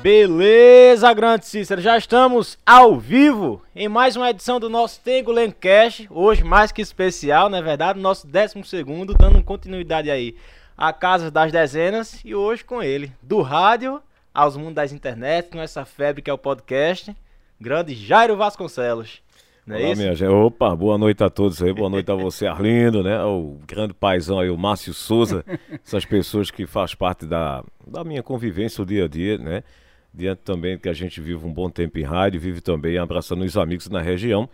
Beleza, grande Cícero, já estamos ao vivo em mais uma edição do nosso Tengo Lencast, hoje mais que especial, não é verdade? Nosso 12 segundo, dando continuidade aí à Casa das Dezenas e hoje com ele, do rádio aos mundos das internet, com essa febre que é o podcast, grande Jairo Vasconcelos. Não é Olá, isso? minha gente. Opa, boa noite a todos aí, boa noite a você, Arlindo, né? O grande paizão aí, o Márcio Souza, essas pessoas que fazem parte da, da minha convivência o dia a dia, né? Diante também que a gente vive um bom tempo em rádio, vive também abraçando os amigos na região.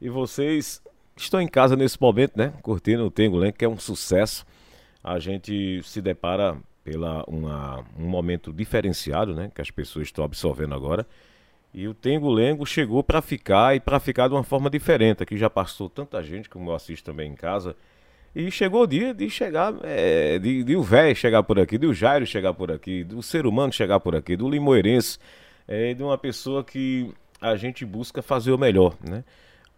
E vocês estão em casa nesse momento, né? Curtindo o Tengo que é um sucesso. A gente se depara pela uma, um momento diferenciado, né? Que as pessoas estão absorvendo agora. E o Tengo Lengo chegou para ficar e para ficar de uma forma diferente. Aqui já passou tanta gente, como eu assisto também em casa, e chegou o dia de chegar, é, de, de o velho chegar por aqui, de o Jairo chegar por aqui, do ser humano chegar por aqui, do limoeirense, é, de uma pessoa que a gente busca fazer o melhor, né?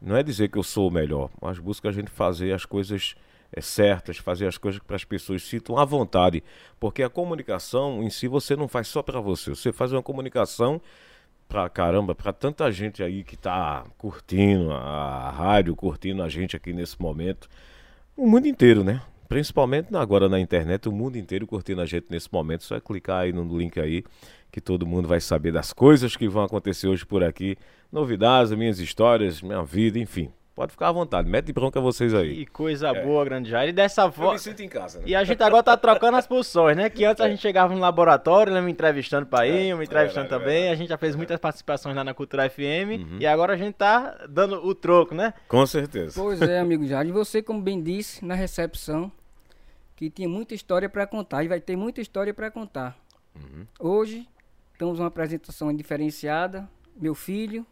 Não é dizer que eu sou o melhor, mas busca a gente fazer as coisas é, certas, fazer as coisas para as pessoas sintam à vontade, porque a comunicação em si você não faz só para você, você faz uma comunicação para caramba, para tanta gente aí que está curtindo a rádio, curtindo a gente aqui nesse momento o mundo inteiro, né? Principalmente agora na internet, o mundo inteiro curtindo a gente nesse momento. Só é clicar aí no link aí que todo mundo vai saber das coisas que vão acontecer hoje por aqui. Novidades, minhas histórias, minha vida, enfim. Pode ficar à vontade, mete bronca vocês aí. Que coisa é. boa, grande Jair. E dessa forma. Eu me sinto em casa, né? E a gente agora tá trocando as posições, né? Que antes é. a gente chegava no laboratório, né? me entrevistando pra ir, é. me entrevistando é, também. A gente já fez muitas participações lá na Cultura FM. Uhum. E agora a gente tá dando o troco, né? Com certeza. Pois é, amigo Jair. E você, como bem disse na recepção, que tinha muita história para contar. E vai ter muita história para contar. Uhum. Hoje, estamos uma apresentação diferenciada. Meu filho,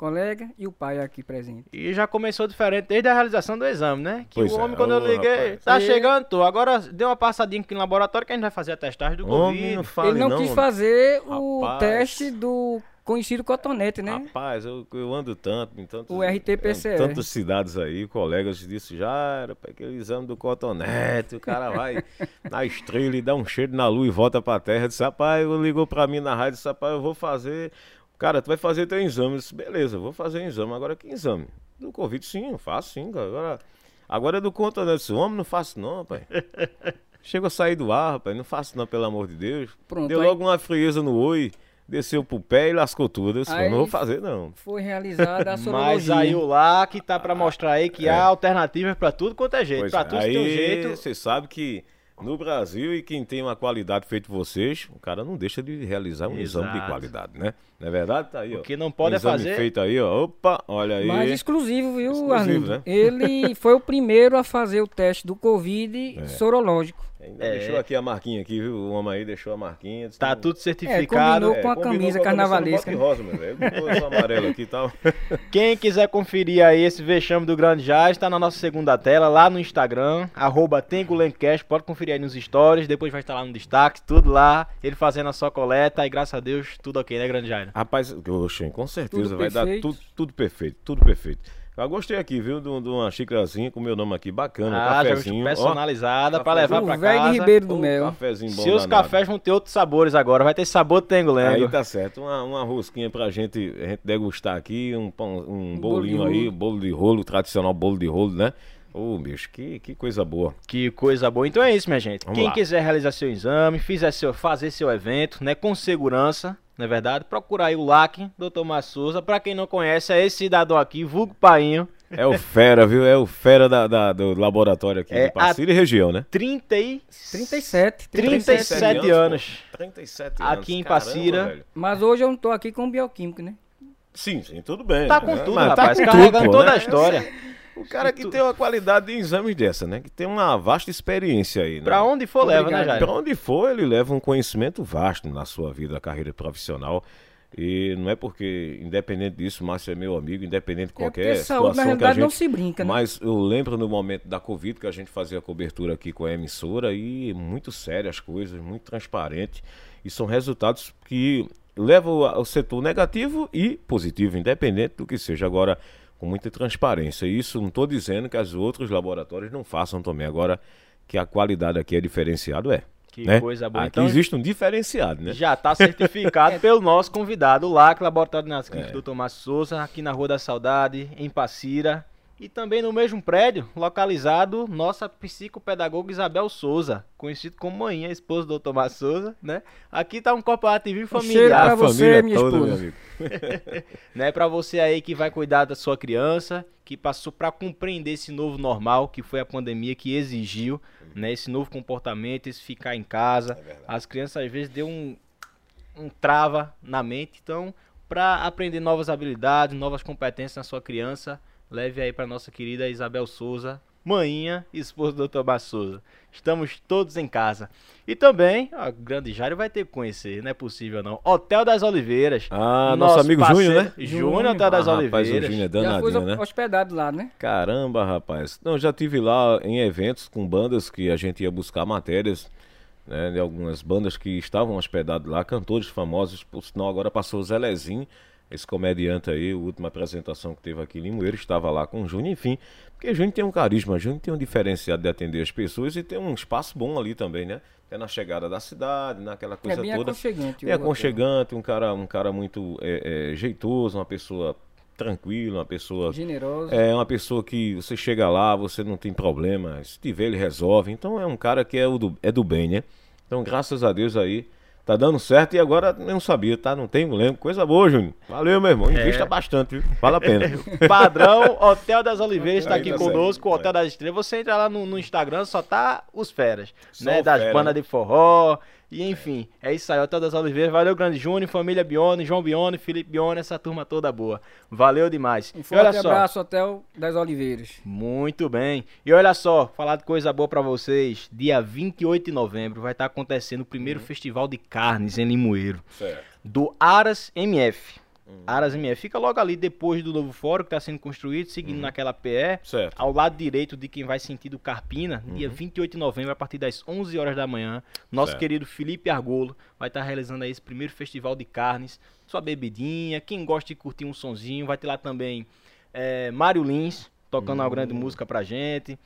colega e o pai aqui presente. E já começou diferente desde a realização do exame, né? Que pois o homem, é. quando eu liguei, rapaz. tá e... chegando, tô. Agora deu uma passadinha aqui no laboratório que a gente vai fazer a testagem do homem, Covid. Não Ele não, não quis fazer o teste do conhecido cotonete, né? Rapaz, eu, eu ando tanto em tantos, o RT-PCR. tantas cidades aí, colegas disse, já era para aquele exame do cotonete, o cara vai na estrela e dá um cheiro na lua e volta pra terra, disse, rapaz, ligou pra mim na rádio, disse, rapaz, eu vou fazer Cara, tu vai fazer teu exame. Eu disse, beleza, vou fazer o exame. Agora que exame? Do Covid, sim, eu faço sim. Agora, agora é do conta desse homem, não faço não, pai. Chega a sair do ar, rapaz, não faço não, pelo amor de Deus. Pronto, Deu aí... logo uma frieza no oi, desceu pro pé e lascou tudo. Eu disse, não vou fazer não. Foi realizada a sorologia. Mas aí o lá que tá para mostrar aí que é. há alternativas para tudo quanto é jeito. Para é. tudo aí, tem um jeito. Você sabe que no Brasil e quem tem uma qualidade feito vocês, o cara não deixa de realizar um Exato. exame de qualidade, né? Não é verdade? Tá aí, ó. O que não pode um é fazer. feito aí, ó. Opa, olha aí. Mas exclusivo, viu, exclusivo, Arlindo? Né? Ele foi o primeiro a fazer o teste do Covid é. sorológico. Ainda é. deixou aqui a marquinha aqui, viu? O homem aí deixou a marquinha. Tá tudo certificado. É, combinou com a camisa com a carnavalesca. Rosa, meu velho. amarelo aqui e tal. Quem quiser conferir aí esse vexame do Grande Jazz, está na nossa segunda tela, lá no Instagram, arroba pode conferir aí nos stories, depois vai estar lá no destaque, tudo lá, ele fazendo a sua coleta, e graças a Deus, tudo ok, né, Grande Jazz? Rapaz, oxe, com certeza tudo vai perfeito. dar tudo, tudo perfeito, tudo perfeito. Eu gostei aqui, viu? De, uma xícarazinha com meu nome aqui, bacana. Ah, um cafezinho. Personalizada para levar para casa. de Ribeiro do Mel. Um cafezinho bom Se os cafés vão ter outros sabores agora, vai ter sabor Tengo Lengo. Aí tá certo. Uma, uma rosquinha pra gente, a gente degustar aqui, um, pão, um, um bolinho aí, bolo de rolo, tradicional bolo de rolo, né? Ô, oh, bicho, que, que coisa boa. Que coisa boa. Então é isso, minha gente. Vamos Quem lá. quiser realizar seu exame, fizer seu, fazer seu evento, né, com segurança, não é verdade? Procura aí o LAC, Dr. Massouza. Pra quem não conhece, é esse cidadão aqui, vulgo Painho. É o fera, viu? É o fera da, da do laboratório aqui, é de Passília e região, né? 30 e... 37. 37, 37 anos. 37 anos. Aqui em Passira. Mas hoje eu não tô aqui com bioquímico, né? Sim, sim, tudo bem. Tá com tudo, Mas tá rapaz. Tá com carregando tudo, toda né? a história. O cara que tem uma qualidade de exames dessa, né? Que tem uma vasta experiência aí. Né? Pra onde for, Obrigado. leva, né, Jair? Pra onde for, ele leva um conhecimento vasto na sua vida, na carreira profissional. E não é porque, independente disso, Márcio é meu amigo, independente de é qualquer é situação saúde, na realidade, que a gente, não se brinca, né? Mas eu lembro no momento da Covid que a gente fazia a cobertura aqui com a emissora e muito séria as coisas, muito transparente. E são resultados que levam ao setor negativo e positivo, independente do que seja. Agora, com muita transparência. Isso não estou dizendo que os outros laboratórios não façam também. Agora, que a qualidade aqui é diferenciado, é. Que né? coisa boa. Aqui Então, existe um diferenciado, né? Já está certificado pelo nosso convidado, o LAC, Laboratório de Nascimento É. do Tomás Souza, aqui na Rua da Saudade, em Passira. E também no mesmo prédio, localizado, nossa psicopedagoga Isabel Souza, conhecido como Manhã, esposa do Tomás Souza, né? Aqui tá um corporativo cheiro familiar, pra A você, família minha toda, esposa. né? Para você aí que vai cuidar da sua criança, que passou para compreender esse novo normal que foi a pandemia que exigiu, né? Esse novo comportamento, esse ficar em casa. As crianças às vezes deu um, um trava na mente, então para aprender novas habilidades, novas competências na sua criança, leve aí para nossa querida Isabel Souza, Maninha, esposa do Dr. Bass Souza. Estamos todos em casa. E também, a grande Jário vai ter que conhecer, não é possível não. Hotel das Oliveiras. Ah, nosso amigo Júnior, né? Júnior Hotel das Ah, rapaz, o Oliveiras. Júnior é Já danadinho, né? hospedado lá, né? Caramba, rapaz. Não, já tive lá em eventos com bandas que a gente ia buscar matérias, né? De algumas bandas que estavam hospedadas lá, cantores famosos, por sinal agora passou o Zelezinho, esse comediante aí, a última apresentação que teve aqui em Limoeiro, estava lá com o Júnior, enfim. Porque o Júnior tem um carisma, o Júnior tem um diferenciado de atender as pessoas e tem um espaço bom ali também, né? É na chegada da cidade, naquela É coisa bem toda. aconchegante. É aconchegante, um cara, um cara muito é, é, jeitoso, uma pessoa tranquila, uma pessoa hotel. Generoso. é uma pessoa que você chega lá, você não tem problema. Se tiver, ele resolve. Então é um cara que é, do, é do bem, né? Então, graças a Deus aí, tá dando certo. E agora eu não sabia, tá? Não tem, não lembro. Coisa boa, Júnior. Valeu, meu irmão. Invista bastante, viu? Vale a pena. Padrão Hotel das Oliveiras está aqui tá conosco, o. Hotel das Estrelas. Você entra lá no, no Instagram, só tá os feras, Só né? Das bandas de forró. E enfim, é isso aí, Hotel das Oliveiras. Valeu, Grande Júnior, família Bione, João Bione, Felipe Bione, essa turma toda boa. Valeu demais. Um E forte olha só, abraço, Hotel das Oliveiras. muito bem. E olha só, falar de coisa boa pra vocês. Dia 28 de novembro vai estar acontecendo o primeiro Festival de Carnes em Limoeiro certo. do Aras MF. Aras MF fica logo ali depois do novo fórum que está sendo construído, seguindo naquela PE, Certo. ao lado direito de quem vai sentido Carpina, dia 28 de novembro, a partir das 11 horas da manhã. Nosso Certo. querido Felipe Argolo vai estar realizando aí esse primeiro festival de carnes, sua bebidinha, quem gosta de curtir um sonzinho, vai ter lá também é, Mário Lins tocando uma grande música pra gente.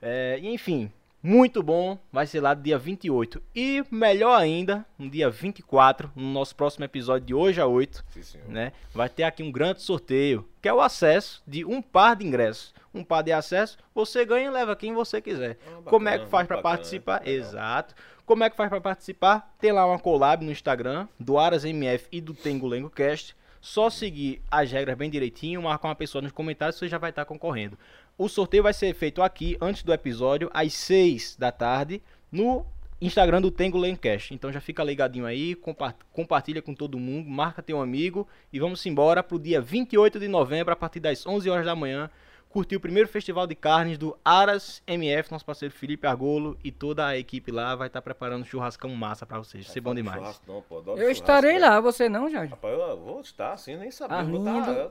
É, e enfim, muito bom. Vai ser lá dia 28. E melhor ainda, no dia 24, no nosso próximo episódio de hoje a 8, Sim, né? Vai ter aqui um grande sorteio, que é o acesso de um par de ingressos. Um par de acesso, você ganha e leva quem você quiser. Ah, bacana, Como é que faz para participar? legal. Exato. Como é que faz para participar? Tem lá uma collab no Instagram do Aras MF e do Tengo Lengo Cast. Só seguir as regras bem direitinho, marcar uma pessoa nos comentários, você já vai estar concorrendo. O sorteio vai ser feito aqui, antes do episódio, às 6 da tarde, no Instagram do Tengo Lencast. Então já fica ligadinho aí, compa- compartilha com todo mundo, marca teu amigo e vamos embora pro dia 28 de novembro, a partir das 11 horas da manhã, curtir o primeiro festival de carnes do Aras MF, nosso parceiro Felipe Argolo e toda a equipe lá vai estar preparando um churrascão massa pra vocês. Vai ser bom demais. Não, pô, Eu estarei velho. lá, você não, Jorge? Rapaz, eu vou estar, sim, nem sabia. Arlindo,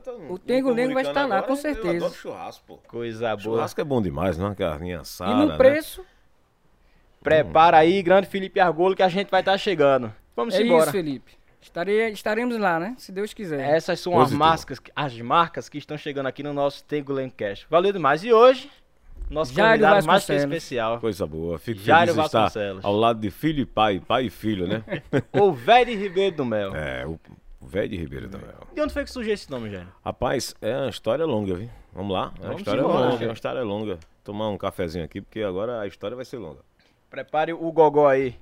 tá- eu o Tengo Lengo vai estar lá, agora, com Eu certeza. adoro churrasco, pô. Coisa boa. Churrasco é bom demais, né? Uma carninha assada, E no né? preço, Prepara aí, grande Felipe Argolo, que a gente vai estar chegando. Vamos é embora. isso, Felipe. Estarei, estaremos lá, né? Se Deus quiser. Essas são as marcas, as marcas que estão chegando aqui no nosso Tengo Lencast. Valeu demais. E hoje, nosso Jairo convidado mais que especial, Coisa boa. Fico Jairo feliz de estar Vasconcelos. ao lado de filho e pai, pai e filho, né? o velho Ribeiro do Mel. é, o velho Ribeiro também. De onde foi que surgiu esse nome, Jairo? Rapaz, é uma história longa, viu? Vamos lá. É uma Vamos história embora, longa, é uma história longa. Tomar um cafezinho aqui, porque agora a história vai ser longa. Prepare o gogó aí.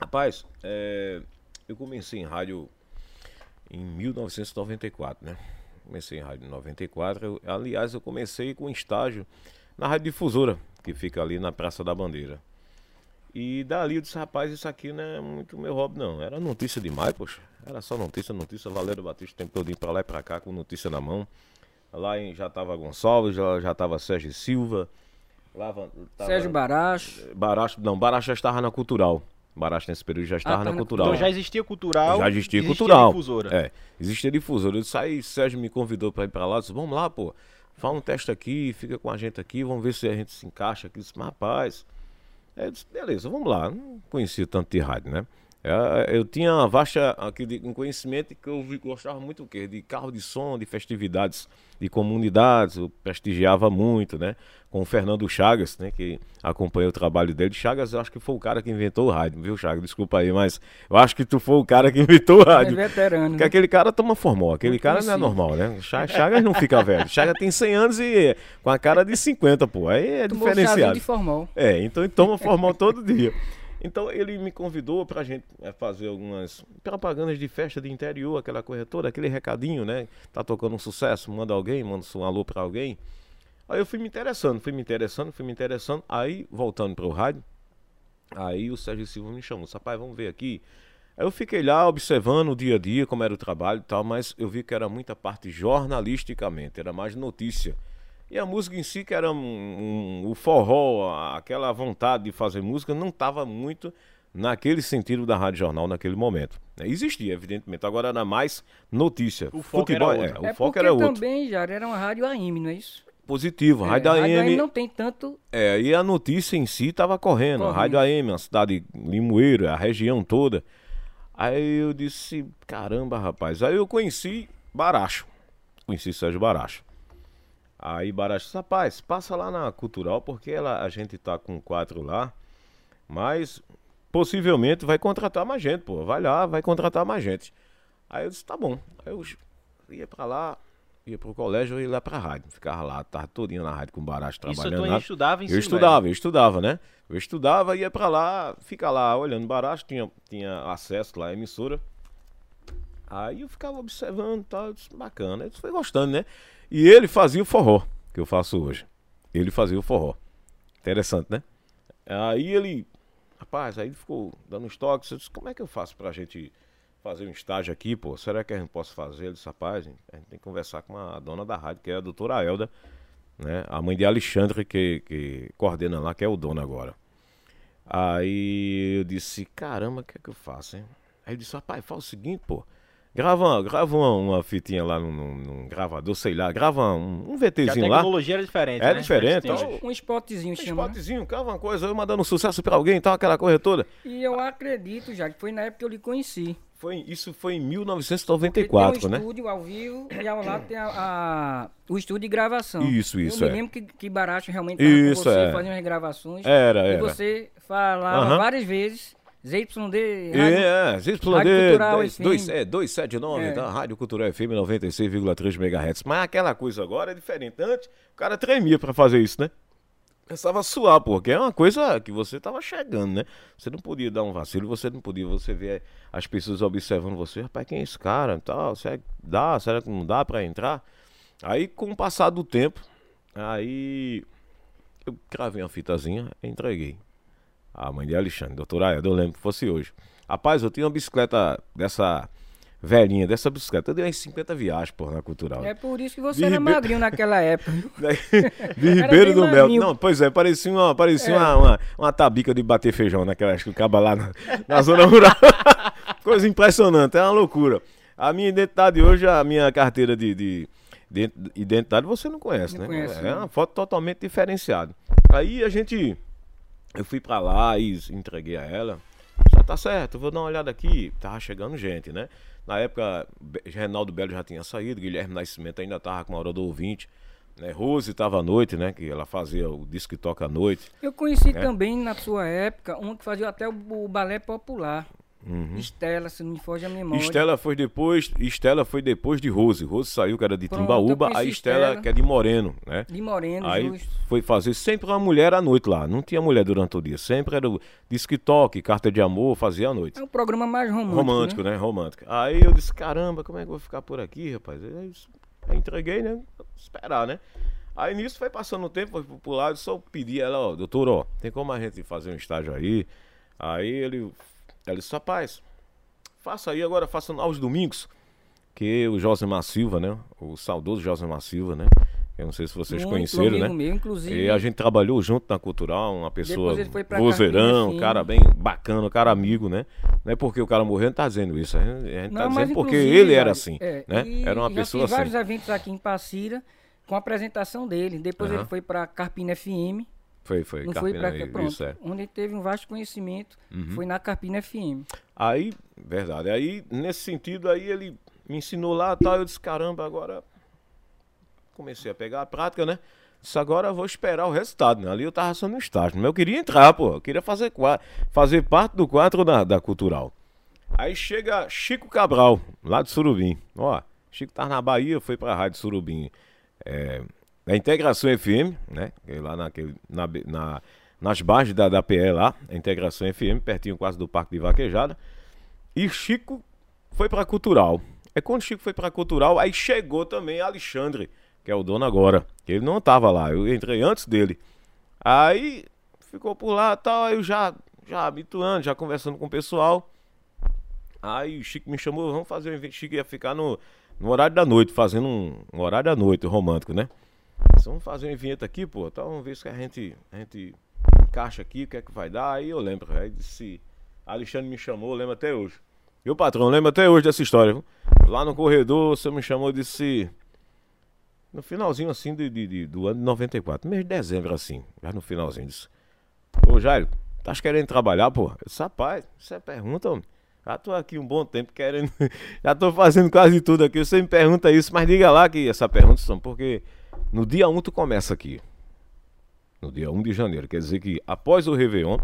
Rapaz, é, eu comecei em rádio em 1994, né? Comecei em rádio em 94. Eu- aliás, eu comecei com estágio na Rádio Difusora, que fica ali na Praça da Bandeira. E dali eu disse, rapaz, isso aqui não é muito meu hobby, não. Era notícia demais, poxa. Era só notícia, notícia. Valério Batista o tempo todo indo pra lá e pra cá com notícia na mão. Lá em, já tava Gonçalves, já, já tava Sérgio Silva. Lá tava- Sérgio Baracho. Baracho, não, Baracho já estava na Cultural. Baracho nesse período já estava tá na na Cultural. Então já existia cultural. Já existia existia cultural. difusora. É, existia difusora. Eu disse, aí Sérgio me convidou para ir para lá. Eu disse, vamos lá, pô. Faz um teste aqui, fica com a gente aqui, vamos ver se a gente se encaixa aqui. Eu disse, mas rapaz. Aí eu disse, beleza, vamos lá. Não conhecia tanto de rádio, né? É, eu tinha uma vasta aquele, um conhecimento que eu gostava muito o quê? de carro de som, de festividades de comunidades, eu prestigiava muito, né? Com o Fernando Chagas, né? Que acompanha o trabalho dele. Chagas, eu acho que foi o cara que inventou o rádio, viu, Chagas? Desculpa aí, mas eu acho que tu foi o cara que inventou o rádio. É veterano. Porque né? aquele cara toma formol, aquele muito cara não é normal, né? Chagas não fica velho. Chagas tem 100 anos e com a cara de 50, pô. Aí é Tomou diferenciado. de formol. É, então ele toma formol todo dia. Então ele me convidou para a gente é, fazer algumas propagandas de festa de interior, aquela coisa toda, aquele recadinho, né? Tá tocando um sucesso, manda alguém, manda um alô para alguém. Aí eu fui me interessando, fui me interessando, fui me interessando. Aí, voltando para o rádio, aí o Sérgio Silva me chamou, rapaz, vamos ver aqui. Aí eu fiquei lá observando o dia a dia, como era o trabalho e tal, mas eu vi que era muita parte jornalisticamente, era mais notícia. E a música em si, que era um, um, o forró, aquela vontade de fazer música, não estava muito naquele sentido da Rádio Jornal naquele momento. Existia, evidentemente, agora era mais notícia. O foco Futebol, era outro. É, o é foco era outro. também, já era uma rádio AM, não é isso? Positivo, é, Rádio AM... Rádio AM não tem tanto... É, e a notícia em si estava correndo. correndo. A Rádio AM, a cidade de Limoeiro, a região toda. Aí eu disse, caramba, rapaz. Aí eu conheci Baracho. Conheci Sérgio Baracho. Aí Baracho, rapaz, passa lá na Cultural, porque ela, a gente tá com quatro lá, mas possivelmente vai contratar mais gente, pô. Vai lá, vai contratar mais gente. Aí eu disse, tá bom. Aí eu ia pra lá, ia pro colégio, ia lá pra rádio. Ficava lá, tava todinho na rádio com o Baracho trabalhando. Isso tu estudava em Eu estudava, eu estudava, né? Eu estudava, ia pra lá, fica lá olhando Baracho, tinha, tinha acesso lá à emissora. Aí eu ficava observando e tal, disse, bacana. Eu foi gostando, né? E ele fazia o forró, que eu faço hoje. Ele fazia o forró. Interessante, né? Aí ele, rapaz, aí ele ficou dando uns toques. Eu disse, como é que eu faço pra gente fazer um estágio aqui, pô? Será que a gente pode fazer? Ele disse, rapaz, a gente tem que conversar com a dona da rádio, que é a doutora Elda, né? A mãe de Alexandre, que, que coordena lá, que é o dono agora. Aí eu disse, caramba, o que é que eu faço, hein? Aí ele disse, rapaz, faz o seguinte, pô. Grava, grava uma, uma fitinha lá num, num, gravador, sei lá, grava um, um VTzinho lá. A tecnologia lá. era diferente. É né? diferente. Então, um spotzinho, um chama. spotzinho, grava uma coisa, eu mandando um sucesso pra alguém e tal, aquela coisa toda. E eu acredito, já, que foi na época que eu lhe conheci. Foi, isso foi em 1994, tem um né? estúdio ao vivo e ao lado tem a, a, o estúdio de gravação. Isso, isso. Eu é. me lembro que, que Baracho realmente estava isso, com você, é. fazendo as gravações. Era, era. E você falava várias vezes ZYD. Rádio, é, ZYD Cultural 2, 2, é, 279, é. tá? Rádio Cultural FM 96,3 MHz. Mas aquela coisa agora é diferente. Antes, o cara tremia pra fazer isso, né? Pensava suar, porque é uma coisa que você tava chegando, né? Você não podia dar um vacilo, você não podia, você ver as pessoas observando você, rapaz, quem é esse cara? Tal, será que dá? Será que não dá pra entrar? Aí, com o passar do tempo, aí eu gravei uma fitazinha e entreguei. A mãe de Alexandre, doutora Aida, eu lembro que fosse hoje. Rapaz, eu tinha uma bicicleta dessa velhinha, dessa bicicleta. Eu dei umas 50 viagens, porra, na cultural. É por isso que você de era Ribe... magrinho naquela época. de Ribeiro do Mel. Não, pois é, parecia, uma, parecia é. uma, uma, uma, tabica de bater feijão naquela época, acaba lá na, na zona rural. Coisa impressionante, é uma loucura. A minha identidade hoje, a minha carteira de, de, de identidade, você não conhece, não né? Conhece, é uma foto totalmente diferenciada. Aí a gente eu fui pra lá e entreguei a ela. Já tá certo, vou dar uma olhada aqui. Tava chegando gente, né? Na época, Renaldo Belo já tinha saído, Guilherme Nascimento ainda tava com uma hora do ouvinte. Né? Rose estava à noite, né? Que ela fazia o disco que toca à noite. Eu conheci né? também na sua época uma que fazia até o, o balé popular. Uhum. Estela, se não me foge a memória. Estela foi depois, Estela foi depois de Rose. Rose saiu que era de Timbaúba, a Estela, Estela, que é de Moreno, né? De Moreno, Aí justo. foi fazer sempre uma mulher à noite lá. Não tinha mulher durante o dia. Sempre era disque toque, carta de amor, fazia à noite. É um programa mais romântico. Romântico, né? né? Romântico. Aí eu disse, caramba, como é que eu vou ficar por aqui, rapaz? Aí, eu entreguei, né? Esperar, né? Aí nisso foi passando o tempo, foi pro lado, só pedi ela, ó, doutor, ó, tem como a gente fazer um estágio aí? Aí ele ela disse, rapaz, faça aí agora, faça aos domingos. Que o Josemar Silva, né? O saudoso Josemar Silva, né? Eu não sei se vocês Muito conheceram, né? Meu, inclusive. E a gente trabalhou junto na Cultural, uma pessoa vozeirão, cara bem bacana, cara amigo, né? Não é porque o cara morreu, não tá dizendo isso. A gente, a gente não, tá dizendo porque ele era assim, é, né? Era uma pessoa assim. vários eventos aqui em Passira com a apresentação dele. Depois uhum. ele foi para Carpina FM foi, foi. Não Carpina, foi pra, pronto, isso é. Onde teve um vasto conhecimento, uhum. foi na Carpina FM. Aí, verdade. Aí, nesse sentido, aí ele me ensinou lá tal. Eu disse, caramba, agora comecei a pegar a prática, né? Disse, agora eu vou esperar o resultado, né? Ali eu tava só no estágio, mas eu queria entrar, pô. Eu queria fazer, fazer parte do quadro da, da cultural. Aí chega Chico Cabral, lá de Surubim. Ó, Chico tá na Bahia, foi pra Rádio Surubim. É, da Integração FM, né? Lá naquele, na, na, nas bases da, da PE lá, Integração FM, pertinho quase do Parque de Vaquejada. E Chico foi pra Cultural. É quando Chico foi pra Cultural, aí chegou também Alexandre, que é o dono agora. Que ele não tava lá, eu entrei antes dele. Aí ficou por lá tal, aí eu já, já habituando, já conversando com o pessoal. Aí o Chico me chamou, vamos fazer um evento. Chico ia ficar no, no horário da noite, fazendo um, um horário da noite romântico, né? Vamos fazer um evento aqui, pô, então vamos ver se a gente, a gente encaixa aqui, o que é que vai dar. Aí eu lembro, aí disse, Alexandre me chamou, lembro até hoje. O patrão, lembro até hoje dessa história. Viu? Lá no corredor, você me chamou e disse. No finalzinho assim de, de, de, do ano de 94, mês de dezembro assim, já no finalzinho disse. Ô Jairo, tá querendo trabalhar, pô? Eu disse, rapaz, isso é pergunta, homem. Já tô aqui um bom tempo querendo. Já tô fazendo quase tudo aqui. Você me pergunta isso, mas diga lá que essa pergunta são porque no dia 1 tu começa aqui. No dia 1 de janeiro. Quer dizer que após o Réveillon,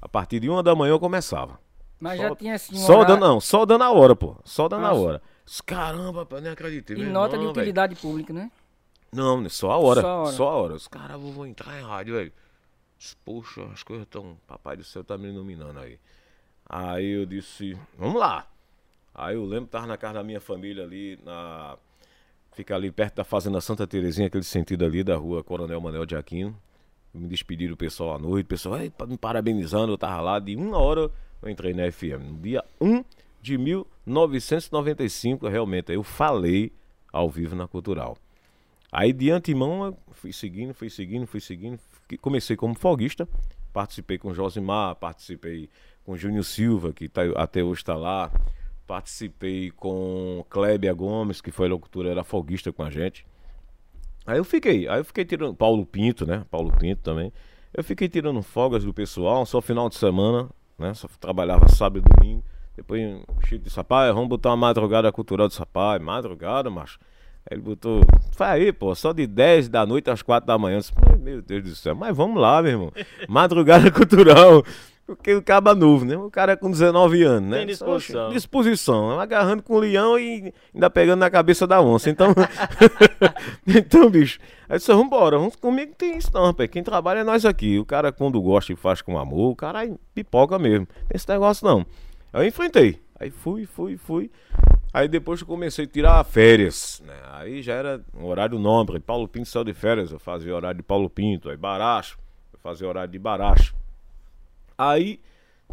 a partir de uma da manhã eu começava. Mas só, já tinha assim. um Só horário- dando, não, só dando a hora, pô. Só dando a Nossa. hora. Caramba, pô, nem acreditei. E nota de irmão, velho. utilidade pública, né? Não, né, só a hora. Só a hora. Só a hora. Os caras vão entrar em rádio, velho. Poxa, as coisas estão. Papai do céu tá me iluminando aí. Aí eu disse, vamos lá. Aí eu lembro que tava na casa da minha família ali, na. Fica ali perto da Fazenda Santa Terezinha, aquele sentido ali da rua Coronel Manuel de Aquino. Me despedi do pessoal à noite, o pessoal "Ei, pa- me parabenizando, eu tava lá, de uma hora eu entrei na FM. No dia 1 de 1995, realmente, eu falei ao vivo na Cultural. Aí de antemão eu fui seguindo, fui seguindo, fui seguindo. Comecei como foguista, participei com Josimar, participei com Júnior Silva, que tá- até hoje está lá. Participei com Clébia Gomes, que foi locutora, era foguista com a gente. Aí eu fiquei, aí eu fiquei tirando. Paulo Pinto, né? Paulo Pinto também. Eu fiquei tirando folgas do pessoal, só final de semana, né? Só trabalhava sábado e domingo. Depois o Chico disse, rapaz, vamos botar uma madrugada cultural. Disse, rapaz, madrugada, macho. Aí ele botou, faz aí, pô, só de 10 da noite às 4 da manhã. Eu disse, "Mas, meu Deus do céu, mas vamos lá, meu irmão. Madrugada cultural. Porque o caba novo, né? O cara é com 19 anos, né? Tem disposição. Oxe, Disposição. Agarrando com o leão e ainda pegando na cabeça da onça. Então, então bicho. Aí disse, vambora, vamos comigo tem isso não, rapaz. Quem trabalha é nós aqui. O cara quando gosta e faz com amor, o cara pipoca mesmo. Tem esse negócio não. Aí eu enfrentei. Aí fui, fui, fui. Aí depois eu comecei a tirar férias, né? Aí já era um horário nobre. Paulo Pinto saiu de férias, eu fazia horário de Paulo Pinto. Aí Baracho, eu fazia horário de Baracho. Aí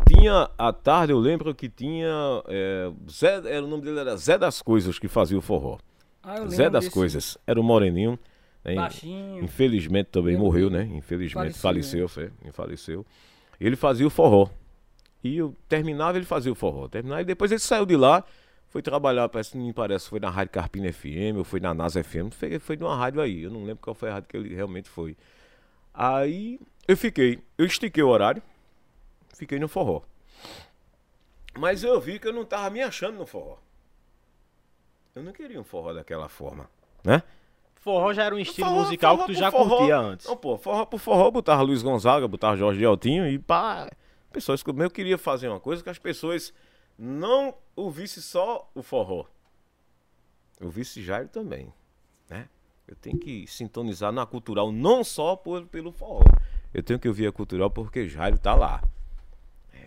tinha à tarde, eu lembro que tinha. é, Zé, era, o nome dele era Zé das Coisas que fazia o forró. Ah, Zé das desse Coisas. Era o Moreninho. né? Baixinho. Infelizmente também Eu- morreu, né? Infelizmente Faleceu, faleceu, foi, faleceu. Ele fazia o forró. E eu terminava, ele fazia o forró. Terminava, e depois ele saiu de lá, foi trabalhar, parece, me parece, foi na Rádio Carpina FM, ou foi na NASA FM, foi, foi numa rádio aí. Eu não lembro qual foi a rádio que ele realmente foi. Aí eu fiquei, eu estiquei o horário, fiquei no forró. Mas eu vi que eu não tava me achando no forró. Eu não queria um forró daquela forma, né? Forró já era um estilo Forró- musical forró que tu já forró. curtia antes. Não, pô, forró pro forró, botava Luiz Gonzaga, botava Jorge de Altinho e pá. Pessoas que eu queria fazer uma coisa que as pessoas não ouvissem só o forró. Ouvisse Jairo também, né? Eu tenho que sintonizar na cultural não só por, pelo forró. Eu tenho que ouvir a cultural porque Jairo tá lá.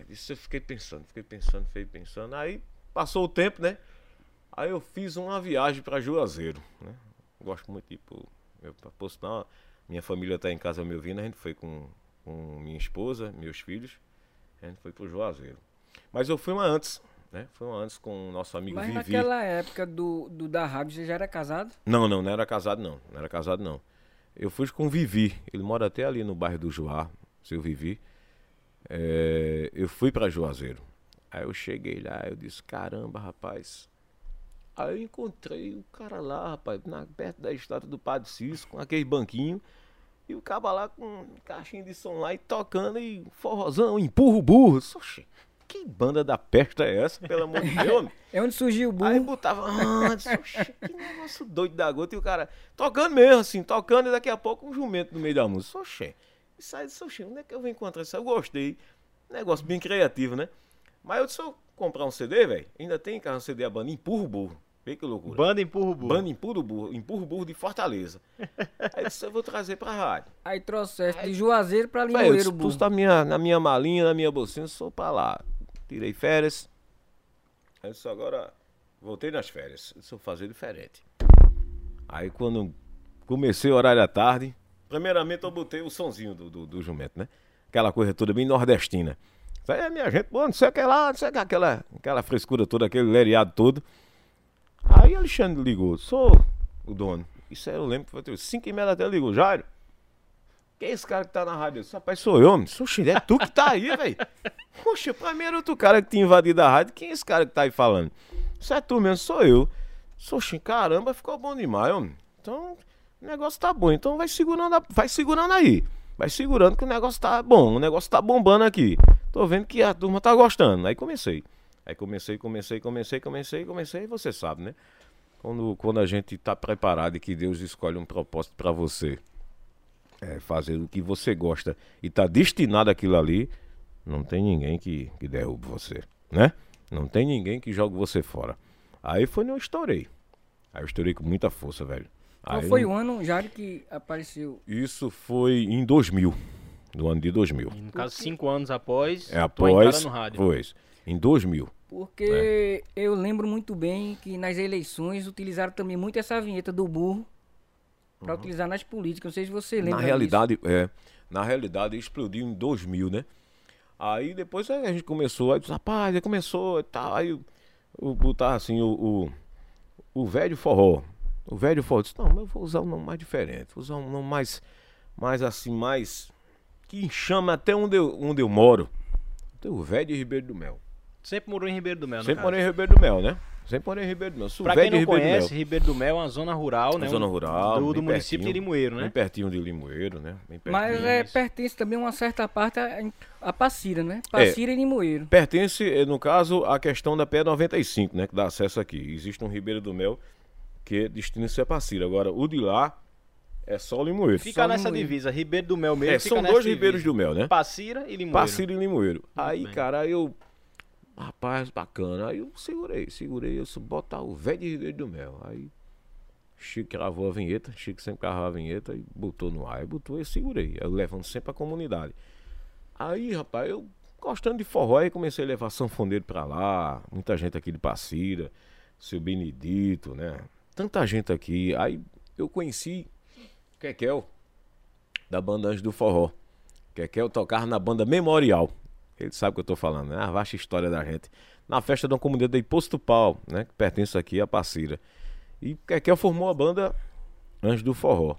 Isso eu fiquei pensando, fiquei pensando, fiquei pensando. Aí passou o tempo, né? Aí eu fiz uma viagem para Juazeiro, né? Gosto muito de pro, eu, sinal, minha família tá em casa me ouvindo, a gente foi com, com minha esposa, meus filhos, a gente foi pro Juazeiro. Mas eu fui uma antes, né? Fui uma antes com o nosso amigo Mas Vivi. naquela época do, do da rádio, você já era casado? Não, não, não era casado não. Não era casado não. Eu fui com o Vivi. Ele mora até ali no bairro do Joá, seu Vivi. É, eu fui pra Juazeiro. Aí eu cheguei lá, eu disse, caramba, rapaz. Aí eu encontrei o cara lá, rapaz, na, perto da estátua do Padre Cisco, com aquele banquinho. E o cara lá com um caixinho de som lá e tocando e forrozão, empurra o burro. Oxe, que banda da peste é essa, pelo amor de Deus? É onde surgiu o burro. Aí botava, ah, disse, "Oxe, que negócio doido da gota. E o cara tocando mesmo, assim, tocando, e daqui a pouco um jumento no meio da música. Oxê. Isso aí, disse, oxê, onde é que eu vou encontrar isso? aí? Eu gostei. Negócio bem criativo, né? Mas eu disse, se eu comprar um CD, velho, ainda tem cara um CD a banda Empurra o Burro. Vê que loucura. Banda empurra o burro. Banda Empurra o Burro, Empurra o Burro de Fortaleza. aí eu disse, eu vou trazer pra rádio. Aí trouxeste de Juazeiro pra Limoeiro burro. pus na minha, na minha malinha, na minha bolsinha, sou pra lá. Tirei férias. Aí eu disse, agora voltei nas férias. Eu disse, vou fazer diferente. Aí quando comecei o horário da tarde, primeiramente eu botei o sonzinho do, do, do jumento, né? Aquela coisa toda bem nordestina. Isso aí é minha gente, pô, não sei o que lá, não sei o que, aquela, aquela frescura toda, aquele lereado todo. Aí Alexandre ligou, sou o dono. Isso aí eu lembro que foi 5 e meia da tarde, ligou, Jairo. Quem é esse cara que tá na rádio? Eu rapaz, sou eu. Oxe, é tu que tá aí, velho. Poxa, pra mim era outro cara que tinha invadido a rádio. Quem é esse cara que tá aí falando? Isso é tu mesmo, sou eu. Oxe, caramba, ficou bom demais, homem. Então, o negócio tá bom. Então vai segurando, vai segurando aí. Vai segurando que o negócio tá bom. O negócio tá bombando aqui. Tô vendo que a turma tá gostando. Aí comecei. Aí comecei, comecei, comecei, comecei, comecei. Você sabe, né? Quando, quando a gente tá preparado e que Deus escolhe um propósito pra você é, fazer o que você gosta e tá destinado àquilo ali, não tem ninguém que, que derrube você, né? Não tem ninguém que jogue você fora. Aí foi onde eu estourei. Aí eu estourei com muita força, velho. Qual foi o ano, Jairo, que apareceu? Isso foi em 2000. No ano de 2000. No caso, cinco anos após É após. no rádio. Isso. Em 2000. Porque eu lembro muito bem que nas eleições utilizaram também muito essa vinheta do burro pra utilizar nas políticas. Não sei se você lembra. Uhum. Na disso. realidade, é. Na realidade, explodiu em 2000, né? Aí depois a gente começou, aí disse, rapaz, aí começou e tal. Aí botar assim, o, o, o velho forró. O velho disse, não, mas eu vou usar um nome mais diferente. Vou usar um nome mais, mais assim, mais. Que chama até onde eu, onde eu moro. Tem o velho de Ribeiro do Mel. Sempre morou em Ribeiro do Mel, no Sempre morei em Ribeiro do Mel, né? Sempre morei em Ribeiro do Mel. Sou Pra velho quem de não Ribeiro do conhece, Mel. Ribeiro do Mel é uma zona rural, né? Zona Um- rural, Do, do bem município de. Limoeiro, Bem né? pertinho de Limoeiro, né? Bem Mas é, pertence também uma certa parte a, a Passira, né? Passira e Limoeiro. Pertence, eh, no caso, à questão da P95, né? Que dá acesso aqui. Existe um Ribeiro do Mel que destina-se a Passira. Agora, o de lá é só Limoeiro. Fica Só nessa Limoeiro. divisa, Ribeiro do Mel mesmo. É, fica são dois divisa. Ribeiros do Mel, né? Passira e Limoeiro. Passira e Limoeiro. Aí, bem. cara, eu. Rapaz, bacana. Aí eu segurei, segurei. Eu disse, botar o velho de Ribeiro do Mel. Aí. Chico gravou a vinheta, Chico sempre gravava a vinheta e botou no ar. Aí botou e eu segurei. Eu levando sempre a comunidade. Aí, rapaz, eu gostando de forró, aí comecei a levar sanfoneiro pra lá. Muita gente aqui de Passira, seu Benedito, né? Tanta gente aqui. Aí eu conheci Kekel, da banda Anjo do Forró. Kekel tocava na banda Memorial. Ele sabe o que eu tô falando, né? A vasta história da gente. Na festa de uma comunidade de Posto Pau, né? Que pertence aqui a Passira. E Kekel formou a banda Anjo do Forró.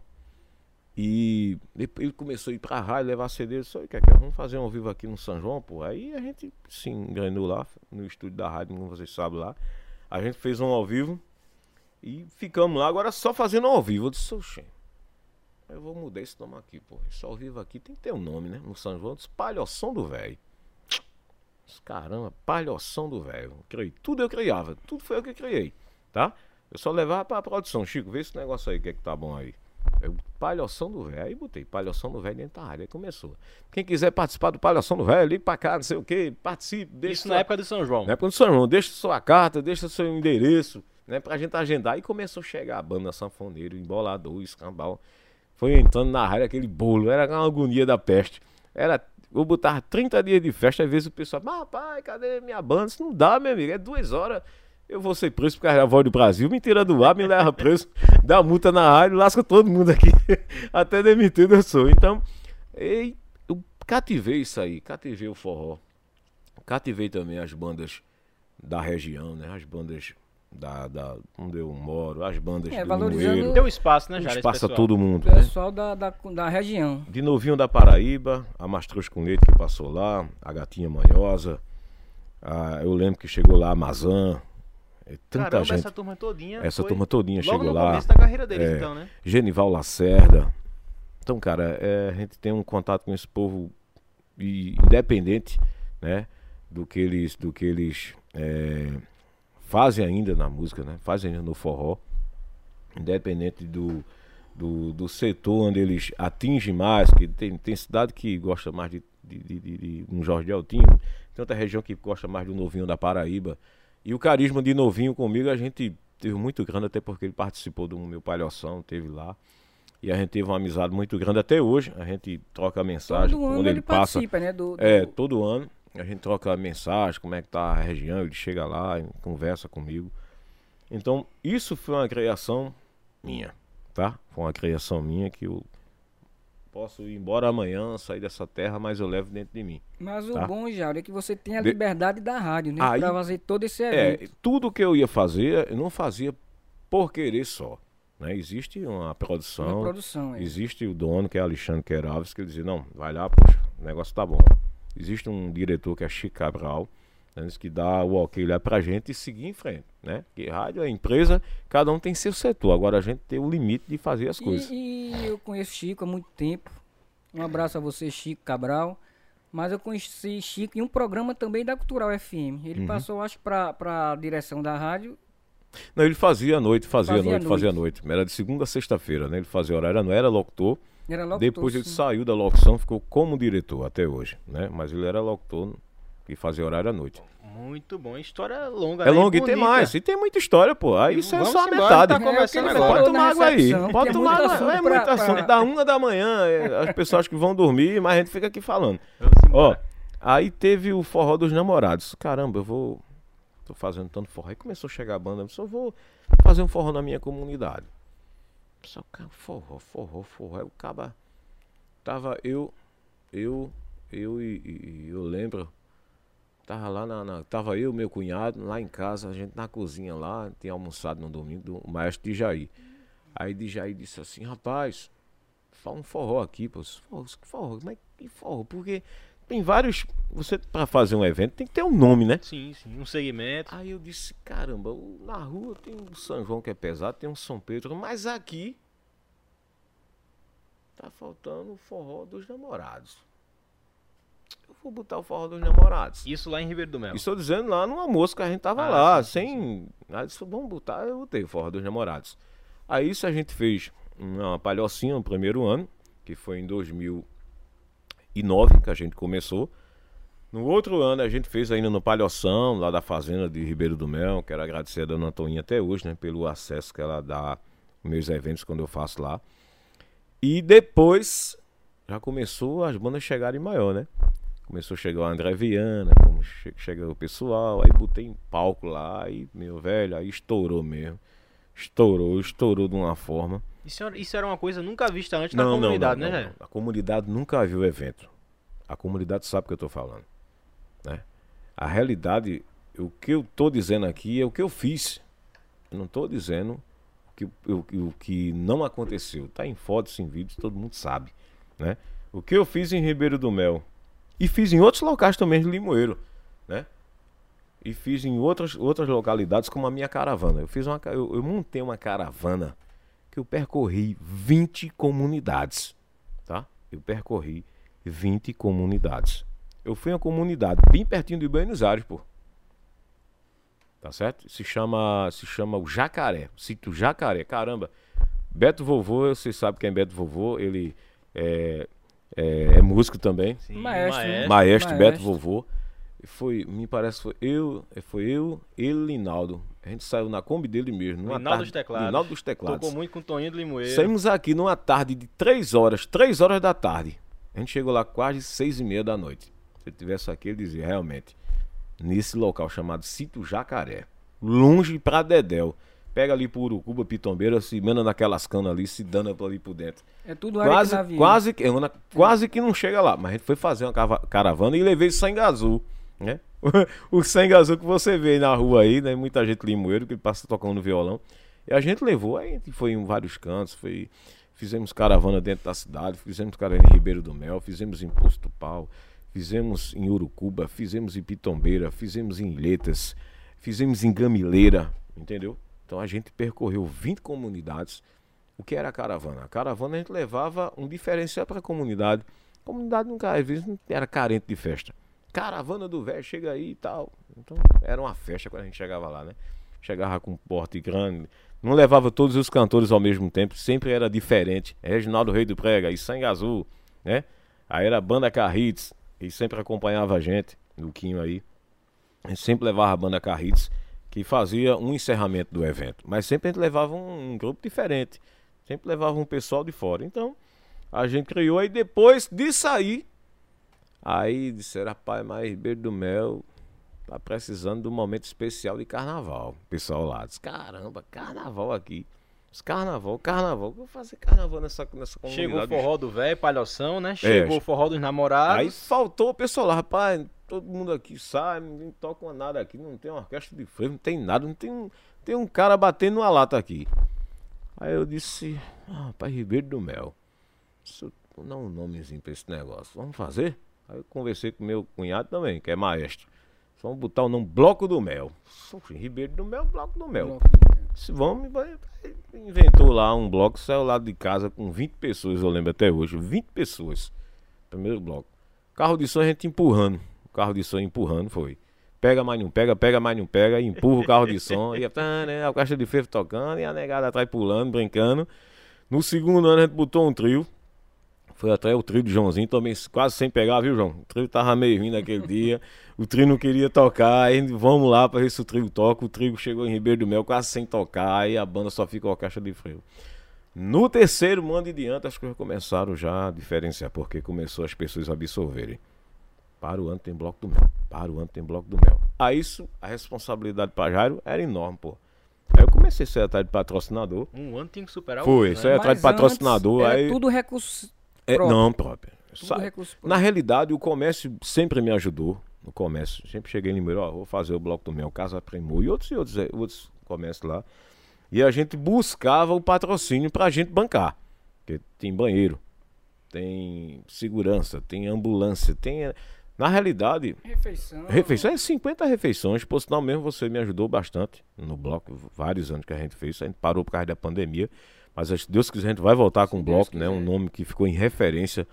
E depois ele começou a ir pra rádio, levar CD. Eu disse, "Oi, Kekel, vamos fazer um ao vivo aqui no São João, pô. Aí a gente se engrenou lá, no estúdio da rádio, como vocês sabem lá. A gente fez um ao vivo e ficamos lá, agora só fazendo ao vivo. Eu disse, oxe, eu vou mudar esse nome aqui, pô. Esse ao vivo aqui tem que ter um nome, né? No São João, eu disse, Palhoção do Velho. Caramba, Palhoção do Velho. Criei. Tudo eu criava, tudo foi eu que criei, tá? Eu só levava pra produção. Chico, vê esse negócio aí, o que é que tá bom aí. Eu, palhoção do velho. Aí botei palhoção do velho dentro da área. Aí começou. Quem quiser participar do palhoção do velho, ligue pra cá, não sei o que, participe, deixa Isso sua- na época do São João. na época do São João, deixa sua carta, deixa seu endereço, né? Pra gente agendar. E começou a chegar a banda sanfoneiro, embolador, escambau. Foi entrando na rádio aquele bolo, era uma agonia da peste. Era, eu botava 30 dias de festa, às vezes o pessoal, mas rapaz, cadê minha banda? Isso não dá, meu amigo, é duas horas. Eu vou ser preso da voz do Brasil, me tira do ar, me leva preso, dá multa na rádio, lasca todo mundo aqui. Até demitido eu sou. Então, eu cativei isso aí, cativei o forró. Cativei também as bandas da região, né? As bandas da, da onde eu moro, as bandas É, do valorizando Limoeiro. Deu espaço, né, Um Jara? espaço a todo O mundo, né? pessoal da, da, da região. De novinho da Paraíba, a Mastruz com Leite que passou lá, a Gatinha Manhosa. a- eu lembro que chegou lá a Mazan. é, Tanta Caramba, gente. essa turma todinha. Essa foi turma todinha logo chegou no lá. começo da carreira deles, É. então, né? Genival Lacerda. Então, cara, é, a gente tem um contato com esse povo e independente, né? do que eles, do que eles é, fazem ainda na música, né? Fazem ainda no forró, independente do, do, do setor onde eles atingem mais, que tem, tem cidade que gosta mais de, de, de, de, de um Jorge Altinho, tem outra região que gosta mais do Novinho da Paraíba. E o carisma de Novinho comigo a gente teve muito grande, até porque ele participou do meu palhoção, teve lá. E a gente teve uma amizade muito grande até hoje. A gente troca mensagem Todo ano ele, ele passa. participa, né? Do, do- É, todo ano. A gente troca mensagem, como é que tá a região, ele chega lá e conversa comigo. Então, isso foi uma criação minha, tá? Foi uma criação minha que eu posso ir embora amanhã, sair dessa terra, mas eu levo dentro de mim. Mas o tá. bom, Jairo, é que você tem a De- liberdade da rádio, né? Aí- pra fazer todo esse É, evento. tudo que eu ia fazer, eu não fazia por querer só. Né? Existe uma produção, Uma produção, é. existe o dono, que é Alexandre Queiroz, que ele dizia, não, vai lá, poxa, o negócio tá bom. Existe um diretor que é Chico Cabral, né, que dá o ok lá pra gente e seguir em frente, né? Que rádio é empresa, cada um tem seu setor. Agora a gente tem o limite de fazer as coisas. E, e eu conheço Chico há muito tempo. Um abraço a você, Chico Cabral. Mas eu conheci Chico em um programa também da Cultural FM. Uhum. Ele passou, acho, pra, pra direção da rádio. Não, ele fazia à noite, fazia, à Fazia à noite, fazia à noite. Era de segunda a sexta-feira, né? Ele fazia horário, não era locutor. Era locutor, Depois ele sim. saiu da locução, ficou como diretor até hoje, né? Mas ele era locutor e fazia horário à noite. Muito bom. História longa. É né? longo e tem mais, e tem muita história, pô. Aí isso é só a metade. tá É, começando agora. Pode tomar água aí. Pode tomar muito água. É muito assunto. pra- Da uma da manhã, é, as pessoas que vão dormir, mas a gente fica aqui falando. Ó, aí teve o forró dos namorados. Caramba, eu vou. Tô fazendo tanto forró. Aí começou a chegar a banda, eu só vou fazer um forró na minha comunidade. Só forró, forró, forró. Aí o caba. Tava eu, eu, eu e, e- eu lembro. Tava lá na, na- Tava eu, meu cunhado, lá em casa, a gente na cozinha lá, tinha almoçado no domingo, do o maestro de Jair. Aí de Jair disse assim, rapaz, fala um forró aqui, pô. Forró, forró, mas que forró? Porque tem vários. Você, pra fazer um evento, tem que ter um nome, né? Sim, sim. Um segmento. Aí eu disse, caramba, na rua tem o São João que é pesado, tem um São Pedro, mas aqui tá faltando o forró dos namorados. Eu vou botar o forró dos namorados. Isso lá em Ribeiro do Melo. Estou dizendo lá no almoço que a gente tava Ah, lá, sim, sem. Aí disse, vamos botar, eu botei o forró dos namorados. Aí isso a gente fez uma palhocinha no primeiro ano, que foi em 2009 que a gente começou. No outro ano a gente fez ainda no Palhoção, lá da fazenda de Ribeiro do Mel. Quero agradecer a dona Antoninha até hoje, né, pelo acesso que ela dá aos meus eventos quando eu faço lá. E depois já começou as bandas chegarem maior, né? Começou a chegar o André Viana, como che- chega o pessoal, aí botei em palco lá, aí, meu velho, aí estourou mesmo. Estourou, estourou de uma forma. Isso, era- isso era uma coisa nunca vista antes na comunidade, né, Jair? A comunidade nunca viu o evento. A comunidade sabe o que eu tô falando. Né? A realidade, o que eu tô dizendo aqui é o que eu fiz. Eu não tô dizendo o que, o, o que não aconteceu. Tá em fotos, em vídeos, todo mundo sabe. Né? O que eu fiz em Ribeiro do Mel. E fiz em outros locais também de Limoeiro. Né? E fiz em outras, outras localidades, como a minha caravana. Eu fiz uma, eu, eu montei uma caravana que eu percorri 20 comunidades, tá? Eu percorri 20 comunidades. Eu fui em uma comunidade bem pertinho de Buenos Aires, pô. Tá certo? Se chama, se chama o Jacaré, sítio Jacaré. Caramba, Beto Vovô, você sabe quem é Beto Vovô, ele é, é, é músico também. Sim, Maestro, né? Maestro, Maestro. Beto Vovô. Foi, me parece que foi eu, foi eu, ele e Linaldo. A gente saiu na Kombi dele mesmo. Numa Linaldo tarde, dos Teclados. Linaldo dos Teclados. Tocou muito com o Toninho do Limoeiro. Saímos aqui numa tarde de 3 horas, 3 horas da tarde. A gente chegou lá quase 6 e meia da noite. Se ele tivesse aqui, ele dizia, realmente, nesse local chamado Sítio Jacaré, longe pra Dedéu. Pega ali por Urucuba, Pitombeira, se manda naquelas canas ali, se dana ali por dentro. É tudo área Quase, que quase, que, quase que não chega lá. Mas a gente foi fazer uma caravana e levei sangue azul, né? o sangue azul que você vê na rua aí, né? Muita gente limoeiro que passa tocando violão. E a gente levou, aí foi em vários cantos, foi, fizemos caravana dentro da cidade, fizemos caravana em Ribeiro do Mel, fizemos em Posto Pau, fizemos em Urucuba, fizemos em Pitombeira, fizemos em Ilhetas, fizemos em Gamileira, entendeu? Então a gente percorreu 20 comunidades. O que era a caravana? A caravana a gente levava um diferencial para a comunidade. A comunidade nunca, às vezes, não era carente de festa. Caravana do velho, chega aí e tal. Então, era uma festa quando a gente chegava lá, né? Chegava com um porte grande. Não levava todos os cantores ao mesmo tempo, sempre era diferente. Reginaldo Rei do Prega e Sangue Azul, né? Aí era a banda Carrites, e sempre acompanhava a gente, o Quinho aí. A gente sempre levava a banda Carrites, que fazia um encerramento do evento. Mas sempre a gente levava um, um grupo diferente. Sempre levava um pessoal de fora. Então, a gente criou aí depois de sair. Aí disseram, rapaz, mas Ribeiro do Mel tá precisando de um momento especial de carnaval. O pessoal lá disse, caramba, carnaval aqui. Os carnaval, carnaval. Vou fazer carnaval nessa, nessa comunidade. Chegou o forró do velho, palhoção, né? Chegou o forró dos namorados. Aí faltou o pessoal lá, rapaz, todo mundo aqui sai, ninguém toca nada aqui, não tem uma orquestra de freio, não tem nada, não tem um, tem um cara batendo uma lata aqui. Aí eu disse, ah, rapaz, Ribeiro do Mel, isso, vou dar um nomezinho pra esse negócio, vamos fazer? Aí eu conversei com meu cunhado também, que é maestro. Vamos botar o nome Bloco do Mel. Ribeiro do Mel, Bloco do Mel. Bloco do Mel. Se vamos, inventou lá um bloco, saiu lá de casa com 20 pessoas, eu lembro até hoje. 20 pessoas. Primeiro bloco. Carro de som a gente empurrando. O carro de som empurrando foi. Pega, mais não pega, pega, mais não pega, empurra o carro de som, e tá, né, a caixa de ferro tocando, e a negada atrás pulando, brincando. No segundo ano a gente botou um trio, foi até o trio do Joãozinho, também quase sem pegar, viu, João? O trio tava meio vindo aquele dia. O trio não queria tocar, aí vamos lá para ver se o trio toca. O trio chegou em Ribeiro do Mel quase sem tocar, e a banda só fica com a caixa de freio. No terceiro mando e diante, as coisas começaram já a diferenciar, porque começou as pessoas a absorverem. Para o ano tem bloco do mel. Para o ano tem bloco do mel. Aí isso, a responsabilidade para Jairo era enorme, pô. Aí eu comecei a ser atrás de patrocinador. Um ano tem que superar o Foi, isso atrás de patrocinador. Era aí... tudo recurso é, não, próprio. Na realidade, o comércio sempre me ajudou. No comércio, sempre cheguei em ó, vou fazer o bloco do mel, Casa Primor e outros e outros, eh, outros comércios lá. E a gente buscava o patrocínio pra gente bancar. Porque tem banheiro, tem segurança, tem ambulância, tem. Eh, na realidade. Refeição. Refeição é 50 refeições. Por sinal mesmo, você me ajudou bastante no bloco. Vários anos que a gente fez. A gente parou por causa da pandemia. Mas se Deus quiser, a gente vai voltar com o bloco, né? Um nome que ficou em referência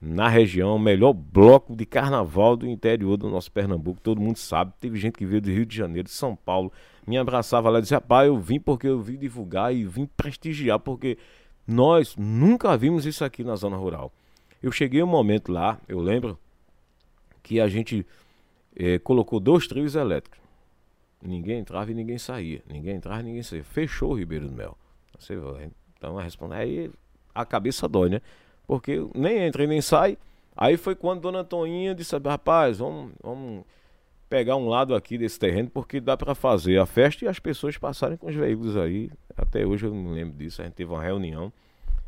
na região, o melhor bloco de carnaval do interior do nosso Pernambuco, todo mundo sabe. Teve gente que veio do Rio de Janeiro, de São Paulo, me abraçava lá e dizia: Rapaz, eu vim porque eu vim divulgar e vim prestigiar, porque nós nunca vimos isso aqui na zona rural. Eu cheguei um momento lá, eu lembro, que a gente eh, colocou dois trios elétricos. Ninguém entrava e ninguém saía. Ninguém entrava e ninguém saía. Fechou o Ribeiro do Mel. Você então a resposta aí a cabeça dói, né? Porque nem entra e nem sai. Aí foi quando Dona Toninha disse: rapaz, vamos, vamos pegar um lado aqui desse terreno, porque dá para fazer a festa e as pessoas passarem com os veículos aí. Até hoje eu não lembro disso. A gente teve uma reunião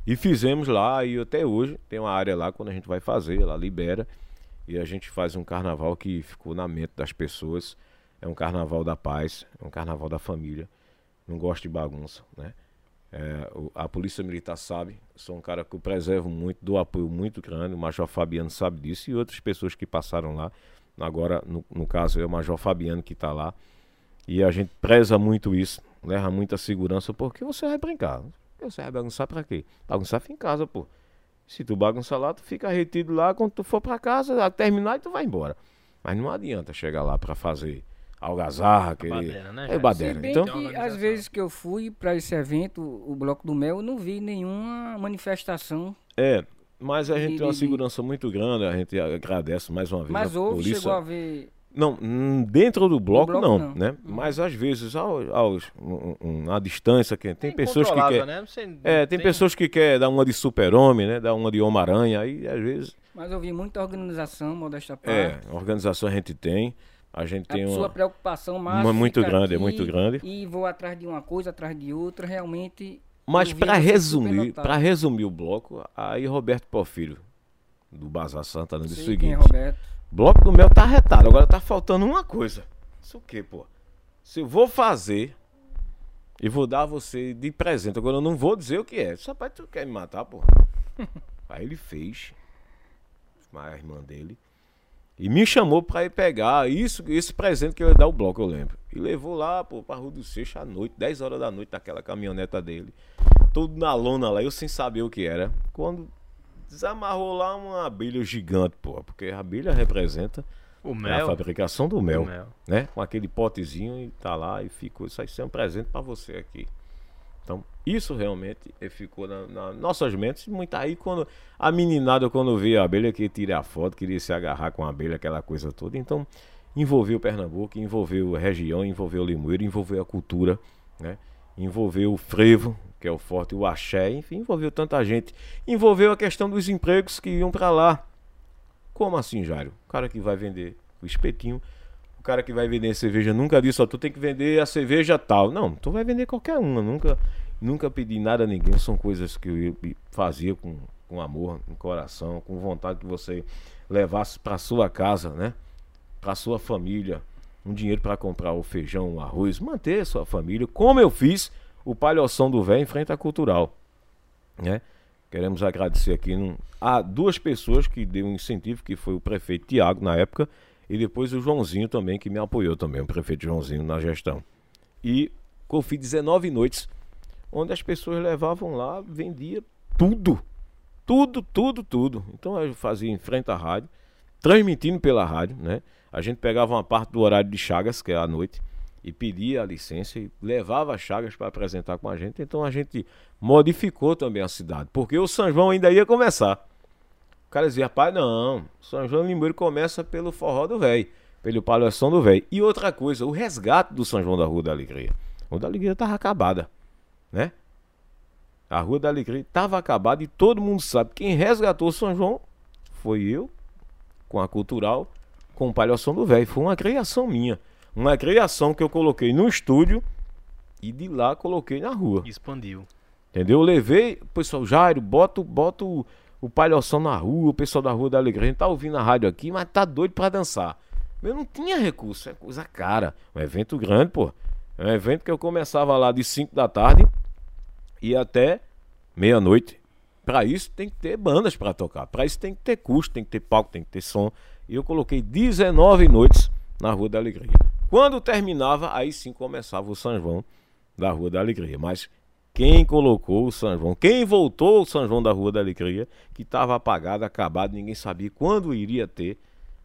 e fizemos lá. E até hoje tem uma área lá quando a gente vai fazer, ela libera. E a gente faz um carnaval que ficou na mente das pessoas. É um carnaval da paz, é um carnaval da família. Não gosto de bagunça, né? É, a Polícia Militar sabe, sou um cara que eu preservo muito, dou apoio muito grande, o Major Fabiano sabe disso e outras pessoas que passaram lá. Agora, no, no caso, é o Major Fabiano que está lá. E a gente preza muito isso, leva muita segurança, porque você vai brincar. Você vai bagunçar pra quê? Bagunçar fica em casa, pô. Se tu bagunçar lá, tu fica retido lá, quando tu for pra casa, terminar e tu vai embora. Mas não adianta chegar lá para fazer algazarra, que baderna, né, é baderna. então, que às vezes que eu fui para esse evento, o Bloco do Mel, eu não vi nenhuma manifestação. É, mas a gente de, tem uma de, segurança muito grande, a gente agradece mais uma vez mas houve, polícia. chegou a ver... Não, dentro do bloco, bloco não, não, né? Hum. Mas às vezes, aos, aos, um, um, a distância, que tem, pessoas que quer, né? é, tem, tem, pessoas que quer dar uma de super-homem, né? Dar uma de Homem-Aranha, aí às vezes... Mas eu vi muita organização, modesta parte. É, organização a gente tem. A gente tem a uma sua preocupação uma muito grande, é muito grande. E vou atrás de uma coisa, atrás de outra, realmente. Mas para resumir, para resumir o bloco, aí Roberto Porfírio do Bazar Santa disse o seguinte: quem é. Bloco do meu tá retado, agora tá faltando uma coisa. Isso o quê, pô? Se eu vou fazer e vou dar a você de presente, agora eu não vou dizer o que é. Rapaz, tu quer me matar, pô? aí ele fez. A irmã dele e me chamou para ir pegar isso, esse presente que eu ia dar ao bloco, eu lembro. E levou lá, pô, pra Rua do Seixo à noite, 10 horas da noite, naquela caminhoneta dele. Tudo na lona lá, eu sem saber o que era. Quando desamarrou lá uma abelha gigante, pô, porque a abelha representa O a fabricação do mel, O mel. né? Com aquele potezinho e tá lá e ficou. Isso aí é um presente para você aqui. Então, isso realmente eh, ficou na, na nossas mentes. Muito aí quando a meninada, quando via a abelha, queria tirar foto, queria se agarrar com a abelha, aquela coisa toda. Então, envolveu Pernambuco, envolveu a região, envolveu o Limoeiro, envolveu a cultura, né? Envolveu o frevo, que é o forte, o axé, enfim, envolveu tanta gente. Envolveu a questão dos empregos que iam para lá. Como assim, Jário? O cara que vai vender o espetinho, cara que vai vender cerveja nunca disse, ó, tu tem que vender a cerveja tal. Não, tu vai vender qualquer uma, nunca, nunca pedi nada a ninguém, são coisas que eu fazia com, com amor no coração, com vontade que você levasse para sua casa, né? Para sua família, um dinheiro para comprar o feijão, o arroz, manter sua família, como eu fiz o palhoção do velho em frente à cultural, né? Queremos agradecer aqui a duas pessoas que deu um incentivo, que foi o prefeito Tiago na época e depois o Joãozinho também que me apoiou também, o prefeito Joãozinho na gestão. E fiz 19 noites onde as pessoas levavam lá, vendia tudo. Tudo, tudo, tudo. Então eu fazia em frente à rádio, transmitindo pela rádio, né? A gente pegava uma parte do horário de Chagas, que é à noite, e pedia a licença e levava Chagas para apresentar com a gente. Então a gente modificou também a cidade, porque o São João ainda ia começar. O cara dizia, rapaz, não, São João Limoeiro começa pelo forró do velho, pelo palhação do velho. E outra coisa, o resgate do São João da Rua da Alegria. A Rua da Alegria estava acabada, né? A Rua da Alegria estava acabada e todo mundo sabe. Quem resgatou o São João foi eu, com a Cultural, com o Palhação do Velho. Foi uma criação minha. Uma criação que eu coloquei no estúdio e de lá coloquei na rua. Expandiu. Entendeu? Eu levei, pessoal, Jairo, bota, bota o, o palhoção na rua, o pessoal da Rua da Alegria. A gente tá ouvindo a rádio aqui, mas tá doido pra dançar. Eu não tinha recurso, é coisa cara. Um evento grande, pô. É um evento que eu começava lá de 5 da tarde e até meia-noite. Pra isso tem que ter bandas pra tocar. Pra isso tem que ter custo, tem que ter palco, tem que ter som. E eu coloquei 19 noites na Rua da Alegria. Quando terminava, aí sim começava o São João da Rua da Alegria. Mas quem colocou o São João, quem voltou o São João da Rua da Alegria, que estava apagado, acabado, ninguém sabia quando iria ter.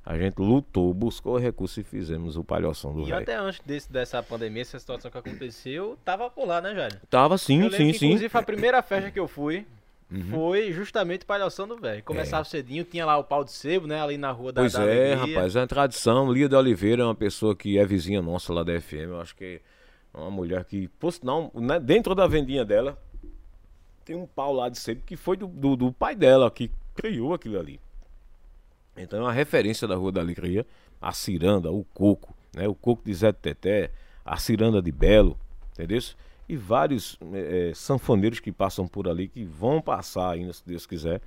A gente lutou, buscou recurso e fizemos o palhoção do E até antes desse, dessa pandemia, essa situação que aconteceu, tava por lá, né, Jair? Tava sim, eu sim, que, sim. Inclusive, a primeira festa que eu fui foi justamente Palhação do Velho. Começava cedinho, tinha lá o pau de sebo, né? Ali na rua da, Pois da é, Alegria. rapaz, é uma tradição. Lia de Oliveira é uma pessoa que é vizinha nossa lá da FM. Eu acho que é uma mulher que, por sinal, né, dentro da vendinha dela, tem um pau lá de sebo que foi do, do, do pai dela, que criou aquilo ali. Então é uma referência da Rua da Alegria. A ciranda, o coco, né? O coco de Zé Teté, a ciranda de Belo, entendeu? E vários eh, sanfoneiros que passam por ali, que vão passar ainda, se Deus quiser,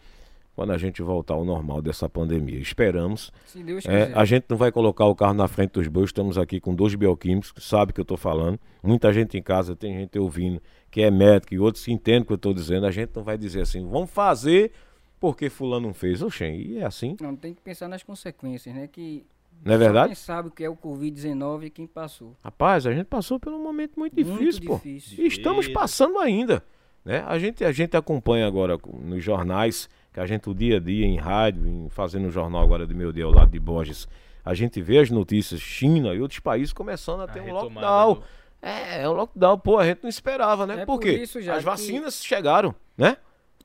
quando a gente voltar ao normal dessa pandemia. Esperamos. Se Deus É, quiser. a gente não vai colocar o carro na frente dos bois, estamos aqui com dois bioquímicos, que sabe que eu estou falando. Muita gente em casa, tem gente ouvindo, que é médico, e outros que entendem o que eu estou dizendo. A gente não vai dizer assim, vamos fazer porque fulano não fez. Oxê, e é assim, Não, tem que pensar nas consequências, né? Que não é verdade? quem sabe o que é o Covid-19 e quem passou. Rapaz, a gente passou por um momento muito difícil, Muito pô. difícil. E estamos passando ainda. Né? A, gente, a gente acompanha agora nos jornais, que a gente o dia a dia em rádio, em, fazendo o jornal agora do meu dia ao lado de Borges, a gente vê as notícias, China e outros países começando a A ter um retomada lockdown. do- É, é um lockdown, pô, a gente não esperava, né? É por por quê? isso, já as que- vacinas chegaram, né?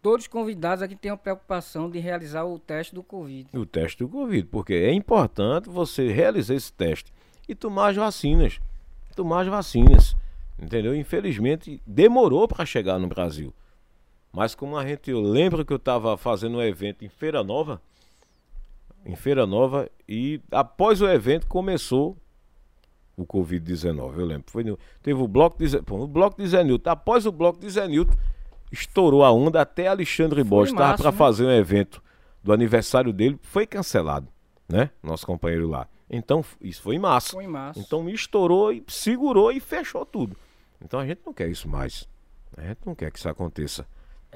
Todos os convidados aqui têm a preocupação de realizar o teste do Covid. O teste do Covid, porque é importante você realizar esse teste e tomar as vacinas. Tomar as vacinas. Entendeu? Infelizmente, demorou para chegar no Brasil. Mas como a gente, eu lembro que eu estava fazendo um evento em Feira Nova, em Feira Nova, e após o evento começou o Covid-19, eu lembro. Foi no- teve o bloco de, Zé- pô, o bloco de Zé. Após o bloco de Zé Nilton, estourou a onda até Alexandre Borges estava para né? fazer um evento do aniversário dele, foi cancelado, né? Nosso companheiro lá. Então, isso foi em março. Foi em março. Então me estourou e segurou e fechou tudo. Então a gente não quer isso mais. A gente não quer que isso aconteça.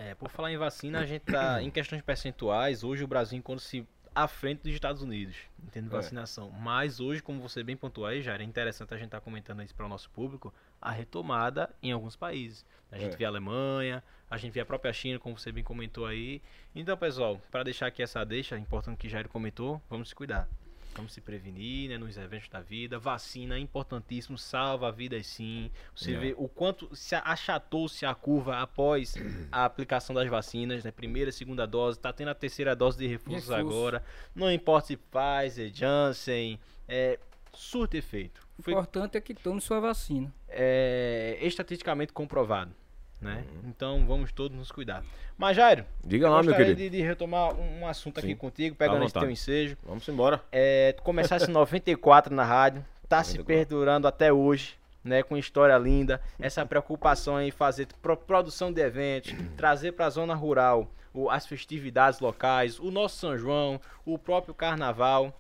É, por falar em vacina, a gente tá em questões percentuais, hoje o Brasil encontra-se à frente dos Estados Unidos, entende É. vacinação. Mas hoje, como você bem pontuou aí, já é interessante a gente estar comentando isso para o nosso público, a retomada em alguns países. A gente É. vê a Alemanha, a gente vê a própria China, como você bem comentou aí. Então, pessoal, para deixar aqui essa deixa, importante que Jair comentou, vamos se cuidar. Vamos se prevenir, né, nos eventos da vida. Vacina é importantíssimo, salva vidas sim. Você É. vê o quanto se achatou-se a curva após a aplicação das vacinas, né? Primeira, segunda dose, tá tendo a terceira dose de Reforço. agora. Não importa se Pfizer, Janssen, é, surto efeito. O Foi importante é que tome sua vacina. é, estatisticamente comprovado. Né? Então vamos todos nos cuidar. Mas Jairo, Diga lá, meu gostaria querido. de, de retomar um, um assunto aqui Sim. contigo, Tá pegando esse teu ensejo. Vamos embora. É, tu começasse em 94 na rádio, tá se 94. perdurando até hoje, né? Com história linda, essa preocupação em fazer pro- produção de eventos, trazer pra zona rural o- as festividades locais, o nosso São João, o próprio carnaval.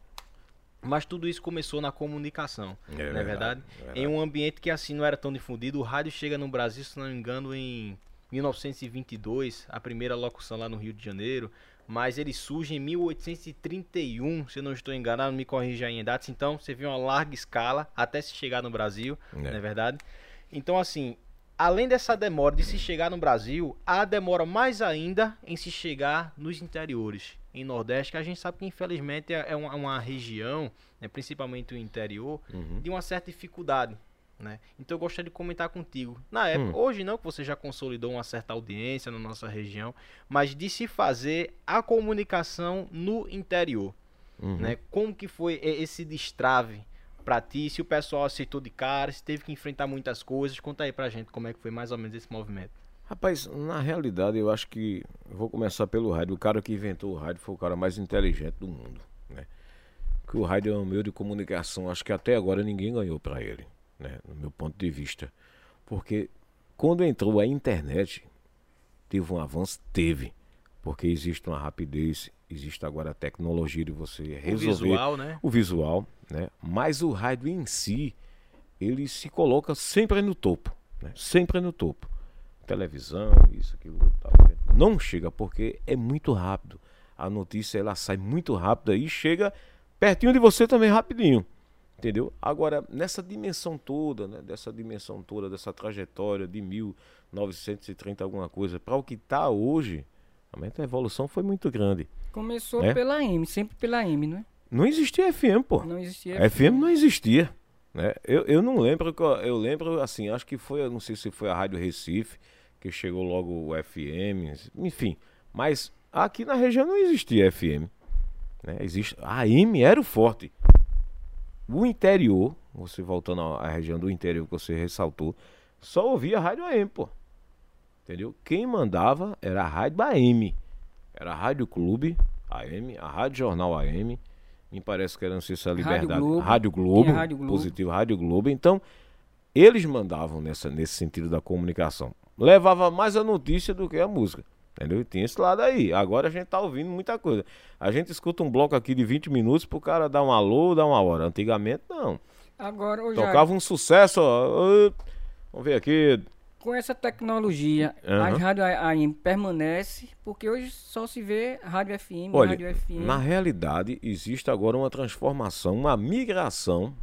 Mas tudo isso começou na comunicação, É não é verdade? Em um ambiente que assim não era tão difundido, o rádio chega no Brasil, se não me engano, em 1922, a primeira locução lá no Rio de Janeiro, mas ele surge em 1831, se eu não estou enganado, me corrija aí em datas, então você viu uma larga escala até se chegar no Brasil, não é verdade? Então assim, além dessa demora de se chegar no Brasil, há demora mais ainda em se chegar nos interiores, em Nordeste, que a gente sabe que infelizmente é é uma, uma região, né, principalmente o interior, Uhum. de uma certa dificuldade. Né? Então eu gostaria de comentar contigo. Na época, Hum. hoje não, que você já consolidou uma certa audiência na nossa região, mas de se fazer a comunicação no interior. Uhum. Né? Como que foi esse destrave pra ti? Se o pessoal aceitou de cara, se teve que enfrentar muitas coisas. Conta aí pra gente como é que foi mais ou menos esse movimento. Rapaz, na realidade eu acho que eu vou começar pelo rádio. O cara que inventou o rádio foi o cara mais inteligente do mundo, né? Que o rádio é um meio de comunicação, acho que até agora ninguém ganhou pra ele, né? No meu ponto de vista. Porque quando entrou a internet, teve um avanço, teve. Porque existe uma rapidez, existe agora a tecnologia de você O resolver visual, né? o visual, né? Mas o rádio em si, ele se coloca sempre no topo, né? Sempre no topo. Televisão, isso, aquilo, tal. né? Não chega porque é muito rápido. A notícia ela sai muito rápida e chega pertinho de você também rapidinho. Entendeu? Agora, nessa dimensão toda, né? Dessa dimensão toda, dessa trajetória de 1930 alguma coisa, para o que está hoje, realmente a evolução foi muito grande. Começou É? pela M, sempre pela M, não é? Não existia FM, pô. Não existia. A FM não existia. Né? Eu, eu não lembro, eu, lembro assim, acho que foi, não sei se foi a Rádio Recife, que chegou logo o FM, enfim. Mas aqui na região não existia FM. Né? Existe, a AM era o forte. O interior, você voltando à região do interior que você ressaltou, só ouvia Rádio AM, pô. Entendeu? Quem mandava era a Rádio AM. Era a Rádio Clube AM, a Rádio Jornal AM. Me parece que era, não sei se é a Rádio Liberdade. Globo. Rádio Globo. Rádio Globo. Positivo, Rádio Globo. Então, eles mandavam nessa, nesse sentido da comunicação. Levava mais a notícia do que a música. Entendeu? E tinha esse lado aí. Agora a gente tá ouvindo muita coisa. A gente escuta um bloco aqui de 20 minutos pro cara dar um alô, dar uma hora. Antigamente, não. Agora, ô, Jair, Tocava um sucesso, ó. Vamos ver aqui. com essa tecnologia, a rádio AM permanece, porque hoje só se vê rádio FM, Olha, rádio FM. na realidade, existe agora uma transformação, uma migração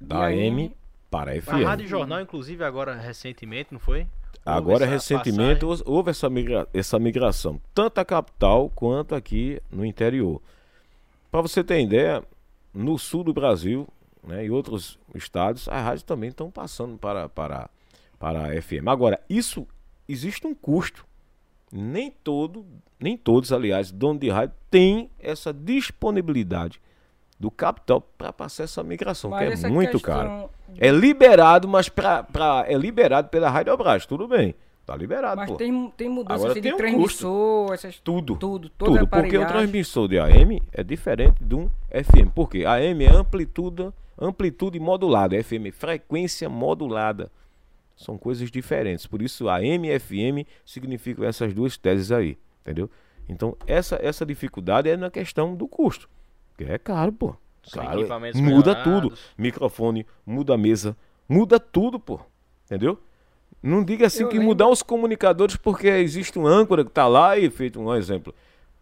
da AM para A FM. Rádio Jornal, inclusive, agora recentemente, não foi? Houve Agora, essa recentemente, passagem. houve essa, migra- essa migração, tanto a capital quanto aqui no interior. Para você ter ideia, no sul do Brasil né, e outros estados, as rádios também estão passando para, para, para a FM. Agora, isso existe um custo. Nem todo, nem todos, aliás, dono de rádio tem essa disponibilidade do capital para passar essa migração, Mas que é muito questão caro. É liberado, mas pra, pra, é liberado pela Rádio Obras, tudo bem. Tá liberado, Mas pô. tem, tem mudança Agora assim, tem de um transmissor, essas Tudo. tudo, Tudo, porque o transmissor de AM é diferente de um FM. Por quê? AM é amplitude, amplitude modulada, FM é frequência modulada. São coisas diferentes. Por isso, AM e FM significam essas duas teses aí, entendeu? Então, essa, essa dificuldade é na questão do custo. É caro, pô. Caro, muda melhorados. tudo. Microfone, muda a mesa, muda tudo, pô. Entendeu? Não diga assim Eu que lembro- mudar os comunicadores porque existe um âncora que tá lá e feito um exemplo.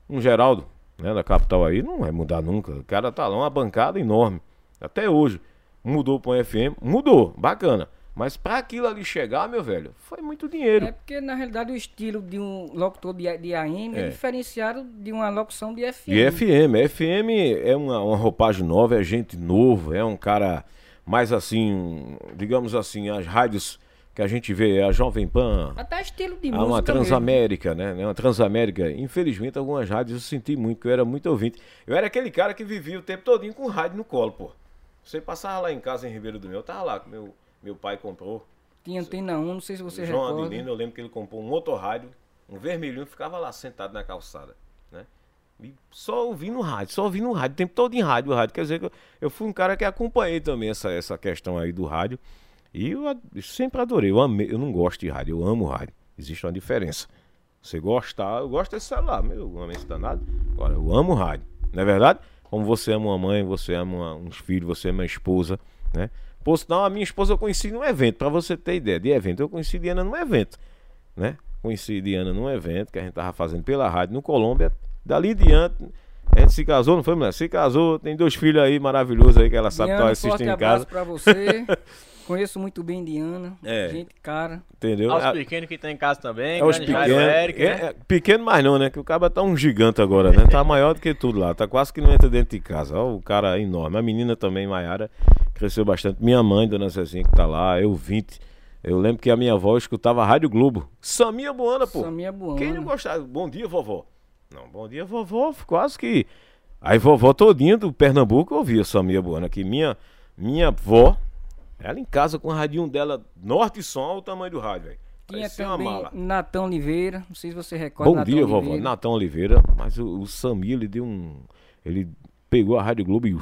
Um Geraldo, né, da capital aí, não vai mudar nunca. O cara tá lá, uma bancada enorme. Até hoje. Mudou para um FM, mudou, bacana. Mas pra aquilo ali chegar, meu velho, foi muito dinheiro. É porque, na realidade, o estilo de um locutor de, de AM é. É. diferenciado de uma locução de FM. E FM, FM é uma, uma roupagem nova, é gente novo, é um cara mais assim, digamos assim, as rádios que a gente vê, a Jovem Pan, Até estilo de música uma mesmo. Transamérica, né? Uma Transamérica. Infelizmente, algumas rádios eu senti muito, que eu era muito ouvinte. Eu era aquele cara que vivia o tempo todinho com rádio no colo, pô. Você passava lá em casa em Ribeiro do Meu, eu tava lá, que meu, meu pai comprou. Tinha antena 1, não sei se você João recorda. Adelino, eu lembro que ele comprou um motorrádio, um vermelhinho, ficava lá sentado na calçada, né? E só ouvindo rádio, só ouvindo rádio, o tempo todo em rádio, rádio. Quer dizer que eu, eu fui um cara que acompanhei também essa, essa questão aí do rádio. E eu, eu sempre adorei, eu amei, eu não gosto de rádio, eu amo rádio. Existe uma diferença. Você gostar, eu gosto desse celular, meu, eu amo esse danado. Agora, eu amo rádio, não é verdade? Como você ama uma mãe, você ama uma- uns filhos, você ama uma esposa, né? Por sinal, a minha esposa eu conheci num evento, pra você ter ideia de evento. Eu conheci Diana num evento, né? Conheci Diana num evento que a gente tava fazendo pela rádio no Colômbia. Dali diante, a gente se casou, não foi, mulher? Se casou, tem dois filhos aí maravilhosos aí que ela sabe que Diana, forte assistindo em abraço casa, pra você. Conheço muito bem Diana. É. Gente, cara. entendeu? Aos A- pequenos que tem em casa também. É os pequenos. Eric, é, né? é, pequeno, mas não, né? Que o cara tá um gigante agora, né? Tá maior do que tudo lá. Tá quase que não entra dentro de casa. Ó, o cara é enorme. A menina também, Maiara, cresceu bastante. Minha mãe, dona Zezinha, que tá lá, eu 20. Eu lembro que a minha avó escutava a Rádio Globo. Saminha Boana, pô. Saminha Buana. Quem não gostava? Bom dia, vovó. Não, bom dia, vovó. Quase que. Aí, vovó todinha do Pernambuco ouvia Samia Buana. Que minha, minha avó, ela em casa com o radinho dela, norte e som, olha o tamanho do rádio, velho. Tinha Parecia uma também mala. Natão Oliveira. Não sei se você recorda. Bom Natão dia, vovó. Oliveira. Natão Oliveira. Mas o, o Samir, ele deu um. Ele pegou a Rádio Globo e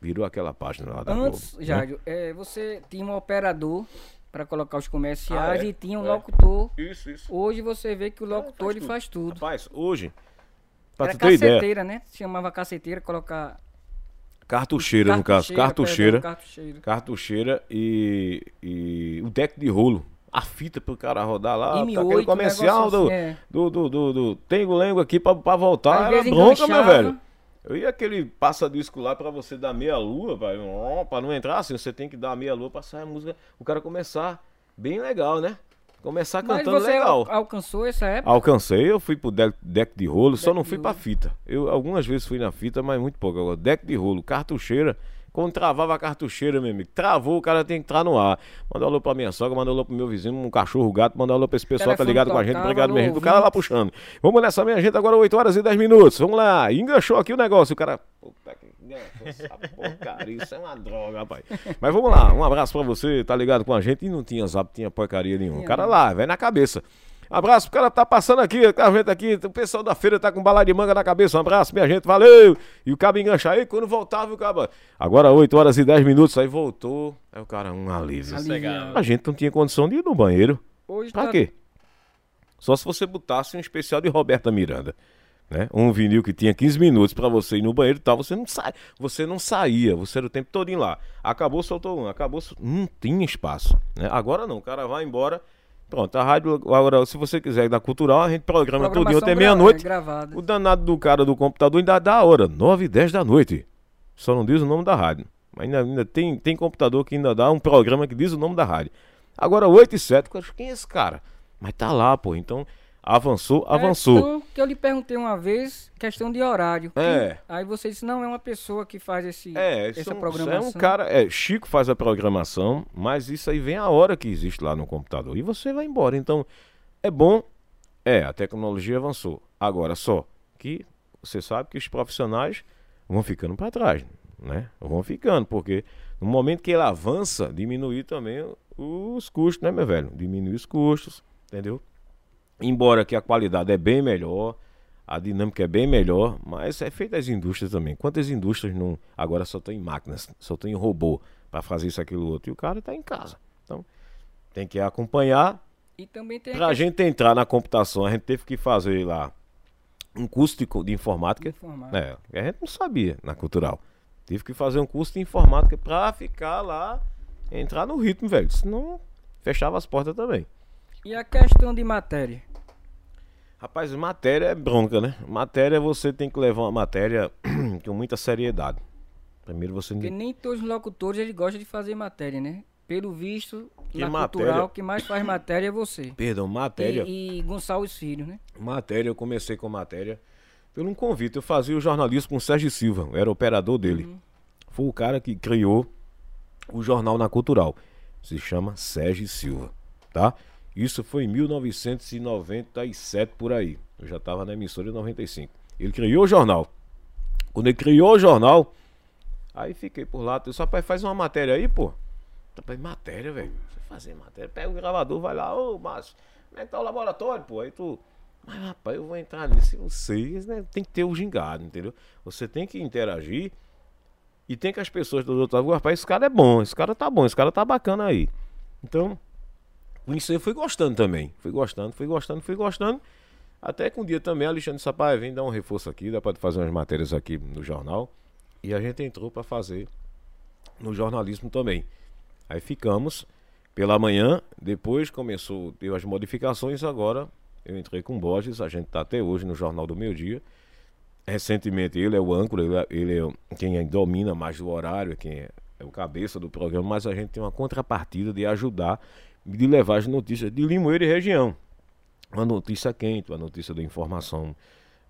virou aquela página lá da Antes, Globo. né? Jário, é, você tinha um operador para colocar os comerciais Ah, é? e tinha um É. locutor. Isso, isso. Hoje você vê que o locutor faz ele tudo. faz tudo. Rapaz, hoje, pra Era tu ter ideia, caceteira, né? Se chamava caceteira, colocar. Cartucheira, no caso, Cartucheira, cartucheira. perdão, cartucheira. cartucheira e, e o deck de rolo. A fita pro cara rodar lá, M8, tá aquele comercial do, assim, é. do, do, do, do Tengo Lengo aqui pra, pra voltar. Às Era bronca, meu velho. Eu ia aquele passa-disco lá pra você dar meia lua, pra, pra não entrar assim, você tem que dar meia lua pra sair a música, o cara começar bem legal, né? Começar Mas cantando você legal. al- alcançou essa época? Alcancei, eu fui pro deck, deck de rolo, só Deck não de fui pra rolo. fita. Eu algumas vezes fui na fita, mas muito pouco. Agora, deck de rolo, cartucheira. Quando travava a cartucheira, meu amigo, travou, o cara tem que entrar no ar. Mandou alô pra minha sogra, mandou alô pro meu vizinho, um cachorro, gato, mandou alô pra esse pessoal que tá ligado com a gente. Obrigado, minha gente. O cara lá puxando. Vamos nessa, minha gente, agora 8 horas e 10 minutos. Vamos lá, enganchou aqui o negócio. O cara. Que. Essa porcaria, isso é uma droga, rapaz. Mas vamos lá, um abraço pra você, tá ligado com a gente. E não tinha zap, tinha porcaria nenhuma. O cara não. lá, vai na cabeça. Abraço pro cara tá passando aqui, a gente aqui, o pessoal da feira tá com bala de manga na cabeça. Um abraço, minha gente, valeu! E o cabo engancha aí, quando voltava, o cabo. Agora 8 horas e 10 minutos, aí voltou. Aí o cara, um alívio. A gente não tinha condição de ir no banheiro. Hoje Pra tá- quê? Só se você botasse um especial de Roberta Miranda. Né? Um vinil que tinha 15 minutos pra você ir no banheiro e tal, você não sai, você não saía, você era o tempo todo lá. Acabou, soltou um, acabou, não tinha espaço. Né? Agora não, o cara vai embora. Pronto, a rádio, agora, se você quiser da cultural, a gente programa todo dia até meia-noite. é. O danado do cara do computador ainda dá a hora, 9 e 10 da noite. Só não diz o nome da rádio. Mas ainda, ainda tem, tem computador que ainda dá um programa que diz o nome da rádio. Agora 8 e 7, eu acho, quem é esse cara? Mas tá lá, pô. Então, avançou, avançou. É, então, que eu lhe perguntei uma vez, questão de horário. É. Aí você disse, não, é uma pessoa que faz esse, É, essa é um- programação. é um cara. É, Chico faz a programação, mas isso aí vem a hora que existe lá no computador. E você vai embora. Então, é bom. É, a tecnologia avançou. Agora só que você sabe que os profissionais vão ficando para trás, né? Vão ficando, porque no momento que ele avança, diminuir também os custos, né, meu velho? Diminuir os custos, entendeu? Embora que a qualidade é bem melhor, a dinâmica é bem melhor, mas é feita as indústrias também. Quantas indústrias não agora só tem máquinas, só tem robô para fazer isso aquilo outro e o cara está em casa. Então tem que acompanhar. E também tem a Para a questão gente entrar na computação, a gente teve que fazer lá um curso de, de informática. É, a gente não sabia na cultural. Tive que fazer um curso de informática para ficar lá, entrar no ritmo, velho. Senão fechava as portas também. E a questão de matéria? Rapaz, matéria é bronca, né? Matéria você tem que levar uma matéria com muita seriedade. Primeiro você Porque nem todos os locutores ele gostam de fazer matéria, né? Pelo visto, Que na matéria? cultural, que mais faz matéria é você. Perdão, matéria. E, e Gonçalves Filho, né? Matéria, eu comecei com matéria pelo um convite. Eu fazia o jornalismo com o Sérgio Silva, eu era operador dele. Foi o cara que criou o jornal na Cultural. Se chama Sérgio Silva, tá? Isso foi em 1997 por aí. Eu já estava na emissora em 95. Ele criou o jornal. Quando ele criou o jornal, aí fiquei por lá. Eu disse, rapaz, faz uma matéria aí, pô. Rapaz, matéria, velho. Você fazer matéria, pega o gravador, vai lá, ô Márcio, como é que tá o laboratório, pô? Aí tu. Mas rapaz, eu vou entrar nisso. Vocês, né? Tem que ter o gingado, entendeu? Você tem que interagir e tem que as pessoas do outro lado, rapaz, esse cara é bom, esse cara tá bom, esse cara tá bacana aí. Então, isso eu fui gostando também. Fui gostando, fui gostando, fui gostando. Até que um dia também, Alexandre Sapai, vem dar um reforço aqui, dá pra fazer umas matérias aqui no jornal. E a gente entrou pra fazer no jornalismo também. Aí ficamos pela manhã, depois começou, teve as modificações, agora eu entrei com o Borges, a gente tá até hoje no Jornal do Meio Dia. Recentemente ele é o âncora, ele é, ele é quem domina mais o horário, quem é, é o cabeça do programa, mas a gente tem uma contrapartida de ajudar, de levar as notícias de Limoeiro e região. Uma notícia quente, uma notícia da informação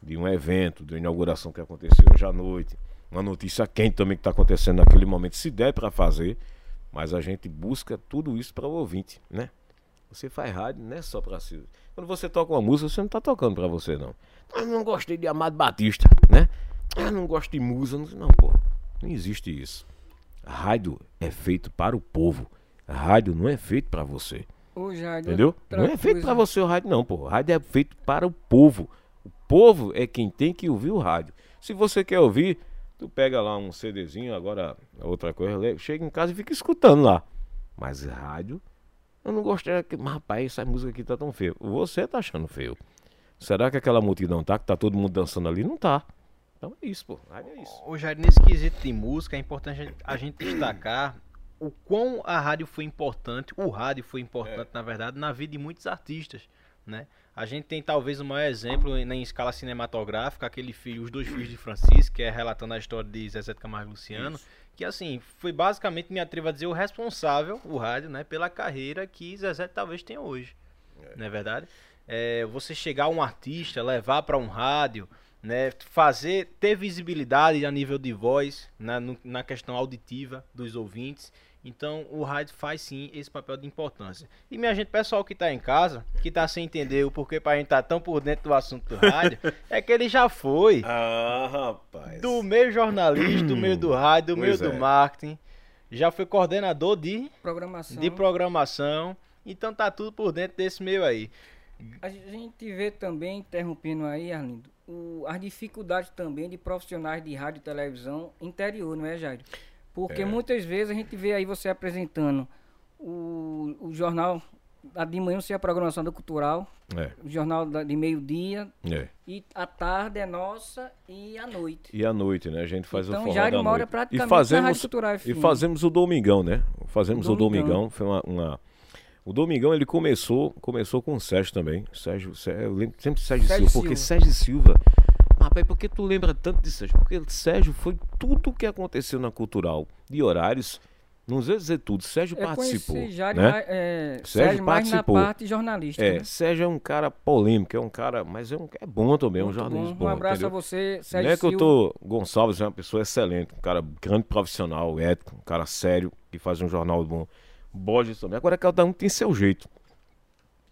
de um evento, de uma inauguração que aconteceu hoje à noite. Uma notícia quente também que está acontecendo naquele momento, se der para fazer, mas a gente busca tudo isso para o ouvinte, né? Você faz rádio, não é só para si. Quando você toca uma música, você não tá tocando para você, não. Ah, não gostei de Amado Batista, né? Ah, não gosto de musa. Não, não, pô. Não existe isso. Rádio é feito para o povo. Rádio não é feito para você. Ô, Jair, Entendeu? Não é feito para você o rádio, não, pô. O rádio é feito para o povo. O povo é quem tem que ouvir o rádio. Se você quer ouvir, tu pega lá um CDzinho, agora outra coisa, chega em casa e fica escutando lá. Mas rádio, eu não gostei. Mas, rapaz, essa música aqui tá tão feia. Você tá achando feio. Será que aquela multidão tá? Que tá todo mundo dançando ali? Não tá. Então é isso, pô. Rádio é isso. Ô, Jair, nesse quesito de música, é importante a gente- a gente destacar o quão a rádio foi importante, o rádio foi importante, na verdade, na vida de muitos artistas, né? A gente tem talvez o maior exemplo em, em escala cinematográfica, aquele filho, Os Dois Filhos de Francisco, que é relatando a história de Zezé de Camargo Luciano, que assim, foi basicamente, me atrevo a dizer, o responsável, o rádio, né, pela carreira que Zezé talvez tenha hoje. Não é verdade? É, você chegar a um artista, levar para um rádio, né, fazer, ter visibilidade a nível de voz, na, no- na questão auditiva dos ouvintes. Então, o rádio faz sim esse papel de importância. E minha gente, pessoal que tá em casa, que tá sem entender o porquê pra gente tá tão por dentro do assunto do rádio, é que ele já foi Ah, rapaz. do meio jornalista, do meio do rádio, do meio Pois do é. marketing. Já foi coordenador de, Programação. de programação. Então tá tudo por dentro desse meio aí. A gente vê também, interrompendo aí, Arlindo, o- as dificuldades também de profissionais de rádio e televisão interior, não é, Jair? Porque muitas vezes a gente vê aí você apresentando o, o jornal a de manhã, você é a programação do cultural, É, o jornal da- de meio-dia, é. e a tarde é nossa e a noite. E à noite, né? A gente faz Então, o forró Jairo da noite. praticamente e fazemos, Cultural E fazemos o Domingão, né? Fazemos o Domingão. Domingão. Foi uma, uma- O Domingão, ele começou, começou com o Sérgio também. Sérgio, Sérgio eu lembro sempre de Sérgio, Sérgio Silva, porque Silva. Sérgio Silva... Rapaz, por que tu lembra tanto de Sérgio? Porque Sérgio foi tudo que aconteceu na Cultural, de horários. Não sei dizer tudo, Sérgio Eu participou. Jairo, né? mais- é, Sérgio Sérgio mais na participou. parte jornalística. É, né? Sérgio é um cara polêmico, é um cara... Mas é, um, é bom também, é um jornalista bom. bom. Um abraço entendeu? a você, Sérgio Não é que eu tô. Gonçalves é uma pessoa excelente, um cara grande profissional, ético, um cara sério, que faz um jornal bom. Borges também. Agora cada um tem seu jeito.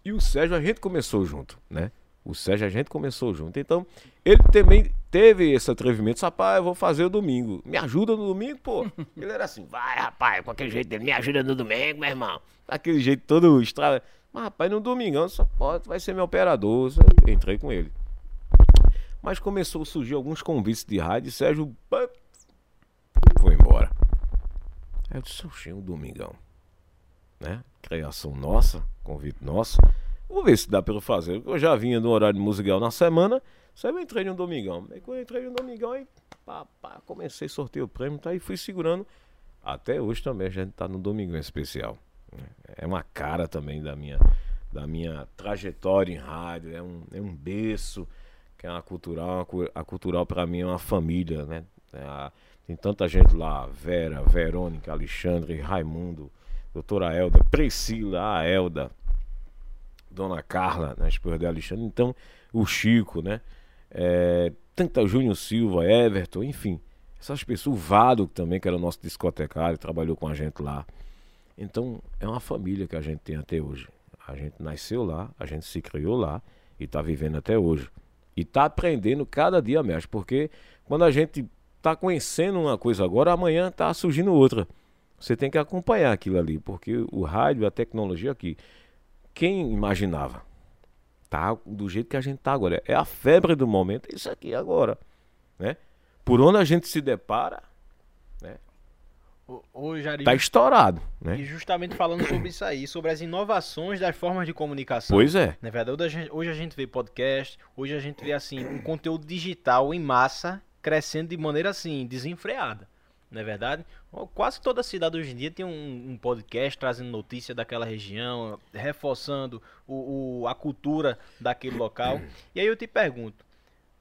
E o Sérgio a gente começou junto, né? O Sérgio a gente começou junto. Então, ele também teve esse atrevimento. Rapaz, eu vou fazer o domingo. Me ajuda no domingo, pô. Ele era assim, vai, rapaz, com aquele jeito dele, me ajuda no domingo, meu irmão. Daquele jeito todo estrada. Mas, rapaz, no domingão, só pode, vai ser meu operador. Eu entrei com ele. Mas começou a surgir alguns convites de rádio e Sérgio foi embora. Aí eu disse, oxe, um domingão. Né? Criação nossa, convite nosso. Vou ver se dá eu fazer. Eu já vinha no horário musical na semana, só eu entrei no domingão. Aí quando eu entrei no domingão, aí pá, pá, comecei a sortear o prêmio, tá? E fui segurando. Até hoje também a gente tá no domingão especial. É uma cara também da minha, da minha trajetória em rádio, é um, é um berço que é uma cultural, a cu- a cultural para mim é uma família, né? É a- tem tanta gente lá, Vera, Verônica, Alexandre, Raimundo, doutora Elda, Priscila, a Elda, Dona Carla, né, esposa de Alexandre, então o Chico, né? É, tanta Júnior Silva, Everton, enfim, essas pessoas, o Vado também, que era o nosso discotecário, trabalhou com a gente lá. Então, é uma família que a gente tem até hoje. A gente nasceu lá, a gente se criou lá e está vivendo até hoje. E está aprendendo cada dia mais, porque quando a gente está conhecendo uma coisa agora, amanhã está surgindo outra. Você tem que acompanhar aquilo ali, porque o rádio, a tecnologia aqui, quem imaginava? Tá do jeito que a gente tá agora. É a febre do momento, é isso aqui agora, né? Por onde a gente se depara, né? Ô, Jari, Tá estourado, né? E justamente falando sobre isso aí, sobre as inovações das formas de comunicação. Pois é. Na verdade, hoje a gente, hoje a gente vê podcast, hoje a gente vê assim um conteúdo digital em massa crescendo de maneira assim desenfreada. Não é verdade? Quase toda cidade hoje em dia tem um, um podcast trazendo notícia daquela região, reforçando o, o, a cultura daquele local. E aí eu te pergunto,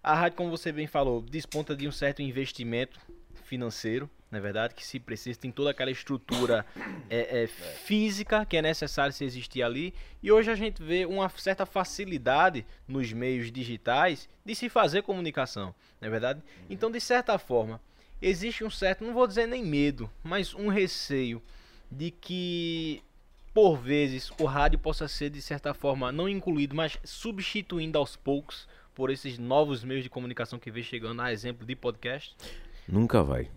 a rádio, como você bem falou, desponta de um certo investimento financeiro, é verdade? Que se precisa, tem toda aquela estrutura é, é, física que é necessária se existir ali. E hoje a gente vê uma certa facilidade nos meios digitais de se fazer comunicação, é verdade? Então, de certa forma, existe um certo, não vou dizer nem medo, mas um receio de que por vezes o rádio possa ser de certa forma não incluído, mas substituindo aos poucos por esses novos meios de comunicação que vem chegando, a exemplo de podcast? Nunca vai.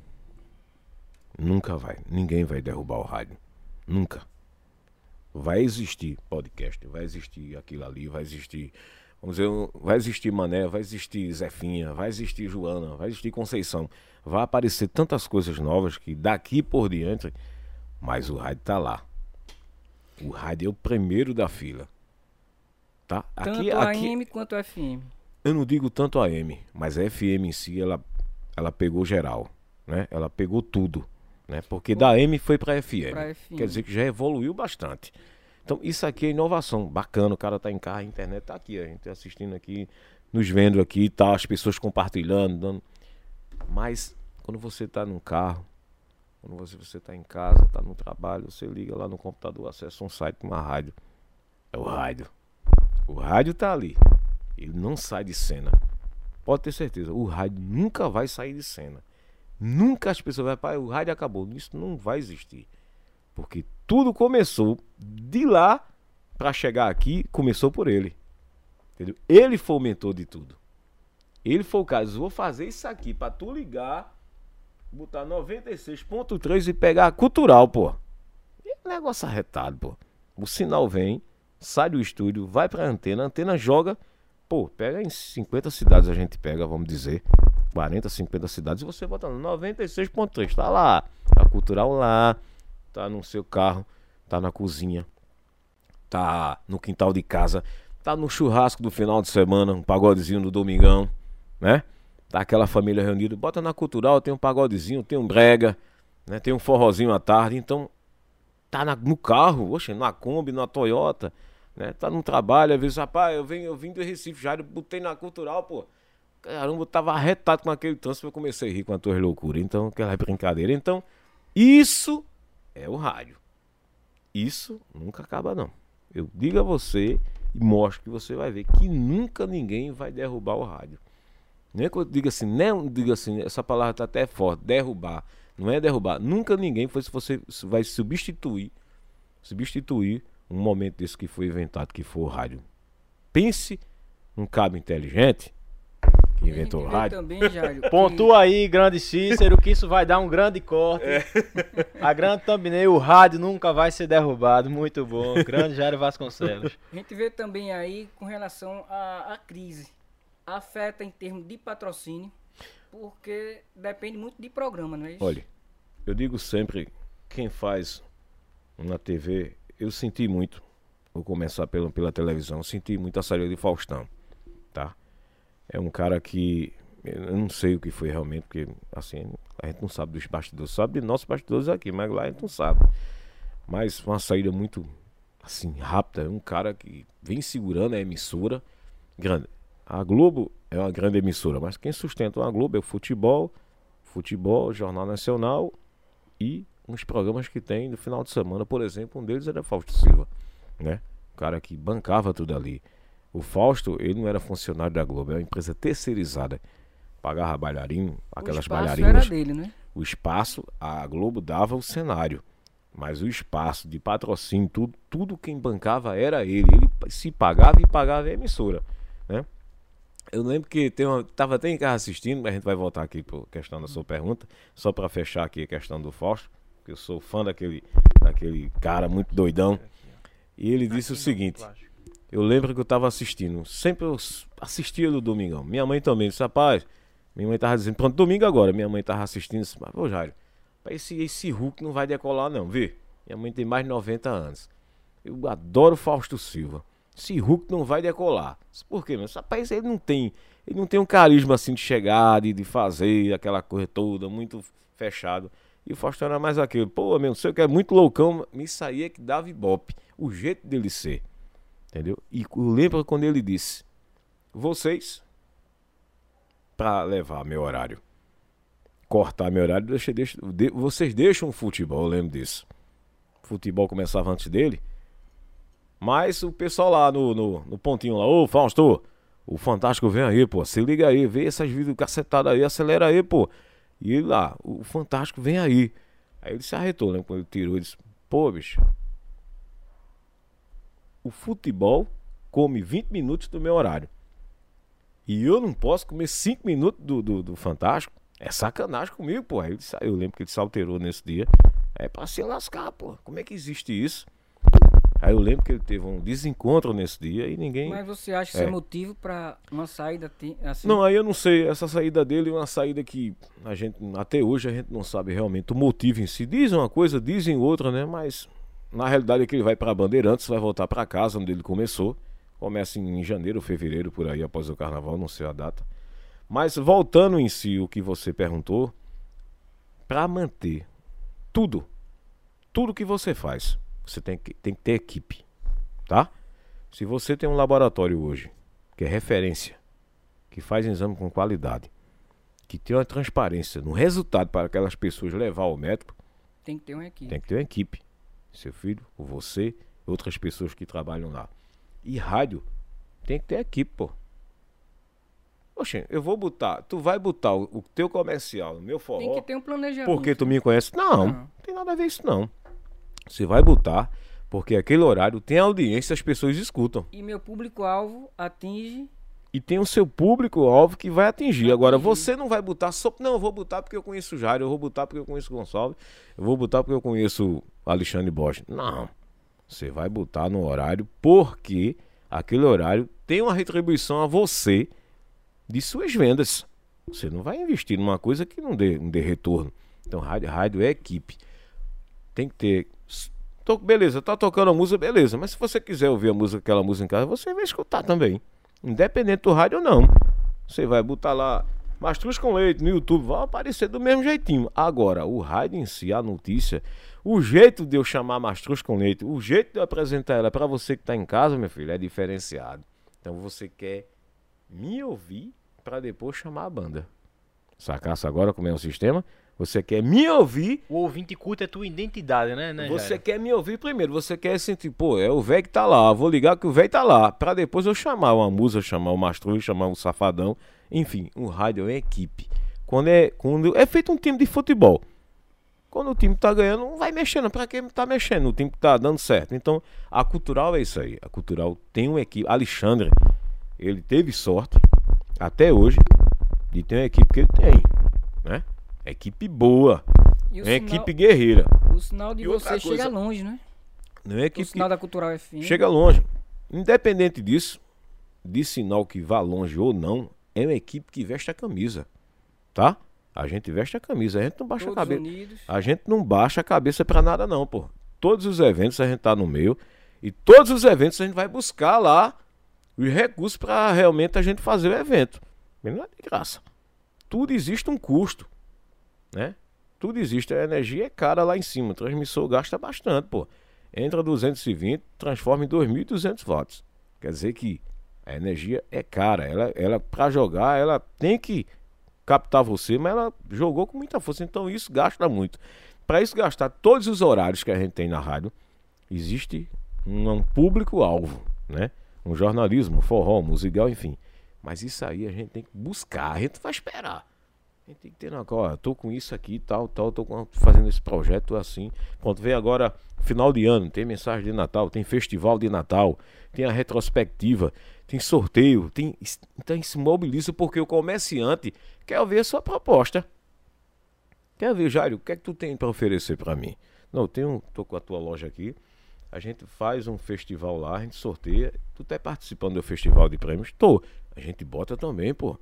Nunca vai. Ninguém vai derrubar o rádio. Nunca. Vai existir podcast, vai existir aquilo ali, vai existir. Vamos dizer, vai existir Mané, vai existir Zefinha, vai existir Joana, vai existir Conceição. Vai aparecer tantas coisas novas que daqui por diante, mas o rádio tá lá. O rádio é o primeiro da fila. Tá? Tanto aqui, aqui, AM quanto FM. Eu não digo tanto AM, mas a FM em si, ela, ela pegou geral. Né? Ela pegou tudo né? Porque da AM foi para FM. Pra FM. Quer dizer que já evoluiu bastante. Então, isso aqui é inovação. Bacana, o cara tá em carro, a internet tá aqui, a gente tá assistindo aqui, nos vendo aqui, tá, as pessoas compartilhando, dando. Mas quando você tá num carro, quando você, você tá em casa, tá no trabalho, você liga lá no computador, acessa um site, uma rádio. É o rádio. O rádio tá ali. Ele não sai de cena. Pode ter certeza, o rádio nunca vai sair de cena. Nunca as pessoas vão, pai, o rádio acabou. Isso não vai existir. Porque tudo começou de lá para chegar aqui, começou por ele. Entendeu? Ele foi o mentor de tudo. Ele foi o caso, vou fazer isso aqui para tu ligar, botar 96.3 e pegar a cultural, pô. É negócio arretado, pô. O sinal vem, sai do estúdio, vai pra antena, a antena joga, pô, pega em 50 cidades a gente pega, vamos dizer. 40, 50 cidades, e você bota no 96.3, tá lá. Tá cultural lá, tá no seu carro, tá na cozinha, tá no quintal de casa, tá no churrasco do final de semana, um pagodezinho do domingão, né? Tá aquela família reunida, bota na cultural, tem um pagodezinho, tem um brega, né? Tem um forrozinho à tarde, então tá na, no carro, oxe, na Kombi, na Toyota, né? Tá no trabalho, às vezes, rapaz, eu, venho, eu vim do Recife já, botei na cultural, pô. Caramba, eu tava arretado com aquele trânsito, eu comecei a rir com as tuas loucuras. Então, aquela brincadeira. Então, isso é o rádio. Isso nunca acaba, não. Eu digo a você e mostro que você vai ver que nunca ninguém vai derrubar o rádio. Nem que eu diga assim, não diga assim, essa palavra tá até forte, derrubar. Não é derrubar. Nunca ninguém foi se você vai substituir, substituir um momento desse que foi inventado, que foi o rádio. Pense num cabo inteligente que inventou o rádio. Também, Jairo, Pontua aí, grande Cícero, que isso vai dar um grande corte. É. A grande thumbnail, o rádio nunca vai ser derrubado. Muito bom. Grande Jairo Vasconcelos. A gente vê também aí com relação à, à crise. Afeta em termos de patrocínio, porque depende muito de programa, não é isso? Olha, eu digo sempre, quem faz na TV, eu senti muito, vou começar pela, pela televisão, senti muito a saída de Faustão, tá? É um cara que eu não sei o que foi realmente, porque assim, a gente não sabe dos bastidores, sabe de nossos bastidores aqui, mas lá a gente não sabe. Mas uma saída muito assim, rápida, é um cara que vem segurando a emissora grande. A Globo é uma grande emissora, mas quem sustenta a Globo é o futebol, futebol, Jornal Nacional e uns programas que tem no final de semana, por exemplo, um deles era Fausto Silva, né? O cara que bancava tudo ali. O Fausto, ele não era funcionário da Globo, era uma empresa terceirizada. Pagava bailarino, aquelas o bailarinas. era dele, né? O espaço, a Globo dava o cenário. Mas o espaço de patrocínio, tudo, tudo quem bancava era ele. Ele se pagava e pagava a emissora, né? Eu lembro que tem uma, tava até em casa assistindo, mas a gente vai voltar aqui para questão da sua pergunta, só para fechar aqui a questão do Fausto, que eu sou fã daquele, daquele cara muito doidão. E ele disse o seguinte: eu lembro que eu tava assistindo, sempre eu assistia do Domingão. Minha mãe também disse: rapaz, minha mãe tava dizendo, pronto, domingo agora. Minha mãe tava assistindo, disse, mas, ô Jairo, esse, esse Hulk não vai decolar, não, vê. Minha mãe tem mais de 90 anos. Eu adoro Fausto Silva esse Hulk não vai decolar. Por quê, meu? Rapaz, ele não tem. Ele não tem um carisma assim de chegar, de, de fazer aquela coisa toda, muito fechado. E o Faustão era mais aquele, pô, meu, não sei o que é muito loucão, isso aí é que dava ibope. O jeito dele ser. Entendeu? E eu lembro quando ele disse: Vocês, para levar meu horário, cortar meu horário, deixa, deixa, de, vocês deixam o futebol, eu lembro disso. O futebol começava antes dele. Mas o pessoal lá no, no, no pontinho lá, ô Fausto, o Fantástico vem aí, pô. Se liga aí, vê essas vídeos cacetadas aí, acelera aí, pô. E lá, o Fantástico vem aí. Aí ele se arretou, né? Quando ele tirou, ele disse, pô, bicho. O futebol come 20 minutos do meu horário. E eu não posso comer 5 minutos do, do, do, Fantástico. É sacanagem comigo, pô. Aí ele, eu lembro que ele se alterou nesse dia. É pra se lascar, pô. Como é que existe isso? Aí eu lembro que ele teve um desencontro nesse dia e ninguém. Mas você acha que é. isso é motivo para uma saída assim? Não, aí eu não sei. Essa saída dele é uma saída que a gente, até hoje, a gente não sabe realmente o motivo em si. Dizem uma coisa, dizem outra, né? Mas na realidade é que ele vai para Bandeirantes, vai voltar para casa onde ele começou. Começa em janeiro, fevereiro, por aí, após o carnaval, não sei a data. Mas voltando em si o que você perguntou, para manter tudo, tudo que você faz você tem que, tem que ter equipe, tá? Se você tem um laboratório hoje, que é referência, que faz exame com qualidade, que tem uma transparência no resultado para aquelas pessoas levar ao médico, tem que ter uma equipe. Tem que ter uma equipe. Seu filho, você, outras pessoas que trabalham lá. E rádio, tem que ter equipe, pô. Oxe, eu vou botar, tu vai botar o, o teu comercial no meu forró. Tem que ter um planejamento. Porque tu me conhece? Não, não, não tem nada a ver isso não. Você vai botar, porque aquele horário tem audiência, as pessoas escutam. E meu público-alvo atinge. E tem o seu público-alvo que vai atingir. Agora, atingir. você não vai botar só. Não, eu vou botar porque eu conheço o Jairo, eu vou botar porque eu conheço o Gonçalves, eu vou botar porque eu conheço o Alexandre Bosch. Não. Você vai botar no horário porque aquele horário tem uma retribuição a você de suas vendas. Você não vai investir numa coisa que não dê, não dê retorno. Então, rádio, rádio é equipe. Tem que ter Tô, beleza, tá tocando a música, beleza. Mas se você quiser ouvir a música, aquela música em casa, você vai escutar também. Independente do rádio ou não. Você vai botar lá Mastruz com Leite no YouTube, vai aparecer do mesmo jeitinho. Agora, o rádio em si, a notícia, o jeito de eu chamar Mastruz com Leite, o jeito de eu apresentar ela para você que tá em casa, meu filho, é diferenciado. Então você quer me ouvir para depois chamar a banda. Sacasse agora como é o sistema? Você quer me ouvir. O ouvinte curta é tua identidade, né, né Você Jair? quer me ouvir primeiro. Você quer sentir, pô, é o velho que tá lá. Vou ligar que o velho tá lá. Pra depois eu chamar uma musa, chamar o mastruz, chamar um safadão. Enfim, um rádio é equipe. Quando é, quando é feito um time de futebol. Quando o time tá ganhando, não vai mexendo. Pra que tá mexendo? O time tá dando certo. Então, a cultural é isso aí. A cultural tem uma equipe. Alexandre, ele teve sorte, até hoje, de ter uma equipe que ele tem. Né? Equipe boa. E é equipe guerreira. O sinal de e você chega longe, né? Não é equipe, o sinal da Cultural FM. Chega longe. Independente disso, de sinal que vá longe ou não, é uma equipe que veste a camisa. Tá? A gente veste a camisa, a gente não baixa Todos a cabeça. Unidos. A gente não baixa a cabeça para nada não, pô. Todos os eventos a gente tá no meio e todos os eventos a gente vai buscar lá os recursos para realmente a gente fazer o evento. Mas não é de graça. Tudo existe um custo né? Tudo existe, a energia é cara lá em cima, o transmissor gasta bastante, pô. Entra 220, transforma em 2.200 watts. Quer dizer que a energia é cara, ela, ela para jogar, ela tem que captar você, mas ela jogou com muita força, então isso gasta muito. para isso gastar todos os horários que a gente tem na rádio, existe um, um público-alvo, né? Um jornalismo, forró, musical, enfim. Mas isso aí a gente tem que buscar, a gente vai esperar. A gente tem que ter na ó, tô com isso aqui, tal, tal, tô fazendo esse projeto assim. Pronto, vem agora final de ano, tem mensagem de Natal, tem festival de Natal, tem a retrospectiva, tem sorteio, tem então se mobiliza porque o comerciante quer ver a sua proposta. Quer ver, Jairo, o que é que tu tem para oferecer para mim? Não, eu tenho, tô com a tua loja aqui. A gente faz um festival lá, a gente sorteia. Tu tá participando do festival de prêmios? Tô. A gente bota também, pô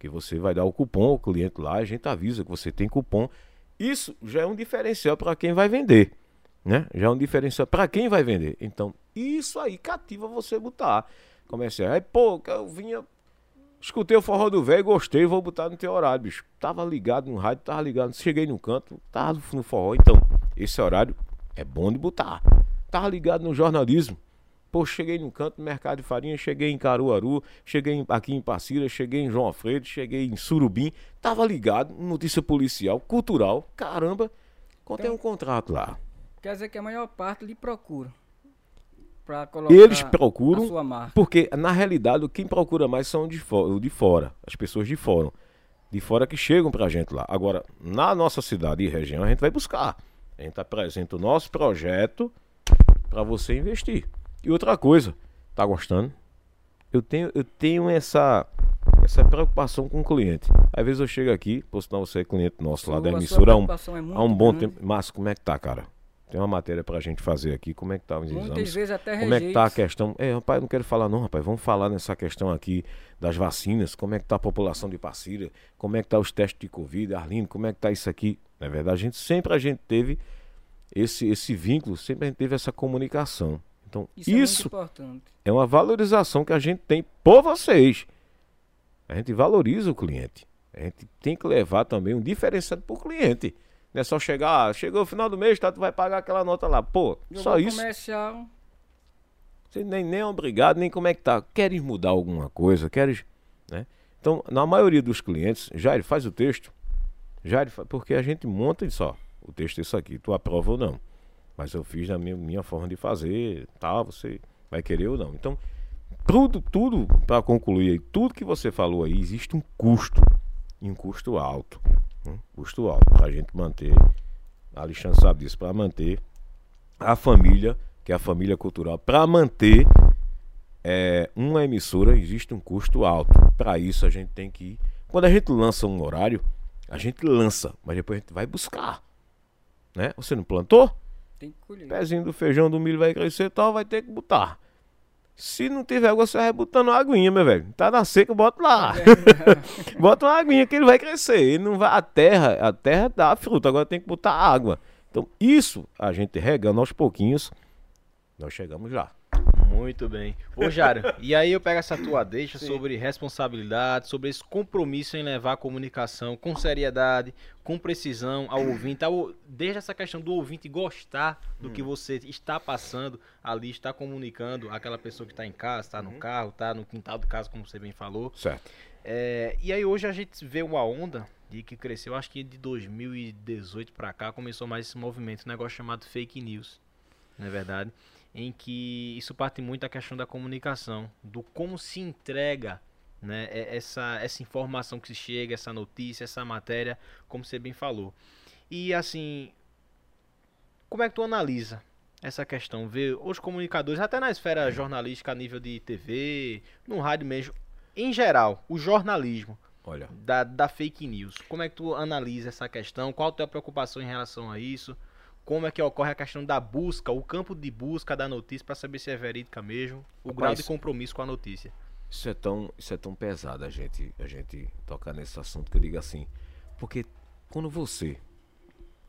que você vai dar o cupom ao cliente lá, a gente avisa que você tem cupom. Isso já é um diferencial para quem vai vender, né? Já é um diferencial para quem vai vender. Então, isso aí cativa você botar. Comecei, aí, pô, eu vinha escutei o forró do velho, gostei, vou botar no teu horário, bicho. Tava ligado no rádio, tava ligado, cheguei no canto, tava no forró, então, esse horário é bom de botar. Tava ligado no jornalismo, Pô, cheguei no canto do mercado de farinha, cheguei em Caruaru, cheguei aqui em Passira, cheguei em João Alfredo, cheguei em Surubim, tava ligado, notícia policial, cultural, caramba, contei então, um contrato lá. Quer dizer que a maior parte lhe procura. Pra colocar Eles procuram, porque na realidade quem procura mais são de fora, de fora, as pessoas de fora, de fora que chegam pra gente lá. Agora, na nossa cidade e região, a gente vai buscar. A gente apresenta o nosso projeto para você investir. E outra coisa, tá gostando? Eu tenho, eu tenho essa, essa preocupação com o cliente. Às vezes eu chego aqui, por sinal você é cliente nosso lá da emissora há um, é há um bom grande. tempo. Márcio, como é que tá, cara? Tem uma matéria pra gente fazer aqui. Como é que tá os Muitas exames? vezes até Como é que tá a questão? É, rapaz, não quero falar não, rapaz. Vamos falar nessa questão aqui das vacinas. Como é que tá a população de Passira? Como é que tá os testes de Covid? Arlindo, como é que tá isso aqui? Na verdade, a gente sempre a gente teve esse, esse vínculo, sempre a gente teve essa comunicação. Então, isso, isso é, é, uma valorização que a gente tem por vocês. A gente valoriza o cliente. A gente tem que levar também um diferenciado para o cliente. Não é só chegar, ah, chegou o final do mês, tá, tu vai pagar aquela nota lá. Pô, Eu só isso. Comercial. Você nem, nem é obrigado, nem como é que tá. Queres mudar alguma coisa? Queres. Né? Então, na maioria dos clientes, Jair, faz o texto. Jair, porque a gente monta e só. O texto é isso aqui, tu aprova ou não. Mas eu fiz da minha, minha forma de fazer, tá? Você vai querer ou não. Então, tudo, tudo para concluir aí, tudo que você falou aí, existe um custo. E um custo alto. Um custo alto para a gente manter. A Alexandre sabe disso, para manter a família, que é a família cultural, para manter é, uma emissora, existe um custo alto. Para isso a gente tem que ir. Quando a gente lança um horário, a gente lança, mas depois a gente vai buscar. Né? Você não plantou? Tem que colher. Pezinho do feijão, do milho vai crescer e tal, vai ter que botar. Se não tiver água, você vai botando uma aguinha, meu velho. Tá na seca, bota lá. É bota uma aguinha que ele vai crescer. Ele não vai. A terra, a terra dá fruta, agora tem que botar água. Então, isso a gente regando aos pouquinhos, nós chegamos lá. Muito bem. Ô, Jário, e aí eu pego essa tua deixa Sim. sobre responsabilidade, sobre esse compromisso em levar a comunicação com seriedade, com precisão ao ouvinte, ao, desde essa questão do ouvinte gostar do hum. que você está passando ali, está comunicando aquela pessoa que está em casa, está no uhum. carro, está no quintal de casa, como você bem falou. Certo. É, e aí hoje a gente vê uma onda de que cresceu, acho que de 2018 para cá começou mais esse movimento, um negócio chamado fake news, não é verdade? Em que isso parte muito da questão da comunicação, do como se entrega né, essa, essa informação que se chega, essa notícia, essa matéria, como você bem falou. E assim, como é que tu analisa essa questão? Ver os comunicadores, até na esfera jornalística a nível de TV, no rádio mesmo, em geral, o jornalismo. Olha. Da, da fake news. Como é que tu analisa essa questão? Qual a tua preocupação em relação a isso? Como é que ocorre a questão da busca, o campo de busca da notícia para saber se é verídica mesmo, o Rapaz, grau de compromisso com a notícia. Isso é tão, isso é tão pesado a gente, a gente tocar nesse assunto que eu digo assim, porque quando você,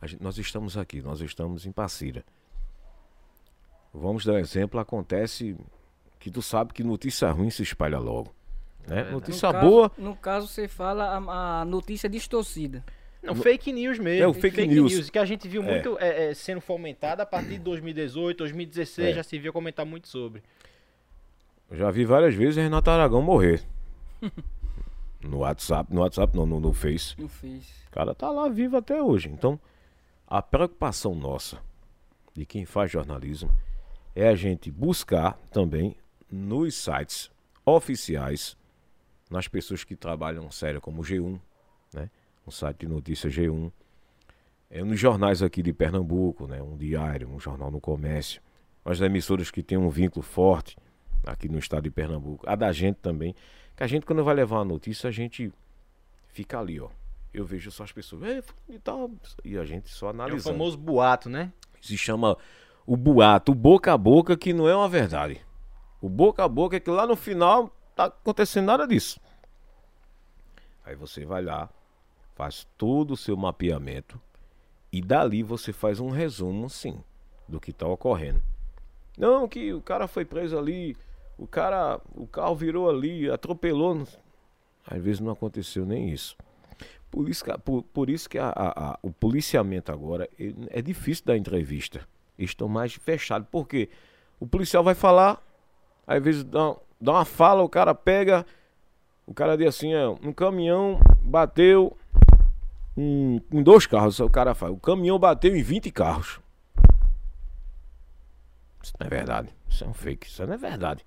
gente, nós estamos aqui, nós estamos em Passira. Vamos dar um exemplo, acontece que tu sabe que notícia ruim se espalha logo. Né? É notícia no boa. Caso, no caso, você fala a, a notícia distorcida. Não, fake news mesmo. É o fake, fake news. news. Que a gente viu é. muito é, é, sendo fomentado a partir de 2018, 2016, é. já se viu comentar muito sobre. Eu já vi várias vezes o Renato Aragão morrer. no WhatsApp, no WhatsApp não, no, no Face. No Face. O cara tá lá vivo até hoje. Então, A preocupação nossa, de quem faz jornalismo, é a gente buscar também nos sites oficiais, nas pessoas que trabalham sério, como o G1, né? Um site de notícias G1, é, nos jornais aqui de Pernambuco, né? um diário, um jornal no comércio, as emissoras que têm um vínculo forte aqui no estado de Pernambuco, a da gente também, que a gente quando vai levar uma notícia, a gente fica ali, ó. Eu vejo só as pessoas, e tal, e a gente só analisa. É o famoso boato, né? Se chama o boato, o boca a boca, que não é uma verdade. O boca a boca é que lá no final tá acontecendo nada disso. Aí você vai lá, faz todo o seu mapeamento e dali você faz um resumo, sim, do que está ocorrendo. Não, que o cara foi preso ali, o cara, o carro virou ali, atropelou. Às vezes não aconteceu nem isso. Por isso que, por, por isso que a, a, a, o policiamento agora é difícil dar entrevista. Eles estão mais fechados. Porque o policial vai falar, às vezes dá, dá uma fala, o cara pega, o cara diz assim, é, um caminhão bateu em, em dois carros, o cara fala, o caminhão bateu em 20 carros. Isso não é verdade. Isso é um fake, isso não é verdade.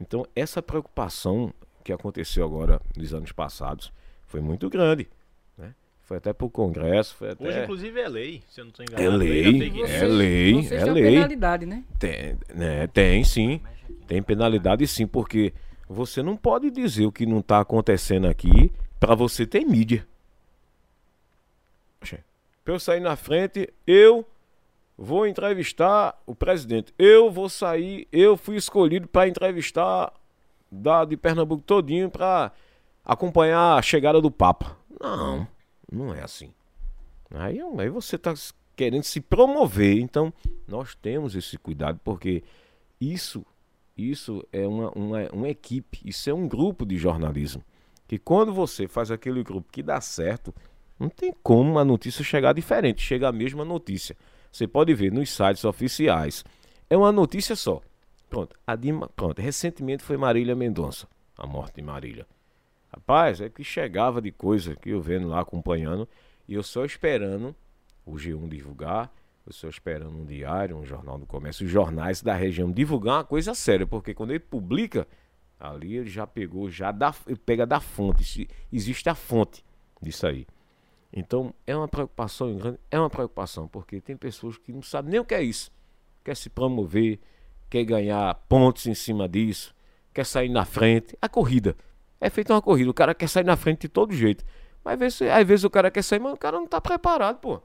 Então, essa preocupação que aconteceu agora nos anos passados foi muito grande. Né? Foi até para o Congresso. Foi até... Hoje, inclusive, é lei, se eu não estou enganado. É lei, é lei, é lei. penalidade, né? Tem, né? tem sim. Tem penalidade sim, porque você não pode dizer o que não está acontecendo aqui para você ter mídia. Para eu sair na frente, eu vou entrevistar o presidente. Eu vou sair, eu fui escolhido para entrevistar da, de Pernambuco todinho para acompanhar a chegada do Papa. Não, não é assim. Aí, aí você está querendo se promover. Então, nós temos esse cuidado, porque isso, isso é uma, uma, uma equipe, isso é um grupo de jornalismo. Que quando você faz aquele grupo que dá certo, não tem como a notícia chegar diferente, chega a mesma notícia. Você pode ver nos sites oficiais. É uma notícia só. Pronto, Dima, pronto. Recentemente foi Marília Mendonça, a morte de Marília. Rapaz, é que chegava de coisa que eu vendo lá acompanhando e eu só esperando o G1 divulgar, eu só esperando um diário, um jornal do comércio, os jornais da região divulgar uma coisa séria, porque quando ele publica, ali ele já pegou, já dá, pega da fonte, existe a fonte disso aí. Então é uma preocupação grande, é uma preocupação, porque tem pessoas que não sabem nem o que é isso. Quer se promover, quer ganhar pontos em cima disso, quer sair na frente. A corrida. É feita uma corrida, o cara quer sair na frente de todo jeito. Mas às vezes, às vezes o cara quer sair, mas o cara não está preparado, pô.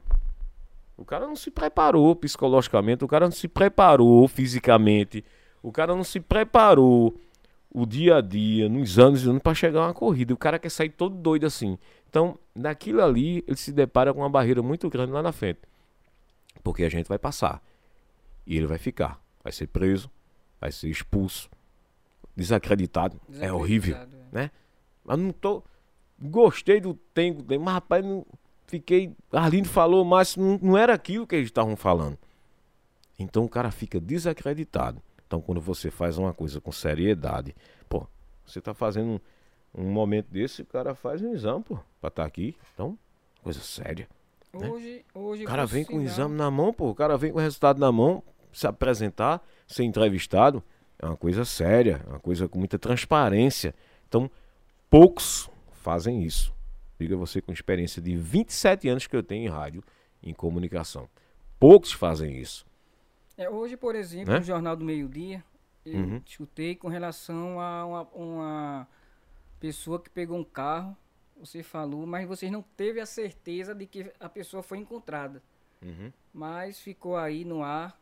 O cara não se preparou psicologicamente, o cara não se preparou fisicamente, o cara não se preparou o dia a dia, nos anos e anos, para chegar a uma corrida. O cara quer sair todo doido assim. Então, naquilo ali, ele se depara com uma barreira muito grande lá na frente. Porque a gente vai passar. E ele vai ficar. Vai ser preso, vai ser expulso, desacreditado. É desacreditado é horrível, é. né? Mas não tô. Gostei do tempo, mas rapaz, não fiquei. Arlindo falou, mas não, não era aquilo que eles estavam falando. Então o cara fica desacreditado. Então quando você faz uma coisa com seriedade, pô, você tá fazendo um momento desse, o cara faz um exame, pô, pra estar tá aqui. Então, coisa séria. Hoje, né? hoje o cara vem com o exame na mão, pô, o cara vem com o resultado na mão, se apresentar, ser entrevistado, é uma coisa séria, é uma coisa com muita transparência. Então, poucos fazem isso. Diga você com experiência de 27 anos que eu tenho em rádio, em comunicação. Poucos fazem isso. É, hoje, por exemplo, né? no Jornal do Meio Dia, eu uhum. escutei com relação a uma, uma pessoa que pegou um carro, você falou, mas vocês não teve a certeza de que a pessoa foi encontrada. Uhum. Mas ficou aí no ar.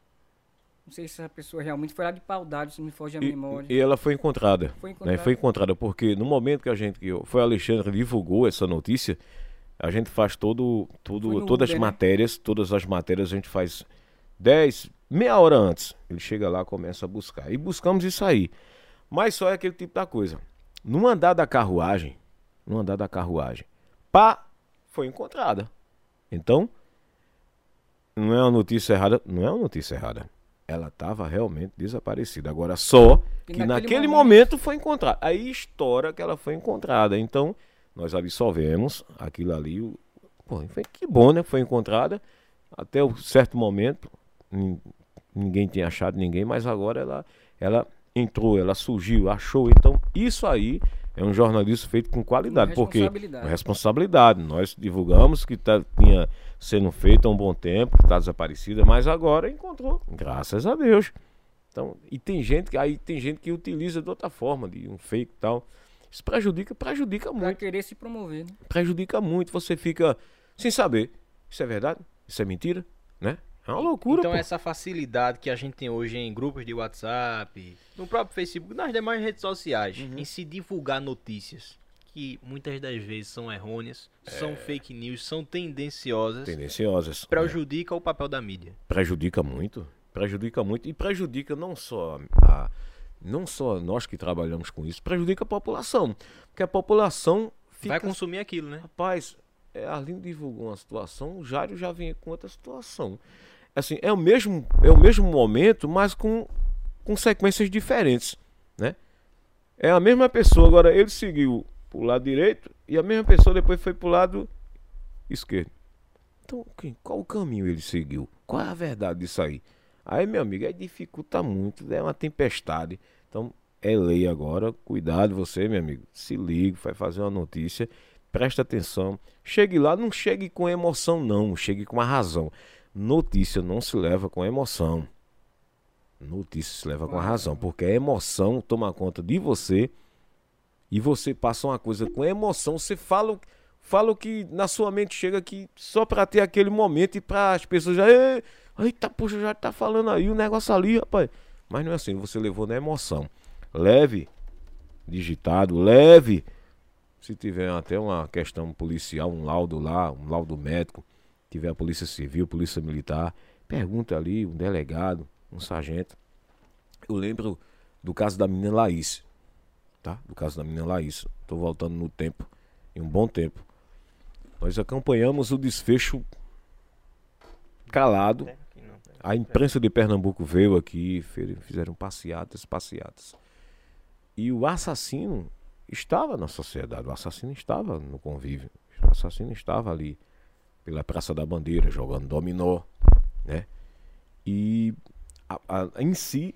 Não sei se a pessoa realmente foi lá de paudade, se me foge a e, memória. E ela foi encontrada. Foi encontrada. Né? Foi encontrada, porque no momento que a gente. Foi Alexandre divulgou essa notícia, a gente faz todo, todo, todas Uber, as né? matérias, né? todas as matérias a gente faz 10, meia hora antes. Ele chega lá, começa a buscar. E buscamos isso aí. Mas só é aquele tipo da coisa. No andar da carruagem, no andar da carruagem, pá, foi encontrada. Então, não é uma notícia errada, não é uma notícia errada. Ela estava realmente desaparecida. Agora só que, que naquele, naquele momento... momento... foi encontrada. Aí estoura que ela foi encontrada. Então, nós absolvemos aquilo ali. Pô, que bom, né? Foi encontrada. até um certo momento, ninguém tinha achado ninguém, mas agora ela, ela entrou, ela surgiu, achou. Então, isso aí é um jornalismo feito com qualidade, porque responsabilidade. Nós divulgamos que tá, tinha sendo feito há um bom tempo, que está desaparecida, mas agora encontrou, graças a Deus. Então, e tem gente que aí tem gente que utiliza de outra forma, de um fake e tal. Isso prejudica, prejudica muito. Pra querer se promover, né? Prejudica muito. Você fica sem saber. Isso é verdade? Isso é mentira? Né? É uma loucura. Então, pô. essa facilidade que a gente tem hoje em grupos de WhatsApp, no próprio Facebook, nas demais redes sociais, uhum. em se divulgar notícias que muitas das vezes são errôneas, é... são fake news, são tendenciosas. Tendenciosas. Prejudica é. o papel da mídia. Prejudica muito. Prejudica muito. E prejudica não só a não só nós que trabalhamos com isso, prejudica a população. Porque a população fica... Vai consumir aquilo, né? Rapaz, é, Arlindo divulgou uma situação, o Jário já vinha com outra situação. Assim, é o mesmo, é o mesmo momento, mas com consequências diferentes, né? É a mesma pessoa, agora ele seguiu pro lado direito e a mesma pessoa depois foi pro lado esquerdo. Então, qual o caminho ele seguiu? Qual é a verdade disso aí? Aí, meu amigo, aí dificulta muito, é uma tempestade. Então, é lei agora. Cuidado você, meu amigo. Se ligue, vai fazer uma notícia. Presta atenção. Chegue lá, não chegue com emoção, não. Chegue com a razão. Notícia não se leva com emoção. Notícia se leva com a razão. Porque a emoção toma conta de você. E você passa uma coisa com emoção. Você fala, fala o que na sua mente chega aqui só para ter aquele momento e para as pessoas já. Eita, puxa, já tá falando aí o negócio ali, rapaz. Mas não é assim, você levou na emoção. Leve, digitado, leve. Se tiver até uma questão policial, um laudo lá, um laudo médico, tiver a polícia civil, polícia militar, pergunta ali, um delegado, um sargento. Eu lembro do caso da menina Laís, tá? Do caso da menina Laís. Tô voltando no tempo, em um bom tempo. Nós acompanhamos o desfecho calado a imprensa de Pernambuco veio aqui, fizeram passeatas, passeatas. E o assassino estava na sociedade, o assassino estava no convívio, o assassino estava ali pela Praça da Bandeira jogando dominó, né? E a, a, em si,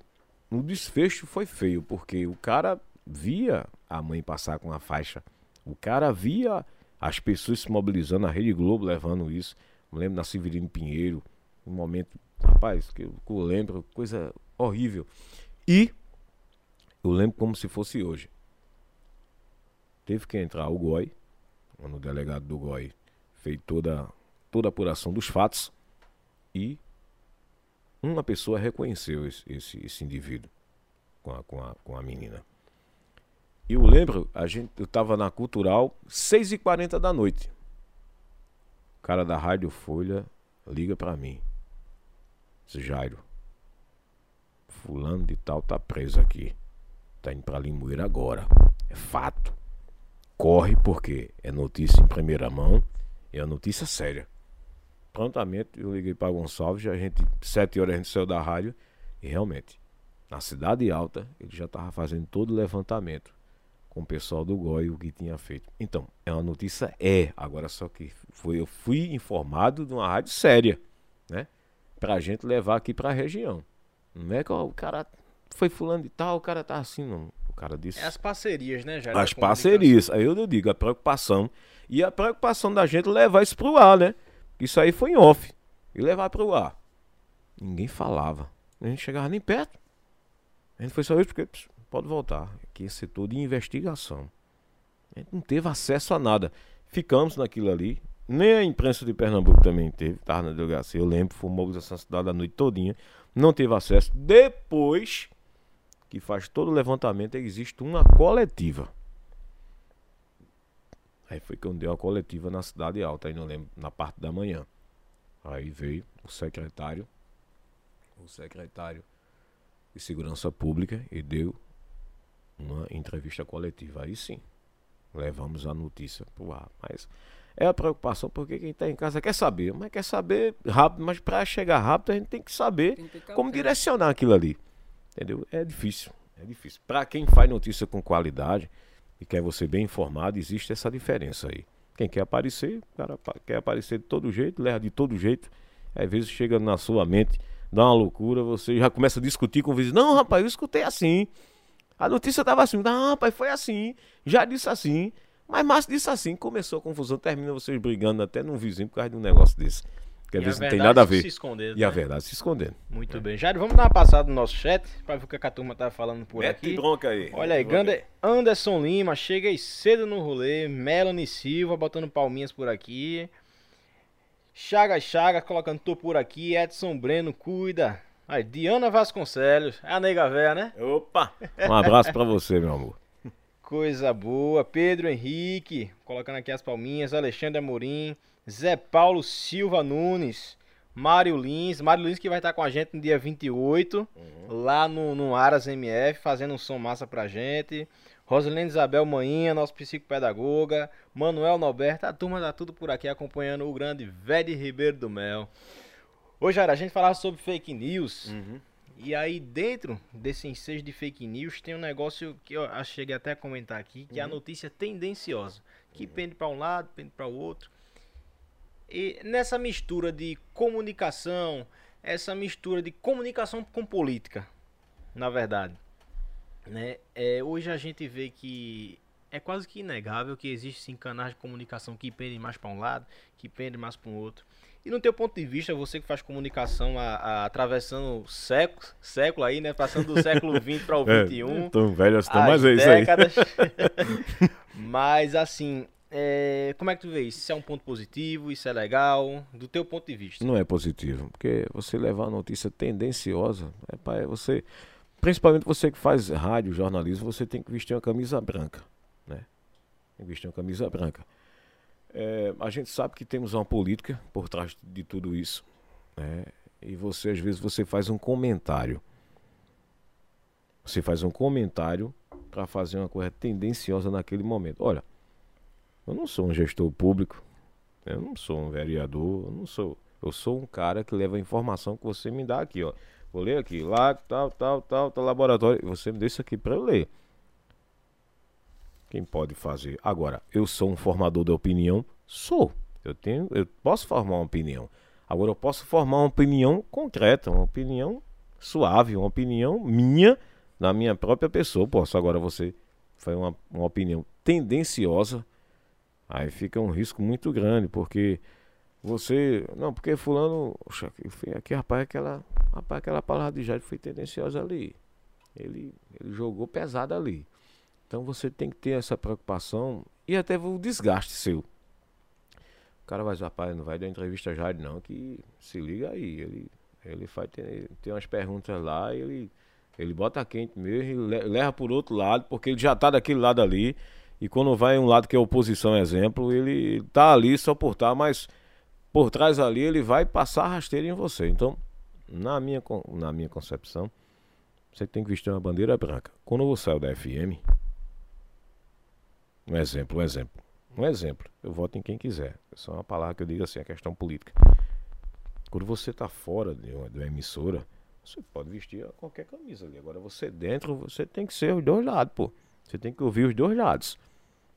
o desfecho foi feio, porque o cara via a mãe passar com a faixa, o cara via as pessoas se mobilizando, a Rede Globo levando isso. Lembro da Severino Pinheiro, um momento Rapaz, que eu, eu lembro, coisa horrível. E eu lembro como se fosse hoje. Teve que entrar o GOI, o delegado do GOI fez toda, toda a apuração dos fatos e uma pessoa reconheceu esse, esse, esse indivíduo com a, com, a, com a menina. E eu lembro, a gente, eu estava na Cultural, 6h40 da noite. O cara da Rádio Folha liga para mim. Jairo, fulano de tal tá preso aqui. Tá indo pra Limoeiro agora. É fato. Corre porque é notícia em primeira mão e é notícia séria. Prontamente eu liguei para Gonçalves, a gente, sete horas a gente saiu da rádio e realmente, na cidade alta, ele já estava fazendo todo o levantamento com o pessoal do GOI o que tinha feito. Então, é uma notícia é, agora só que foi eu fui informado de uma rádio séria, né? pra gente levar aqui pra região. Não é que o cara foi fulano de tal, o cara tá assim, não. Cara disse. É as parcerias, né, Jair? As parcerias. Aí eu digo, a preocupação. E a preocupação da gente levar isso pro ar, né? Isso aí foi em off. E levar pro ar. Ninguém falava. A gente chegava nem perto. A gente foi só isso porque pode voltar. Aqui é setor de investigação. A gente não teve acesso a nada. Ficamos naquilo ali nem a imprensa de Pernambuco também teve, estava na delegacia, eu lembro, foi uma mobilização cidade a noite todinha, não teve acesso. Depois que faz todo o levantamento, existe uma coletiva. Aí foi que eu dei uma coletiva na cidade alta, aí não lembro, na parte da manhã. Aí veio o secretário, o secretário de Segurança Pública e deu uma entrevista coletiva. Aí sim, levamos a notícia pro ar. Mas é a preocupação, porque quem está em casa quer saber, mas quer saber rápido, mas para chegar rápido a gente tem que saber tem que como direcionar aquilo ali. Entendeu? É difícil, é difícil. Para quem faz notícia com qualidade e quer você bem informado, existe essa diferença aí. Quem quer aparecer, cara quer aparecer de todo jeito, leva de todo jeito Às vezes chega na sua mente, dá uma loucura, você já começa a discutir com o vizinho. Não, rapaz, eu escutei assim. A notícia estava assim. Não, rapaz, foi assim. Já disse assim. Mas Márcio disse assim. Começou a confusão, termina vocês brigando até num vizinho por causa de um negócio desse. Que às E a vezes não tem verdade nada a ver. Se escondendo, E a né? verdade se escondendo. Muito bem. Jair, vamos dar uma passada no nosso chat pra ver o que a turma tá falando por aqui. bronca aí. Olha aí, Gander- Anderson Lima, cheguei cedo no rolê. Melanie Silva, botando palminhas por aqui. Chagas Chagas, colocando tô por aqui. Edson Breno, cuida. Aí, Diana Vasconcelos, é a nega véia, né? Opa! Um abraço pra você, meu amor. Coisa boa. Pedro Henrique, colocando aqui as palminhas. Alexandre Amorim. Zé Paulo Silva Nunes. Mário Lins. Mário Lins que vai estar com a gente no dia 28. Lá no, no Aras MF, fazendo um som massa pra gente. Rosilene Isabel Manhinha, nosso psicopedagoga. Manuel Norberto. A turma tá tudo por aqui acompanhando o grande Vede Ribeiro do Mel. Hoje, a gente falava sobre fake news. E aí, dentro desse ensejo de fake news, tem um negócio que eu cheguei até a comentar aqui, que é a notícia tendenciosa, que pende para um lado, pende para o outro. E nessa mistura de comunicação, essa mistura de comunicação com política, na verdade, né? É, hoje a gente vê que é quase que inegável que existe sim canais de comunicação que pendem mais para um lado, que pendem mais para o outro. E no teu ponto de vista, você que faz comunicação a, a- atravessando séculos, século aí, né? Passando do século XX para o É, 21. tão velho assim, as mas é isso aí. Mas assim, é, como é que tu vê isso? Isso é um ponto positivo? Isso é legal? Do teu ponto de vista? Não é positivo, porque você levar a notícia tendenciosa, é para você, principalmente você que faz rádio, jornalismo, você tem que vestir uma camisa branca, né? Tem que vestir uma camisa branca. É, a gente sabe que temos uma política por trás de tudo isso, né? E você às vezes você faz um comentário, você faz um comentário para fazer uma coisa tendenciosa naquele momento. Olha, eu não sou um gestor público, eu não sou um vereador, eu não sou. Eu sou um cara que leva a informação que você me dá aqui, ó. Vou ler aqui, lá, tal, tal, tal, tal laboratório. Você me dá isso aqui para eu ler. Quem pode fazer? Agora, eu sou um formador de opinião? Sou. Eu tenho, eu posso formar uma opinião. Agora eu posso formar uma opinião concreta, uma opinião suave, uma opinião minha, na minha própria pessoa. Posso. Agora você foi uma, uma opinião tendenciosa, aí fica um risco muito grande, porque você. Não, porque fulano. Oxa, aqui, rapaz, aquela. Rapaz, aquela palavra de Jade foi tendenciosa ali. Ele, ele jogou pesado ali. Então você tem que ter essa preocupação e até o desgaste seu. O cara vai dizer, rapaz, não vai dar entrevista a Jade não, que se liga aí. Ele, ele faz, tem, tem umas perguntas lá, ele, ele bota quente mesmo e le- leva por outro lado, porque ele já tá daquele lado ali. E quando vai um lado que é oposição, exemplo, ele tá ali só por estar, mas por trás ali ele vai passar rasteiro em você. Então, na minha, na minha concepção, você tem que vestir uma bandeira branca. Quando você saiu da FM, um exemplo, um exemplo, um exemplo, eu voto em quem quiser. Essa é uma palavra que eu digo assim, a questão política. Quando você está fora de uma, de uma emissora, você pode vestir qualquer camisa ali. Agora você dentro, você tem que ser os dois lados, pô. Você tem que ouvir os dois lados.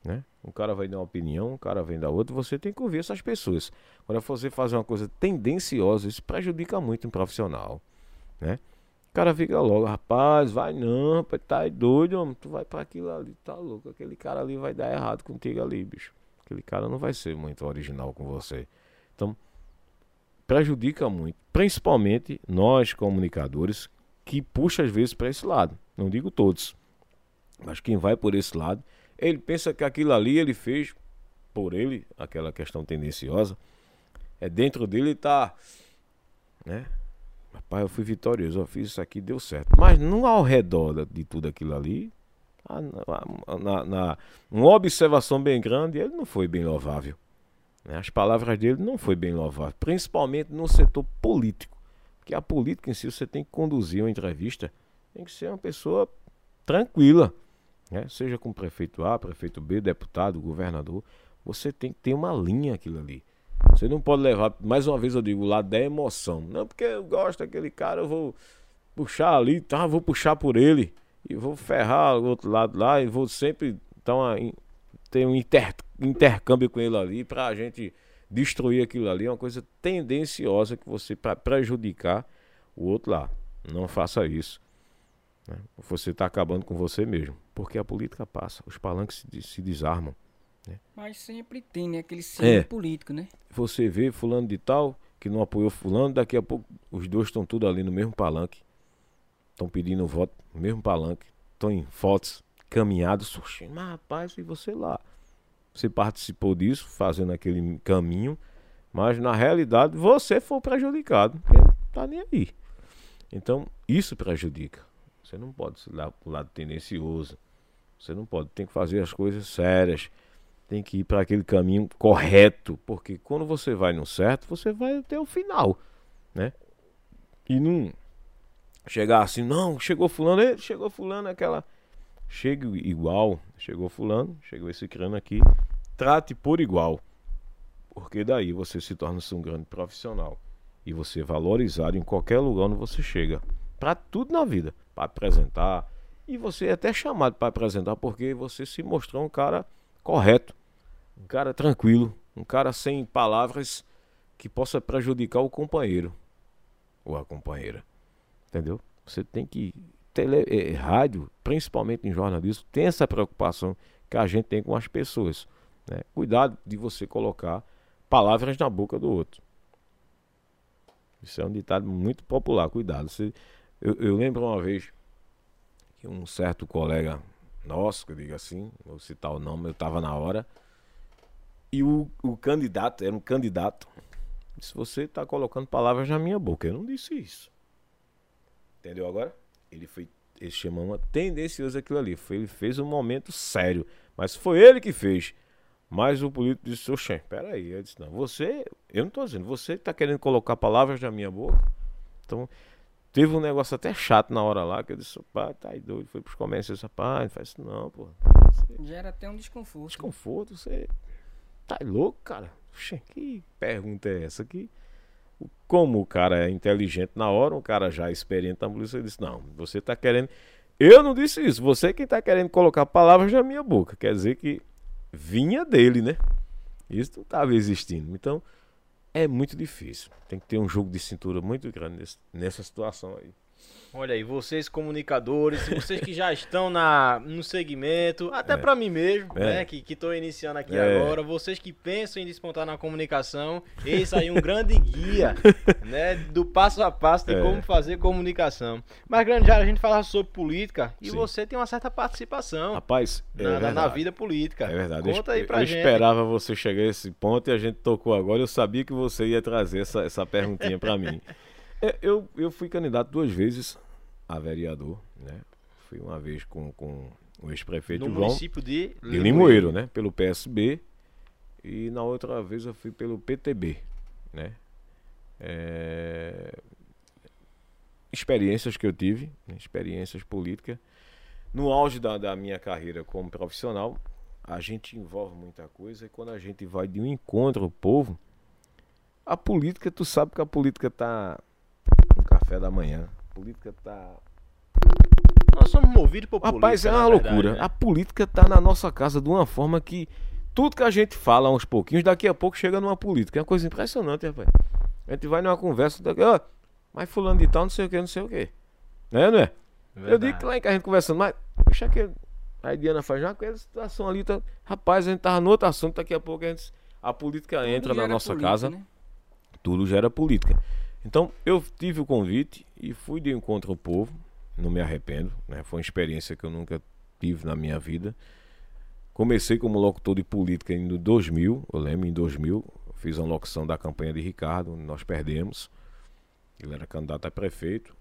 Né? Um cara vai dar uma opinião, um cara vem dar outra, você tem que ouvir essas pessoas. Agora você fazer uma coisa tendenciosa, isso prejudica muito um profissional, né? O cara fica logo, rapaz, vai não, tá doido, homem, tu vai pra aquilo ali, tá louco, aquele cara ali vai dar errado contigo ali, bicho. Aquele cara não vai ser muito original com você. Então, prejudica muito, principalmente nós comunicadores que puxa às vezes para esse lado. Não digo todos, mas quem vai por esse lado, ele pensa que aquilo ali ele fez por ele, aquela questão tendenciosa, é dentro dele tá, né? Rapaz, eu fui vitorioso, eu fiz isso aqui, deu certo. Mas não ao redor de tudo aquilo ali, na- na- uma observação bem grande, ele não foi bem louvável. né? As palavras dele não foi bem louvável, principalmente no setor político. Porque a política em si, você tem que conduzir uma entrevista, tem que ser uma pessoa tranquila, né? seja com prefeito A, prefeito B, deputado, governador, você tem que ter uma linha aquilo ali. Você não pode levar, mais uma vez eu digo, lado da emoção. Não, porque eu gosto daquele cara, eu vou puxar ali, tá? Vou puxar por ele e vou ferrar o outro lado lá e vou sempre in- ter um inter- intercâmbio com ele ali pra gente destruir aquilo ali é uma coisa tendenciosa que você para prejudicar o outro lá. Não faça isso. Né? Você está acabando com você mesmo. Porque a política passa, os palanques se, se desarmam. Né? Mas sempre tem, né? Aquele símbolo é. político, né? Você vê fulano de tal que não apoiou fulano, daqui a pouco os dois estão tudo ali no mesmo palanque. Estão pedindo voto no mesmo palanque. Estão em fotos, caminhados, surgindo. Mas rapaz, e você lá? Você participou disso, fazendo aquele caminho, mas na realidade você foi prejudicado. Porque tá nem aí. Então, isso prejudica. Você não pode ir lá pro lado tendencioso. Você não pode, tem que fazer as coisas sérias. Tem que ir para aquele caminho correto, porque quando você vai no certo, você vai até o final, né? E não chegar assim, não, chegou fulano, ele chegou fulano, aquela chega igual, chegou fulano, chegou esse crânio aqui, trate por igual. Porque daí você se torna-se um grande profissional e você é valorizado em qualquer lugar onde você chega, para tudo na vida, para apresentar, e você é até chamado para apresentar porque você se mostrou um cara correto, um cara tranquilo, um cara sem palavras que possa prejudicar o companheiro ou a companheira. Entendeu? Você tem que tele, eh, rádio, principalmente em jornalismo, tem essa preocupação que a gente tem com as pessoas. Né? Cuidado de você colocar palavras na boca do outro. Isso é um ditado muito popular, cuidado. Você, eu, eu lembro uma vez que um certo colega nosso, que eu digo assim, vou citar o nome, eu estava na hora, e o, o candidato, era um candidato, disse, você está colocando palavras na minha boca. Eu não disse isso. Entendeu agora? Ele foi, ele chamou uma tendencioso aquilo ali. Foi, ele fez um momento sério, mas foi ele que fez. Mas o político disse, oxe, peraí. Eu disse, não, você, eu não estou dizendo, você está querendo colocar palavras na minha boca. Então, teve um negócio até chato na hora lá, que eu disse, pá, tá aí doido. Foi pros comércios, rapaz, não faz isso não, pô. Você... Gera até um desconforto. Desconforto, você tá louco, cara. Oxe, que pergunta é essa aqui? Como o cara é inteligente na hora, um cara já experiente na polícia, ele disse, não, você tá querendo... Eu não disse isso, você quem tá querendo colocar palavras na minha boca. Quer dizer que vinha dele, né? Isso não estava existindo. Então, é muito difícil. Tem que ter um jogo de cintura muito grande nessa situação aí. Olha aí, vocês comunicadores, vocês que já estão na, no segmento, até é. para mim mesmo, é. né, que estou iniciando aqui é. agora, vocês que pensam em despontar na comunicação, esse aí é um grande guia, né, do passo a passo de é. como fazer comunicação. Mas, grande já a gente fala sobre política e Sim. você tem uma certa participação Rapaz, é na, na, vida política. É verdade. Conta aí pra eu gente. Eu esperava você chegar a esse ponto e a gente tocou agora, eu sabia que você ia trazer essa, essa perguntinha para mim. É, eu, eu fui candidato duas vezes a vereador, né? Fui uma vez com, com o ex-prefeito No João. município de de Limoeiro, né? Pelo PSB. E na outra vez eu fui pelo PTB, né? É... Experiências que eu tive, né? experiências políticas. No auge da, da minha carreira como profissional, a gente envolve muita coisa e quando a gente vai de um encontro ao povo, a política, tu sabe que a política tá no café da manhã política tá. Nós somos movidos por política. Rapaz, é uma loucura. Verdade, né? A política tá na nossa casa de uma forma que tudo que a gente fala uns pouquinhos, daqui a pouco chega numa política. É uma coisa impressionante, rapaz. A gente vai numa conversa, daqui, ó, mas fulano de tal, não sei o que, não sei o que. Né, não é? Verdade. Eu digo que lá em casa a gente conversando, mas deixa que. Aí Diana faz já aquela situação ali, tá... rapaz, a gente tava no outro assunto, daqui a pouco a, gente... a política Tudo entra na nossa política, casa. Né? Tudo gera política. Então eu tive o convite e fui de encontro ao povo, não me arrependo, né? foi uma experiência que eu nunca tive na minha vida. Comecei como locutor de política em 2000, eu lembro, em 2000, fiz a locução da campanha de Ricardo, nós perdemos. Ele era candidato a prefeito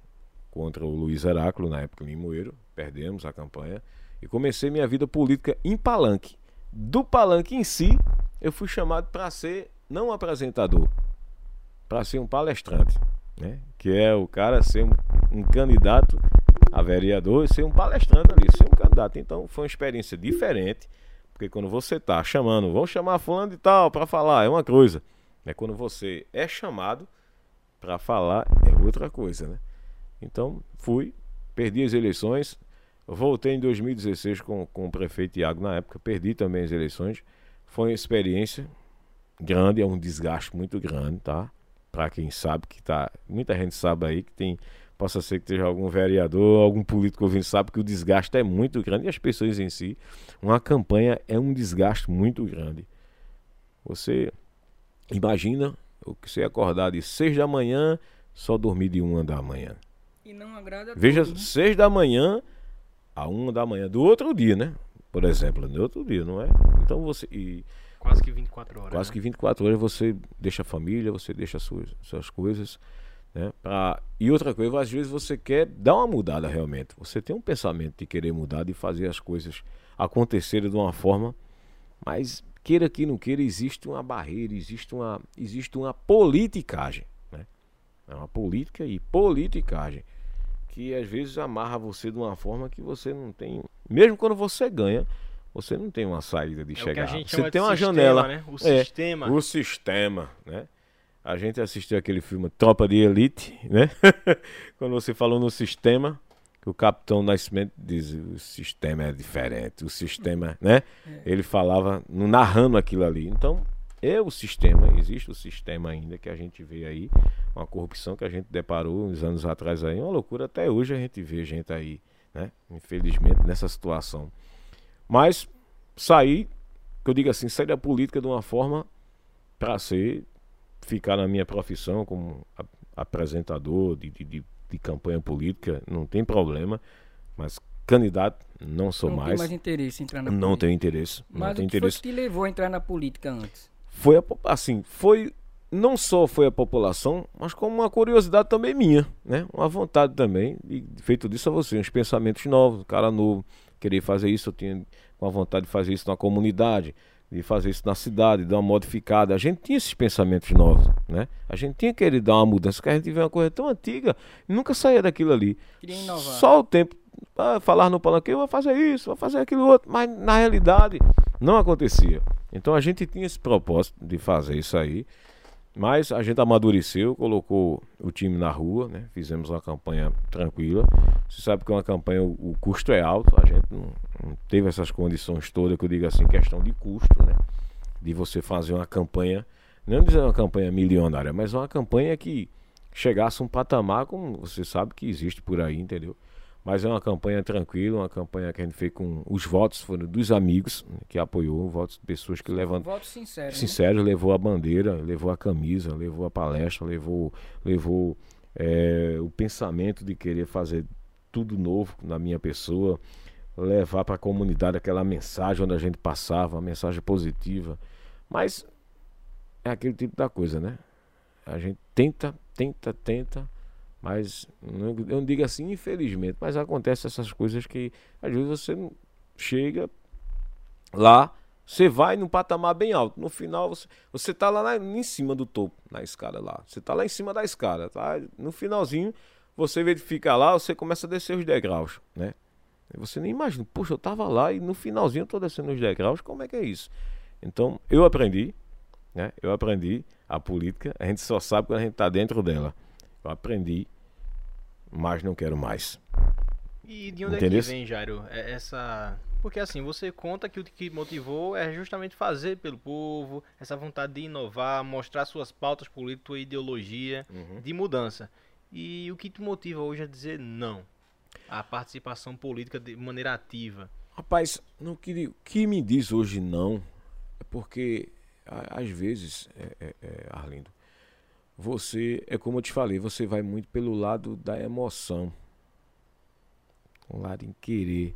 contra o Luiz Heráclito, na época em perdemos a campanha. E comecei minha vida política em Palanque. Do Palanque em si, eu fui chamado para ser não apresentador, para ser um palestrante, né? Que é o cara ser um, um, candidato a vereador e ser um palestrante ali, ser um candidato. Então foi uma experiência diferente, porque quando você tá chamando, vão chamar fulano de tal para falar, é uma coisa. É quando você é chamado para falar é outra coisa, né? Então fui, perdi as eleições, voltei em 2016 com, com o prefeito Iago na época, perdi também as eleições. Foi uma experiência grande, é um desgaste muito grande, tá? Para quem sabe que tá, muita gente sabe aí que tem possa ser que esteja algum vereador, algum político ouvindo, sabe que o desgaste é muito grande e as pessoas em si, uma campanha é um desgaste muito grande. Você imagina o que você acordar de seis da manhã, só dormir de uma da manhã. E não agrada Veja, todos, né? seis da manhã a uma da manhã do outro dia, né? Por exemplo, no outro dia, não é? Então você. E Quase que 24 horas. quase né? que 24 horas você deixa a família, você deixa as suas, suas coisas. Né? Pra... E outra coisa, às vezes você quer dar uma mudada realmente. Você tem um pensamento de querer mudar, de fazer as coisas acontecerem de uma forma, mas queira que não queira, existe uma barreira, existe uma, existe uma politicagem. Né? É uma política e politicagem que às vezes amarra você de uma forma que você não tem. Mesmo quando você ganha, você não tem uma saída de É chegar. você tem uma sistema, janela. né? O É, sistema. o sistema, né? A gente assistiu aquele filme Tropa de Elite, né? Quando você falou no sistema, que o Capitão Nascimento diz o sistema é diferente, o sistema, né? Ele falava no- narrando aquilo ali. Então, é o sistema, existe o sistema ainda que a gente vê aí, uma corrupção que a gente deparou uns anos atrás aí, uma loucura até hoje a gente vê gente aí, né? Infelizmente nessa situação. Mas sair, que eu digo assim, sair da política de uma forma para ser ficar na minha profissão como apresentador de, de, de, campanha política, não tem problema, mas candidato não sou não mais, tem mais interesse em entrar na não política. tenho interesse, não Mas tenho o que interesse. que te levou a entrar na política antes? Foi a, assim, foi não só foi a população, mas como uma curiosidade também minha, né? Uma vontade também, e feito disso a você, uns pensamentos novos, um cara novo, querer fazer isso, eu tinha uma vontade de fazer isso na comunidade, de fazer isso na cidade, dar uma modificada. A gente tinha esses pensamentos novos, né? A gente tinha querido dar uma mudança, porque a gente vê uma coisa tão antiga e nunca saía daquilo ali. Só o tempo. Ah, falar no palanque, eu vou fazer isso, vou fazer aquilo outro, mas na realidade não acontecia. Então a gente tinha esse propósito de fazer isso aí, mas a gente amadureceu, colocou o time na rua, né? Fizemos uma campanha tranquila. Você sabe que uma campanha o, o custo é alto, a gente não, não teve essas condições todas que eu digo assim, questão de custo, né? De você fazer uma campanha, não dizer uma campanha milionária, mas uma campanha que chegasse a um patamar como você sabe que existe por aí, entendeu? Mas é uma campanha tranquila, uma campanha que a gente fez com os votos foram dos amigos né, que apoiou, votos de pessoas que levantaram Voto sincero. né? sincero, levou a bandeira, levou a camisa, levou a palestra, levou, levou é, o pensamento de querer fazer tudo novo na minha pessoa, levar para a comunidade aquela mensagem onde a gente passava, uma mensagem positiva. Mas é aquele tipo da coisa, né? A gente tenta, tenta, tenta, mas eu não digo assim, infelizmente, mas acontece essas coisas que às vezes você não chega lá, você vai num patamar bem alto. No final, você, você tá lá em cima do topo, na escada lá. Você tá lá em cima da escada, tá? No finalzinho, você verifica lá, você começa a descer os degraus, né? Você nem imagina, poxa, eu tava lá e no finalzinho eu tô descendo os degraus, como é que é isso? Então, eu aprendi, né? Eu aprendi a política, a gente só sabe quando a gente tá dentro dela. Eu aprendi, mas não quero mais. E de onde é Entendeu? que vem, Jairo, é- essa... Porque assim, você conta que o que motivou é justamente fazer pelo povo, essa vontade de inovar, mostrar suas pautas políticas, tua ideologia de mudança. E o que te motiva hoje a dizer não à participação política de maneira ativa? Rapaz, no que, o que me diz hoje não é porque às vezes, é, é, é, Arlindo, você, é como eu te falei, você vai muito pelo lado da emoção. Um lado em querer.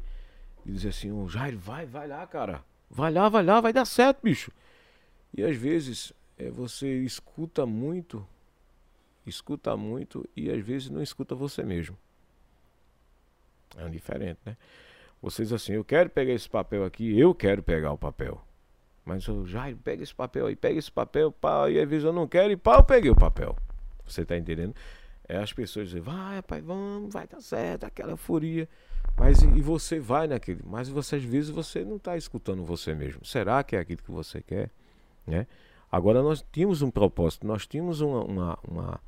E dizer assim, ô Jair, vai, vai lá, cara. Vai lá, vai lá, vai dar certo, bicho. E às vezes é, você escuta muito, escuta muito e às vezes não escuta você mesmo. É diferente, né? Vocês assim, eu quero pegar esse papel aqui, eu quero pegar o papel. Mas eu, Jair, pega esse papel aí, pega esse papel, pá, e às eu não quero, e pá, eu peguei o papel. Você tá entendendo? É as pessoas dizem, vai, pai, vamos, vai dar certo, aquela furia. Mas e, e você vai naquele. Mas você, às vezes você não está escutando você mesmo. Será que é aquilo que você quer? Né? Agora nós tínhamos um propósito, nós tínhamos uma, uma, uma-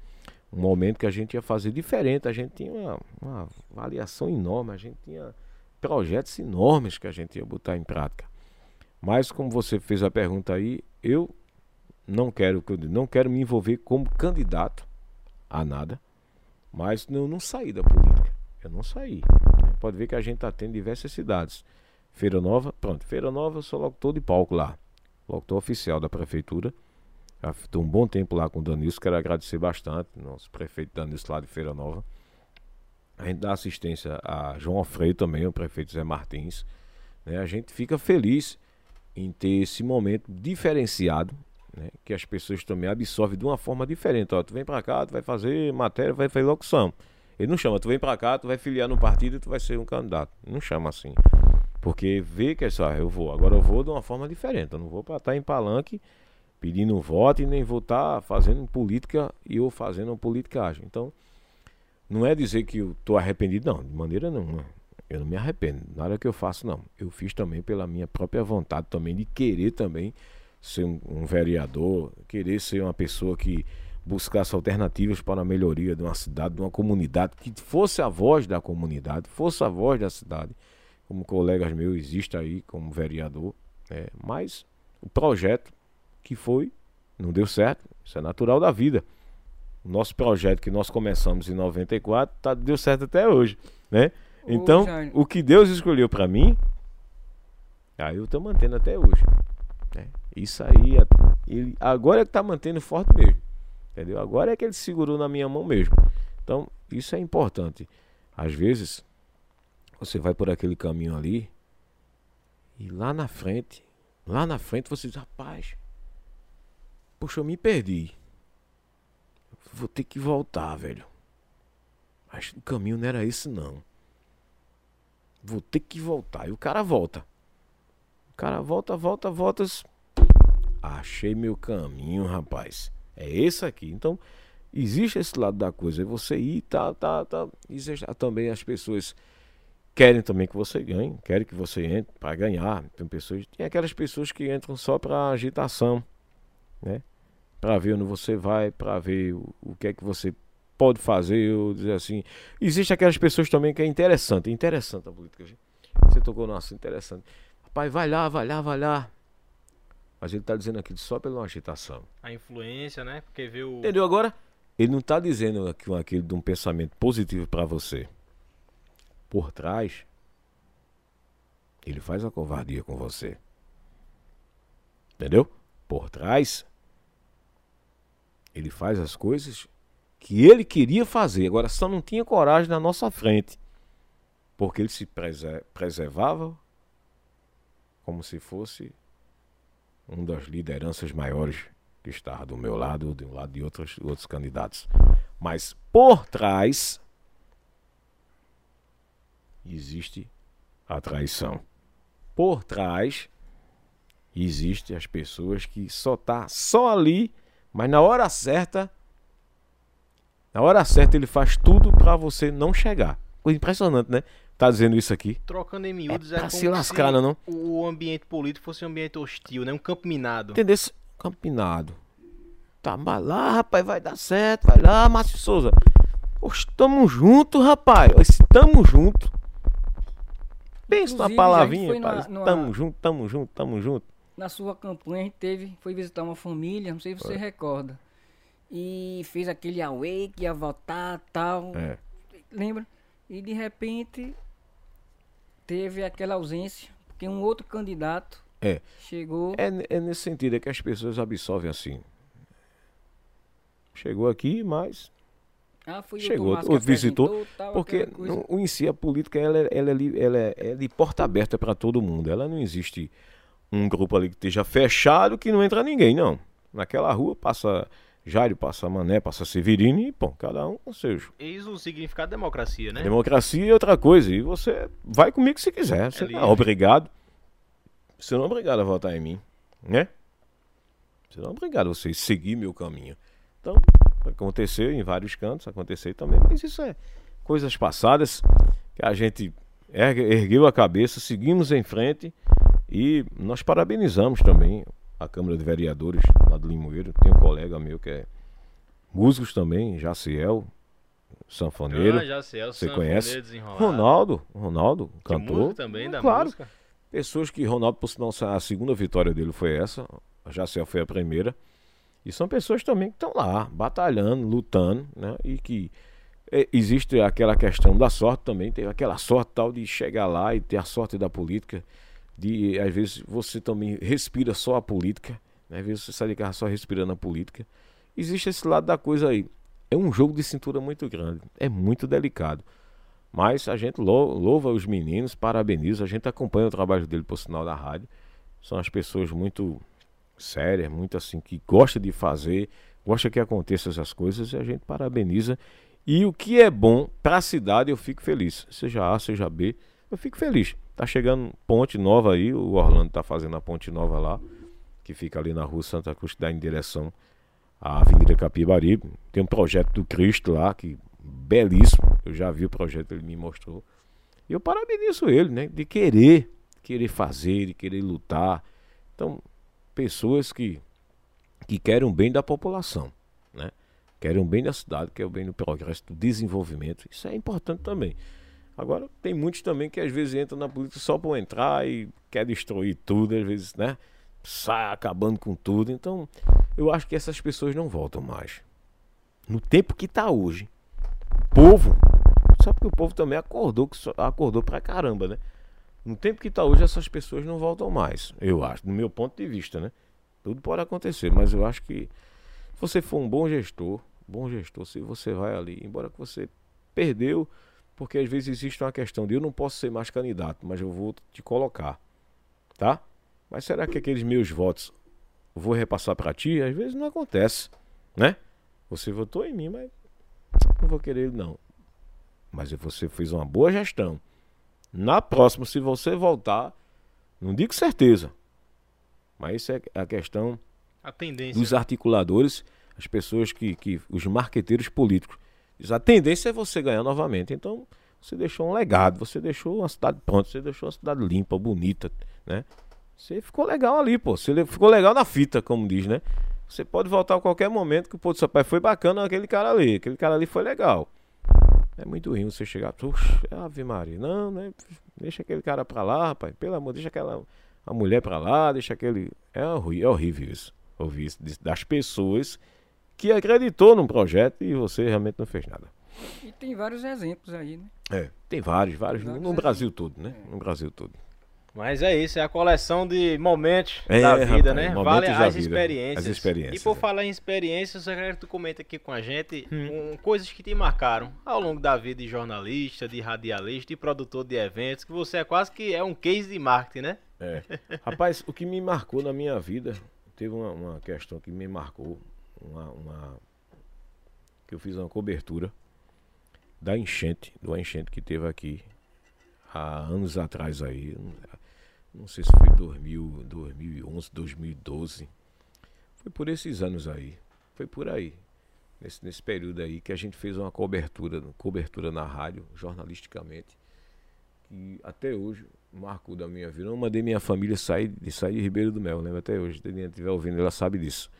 um momento que a gente ia fazer diferente, a gente tinha uma, uma avaliação enorme, a gente tinha projetos enormes que a gente ia botar em prática. Mas como você fez a pergunta aí, eu não quero, não quero me envolver como candidato a nada, mas eu não saí da política. Eu não saí. Pode ver que a gente está tendo diversas cidades. Feira Nova, pronto, Feira Nova eu sou locutor de palco lá. Locutor oficial da prefeitura. Estou um bom tempo lá com o Danilson, quero agradecer bastante, nosso prefeito Danilson lá de Feira Nova. A gente dá assistência a João Alfredo também, o prefeito Zé Martins. Né? A gente fica feliz em ter esse momento diferenciado, né? que as pessoas também absorvem de uma forma diferente. Ó, tu vem para cá, tu vai fazer matéria, vai fazer locução. Ele não chama, tu vem para cá, tu vai filiar no partido e tu vai ser um candidato. Não chama assim. Porque vê que é só, eu vou, agora eu vou de uma forma diferente. Eu não vou para estar em palanque pedindo voto e nem vou estar fazendo política e eu fazendo politicagem. Então, não é dizer que eu estou arrependido, não, de maneira nenhuma. Eu não me arrependo, nada que eu faço, não. Eu fiz também pela minha própria vontade também de querer também ser um, um vereador, querer ser uma pessoa que buscasse alternativas para a melhoria de uma cidade, de uma comunidade, que fosse a voz da comunidade, fosse a voz da cidade, como colegas meus existe aí como vereador, é, mas o projeto que foi, não deu certo, isso é natural da vida. O nosso projeto que nós começamos em 94 tá, deu certo até hoje, né? Então, Ô, o que Deus escolheu para mim, aí eu tô mantendo até hoje. Né? Isso aí, ele, agora é que tá mantendo forte mesmo. Entendeu? Agora é que ele segurou na minha mão mesmo. Então, isso é importante. Às vezes, você vai por aquele caminho ali e lá na frente, lá na frente você diz, rapaz, poxa, eu me perdi. Vou ter que voltar, velho. Mas o caminho não era esse não. Vou ter que voltar. E o cara volta. O cara volta, volta, volta. Achei meu caminho, rapaz. É esse aqui. Então, existe esse lado da coisa. É você ir, tá, tá, tá. Existe também as pessoas querem também que você ganhe, querem que você entre para ganhar. Tem pessoas, tem aquelas pessoas que entram só para agitação, né? Para ver onde você vai, para ver o, o, que é que você pode fazer, ou dizer assim. Existe aquelas pessoas também que é interessante, interessante a política. Você tocou no assunto interessante. Rapaz, vai lá, vai lá, vai lá. Mas ele está dizendo aqui só pela agitação. A influência, né? Porque vê o. Entendeu agora? Ele não está dizendo aqui, aquilo de um pensamento positivo para você. Por trás, ele faz a covardia com você. Entendeu? Por trás, ele faz as coisas que ele queria fazer, agora só não tinha coragem na nossa frente. Porque ele se preservava como se fosse uma das lideranças maiores que estava do meu lado ou do lado de outros, outros candidatos. Mas por trás existe a traição. Por trás existe as pessoas que só tá só ali, mas na hora certa, na hora certa ele faz tudo para você não chegar. Coisa impressionante, né? tá dizendo isso aqui. Trocando em miúdos é, é como se lascar, se não? o ambiente político fosse um ambiente hostil, né? Um campo minado. Entendeu? Campo minado. Tá, vai lá, rapaz, vai dar certo, vai lá, Márcio Souza. Estamos juntos, rapaz. Estamos juntos. Pensa na palavrinha, rapaz. Na, Tamo junto, tamo junto, tamo junto. Na sua campanha a gente teve, foi visitar uma família, não sei se você recorda. E fez aquele away que ia votar tal. É. Lembra? E de repente teve aquela ausência, porque um outro candidato é. chegou. É, é nesse sentido, é que as pessoas absorvem assim. Chegou aqui, mas. Ah, foi Chegou, outro visitou. Tal, porque no, em si a política ela, ela, ela, ela é, é de porta aberta para todo mundo. Ela não existe um grupo ali que esteja fechado que não entra ninguém, não. Naquela rua passa Jairo passa Mané, passa Severino e, pô, cada um com seus. Eis o significado de democracia, né? Democracia é outra coisa. E você vai comigo se quiser. Você é não é obrigado. Você não é obrigado a votar em mim, né? Você não é obrigado a você seguir meu caminho. Então, aconteceu em vários cantos, aconteceu também, mas isso é coisas passadas que a gente ergueu a cabeça, seguimos em frente e nós parabenizamos também a Câmara de Vereadores lá do Limoeiro. Tem um colega meu que é músicos também, Jaciel, sanfoneiro. Ah, Jaciel, você conhece? Ronaldo, Ronaldo, cantor. também da claro. música. Pessoas que Ronaldo, por sinal, a segunda vitória dele foi essa. A Jaciel foi a primeira. E são pessoas também que estão lá, batalhando, lutando, né? E que é, existe aquela questão da sorte também, tem aquela sorte tal de chegar lá e ter a sorte da política, de às vezes você também respira só a política, né? às vezes você sai de casa só respirando a política. Existe esse lado da coisa aí. É um jogo de cintura muito grande, é muito delicado. Mas a gente louva os meninos, parabeniza, a gente acompanha o trabalho dele por sinal da rádio. São as pessoas muito sérias, muito assim, que gosta de fazer, gosta que aconteça essas coisas e a gente parabeniza. E o que é bom para a cidade, eu fico feliz. Seja A, seja B, eu fico feliz. Tá chegando ponte nova aí, o Orlando tá fazendo a ponte nova lá, que fica ali na rua Santa Cruz, que dá em direção à Avenida Capibari. Tem um projeto do Cristo lá, que belíssimo. Eu já vi o projeto, ele me mostrou. E eu parabenizo ele, né? De querer, querer fazer, de querer lutar. Então, pessoas que, que querem o bem da população, né? Querem o bem da cidade, querem o bem do progresso, do desenvolvimento. Isso é importante também. Agora, tem muitos também que às vezes entram na política só para entrar e quer destruir tudo, às vezes, né? Sai acabando com tudo. Então, eu acho que essas pessoas não voltam mais. No tempo que está hoje, o povo, só porque o povo também acordou, acordou pra caramba, né? No tempo que está hoje, essas pessoas não voltam mais, eu acho, do meu ponto de vista, né? Tudo pode acontecer, mas eu acho que se você for um bom gestor, bom gestor, se você vai ali, embora que você perdeu, porque às vezes existe uma questão de eu não posso ser mais candidato, mas eu vou te colocar, tá? Mas será que aqueles meus votos eu vou repassar para ti? Às vezes não acontece, né? Você votou em mim, mas não vou querer não. Mas você fez uma boa gestão. Na próxima, se você voltar, não digo certeza, mas isso é a questão a tendência. dos articuladores, as pessoas que, que os marqueteiros políticos. A tendência é você ganhar novamente. Então, você deixou um legado, você deixou uma cidade pronta, você deixou uma cidade limpa, bonita, né? Você ficou legal ali, pô. Você ficou legal na fita, como diz, né? Você pode voltar a qualquer momento que o Pô do seu pai foi bacana aquele cara ali. Aquele cara ali foi legal. É muito ruim você chegar, puxa, Ave Maria, não, né? Deixa aquele cara pra lá, rapaz, pelo amor, deixa aquela a mulher pra lá, deixa aquele. É, horrível, é horrível isso. Ouvir isso das pessoas que acreditou num projeto e você realmente não fez nada. E tem vários exemplos aí, né? É, tem vários, vários, vários no Brasil todo, né? É. No Brasil todo. Mas é isso, é a coleção de momentos é, da vida, rapaz, né? Vale as vida, experiências. As experiências. E por é. falar em experiências, eu quero que tu comenta aqui com a gente hum. um, coisas que te marcaram ao longo da vida de jornalista, de radialista, de produtor de eventos, que você é quase que é um case de marketing, né? É. Rapaz, o que me marcou na minha vida, teve uma, uma questão que me marcou, uma, uma, que eu fiz uma cobertura da enchente, do enchente que teve aqui há anos atrás aí não sei se foi 2000, 2011, 2012. Foi por esses anos aí. Foi por aí. Nesse, nesse período aí que a gente fez uma cobertura, cobertura na rádio, jornalisticamente, que até hoje marcou da minha vida. Eu mandei minha família sair de sair de Ribeiro do Mel, lembro até hoje. Alguém estiver ouvindo, ela sabe disso.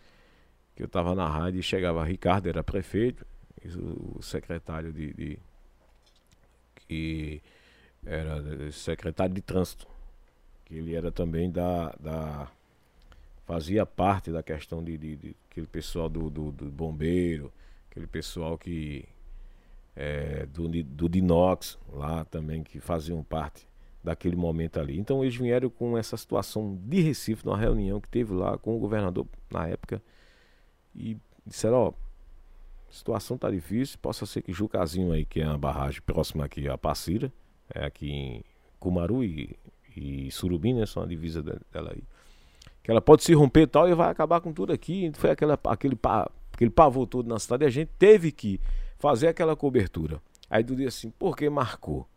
Que eu estava na rádio e chegava Ricardo, era prefeito, o secretário de, de que era secretário de trânsito que ele era também da. da fazia parte da questão de, de, de aquele pessoal do, do, do, bombeiro, aquele pessoal que. É, do, do Dinox lá também, que faziam parte daquele momento ali. Então eles vieram com essa situação de Recife, numa reunião que teve lá com o governador na época, e disseram, ó, a situação tá difícil, possa ser que Jucazinho aí, que é uma barragem próxima aqui a Passira, é aqui em Cumaru e e Surubim, né? São a divisa dela aí. Que ela pode se romper e tal e vai acabar com tudo aqui. Foi aquela, aquele, aquele pavor todo na cidade e a gente teve que fazer aquela cobertura. Aí do dia assim, por que marcou?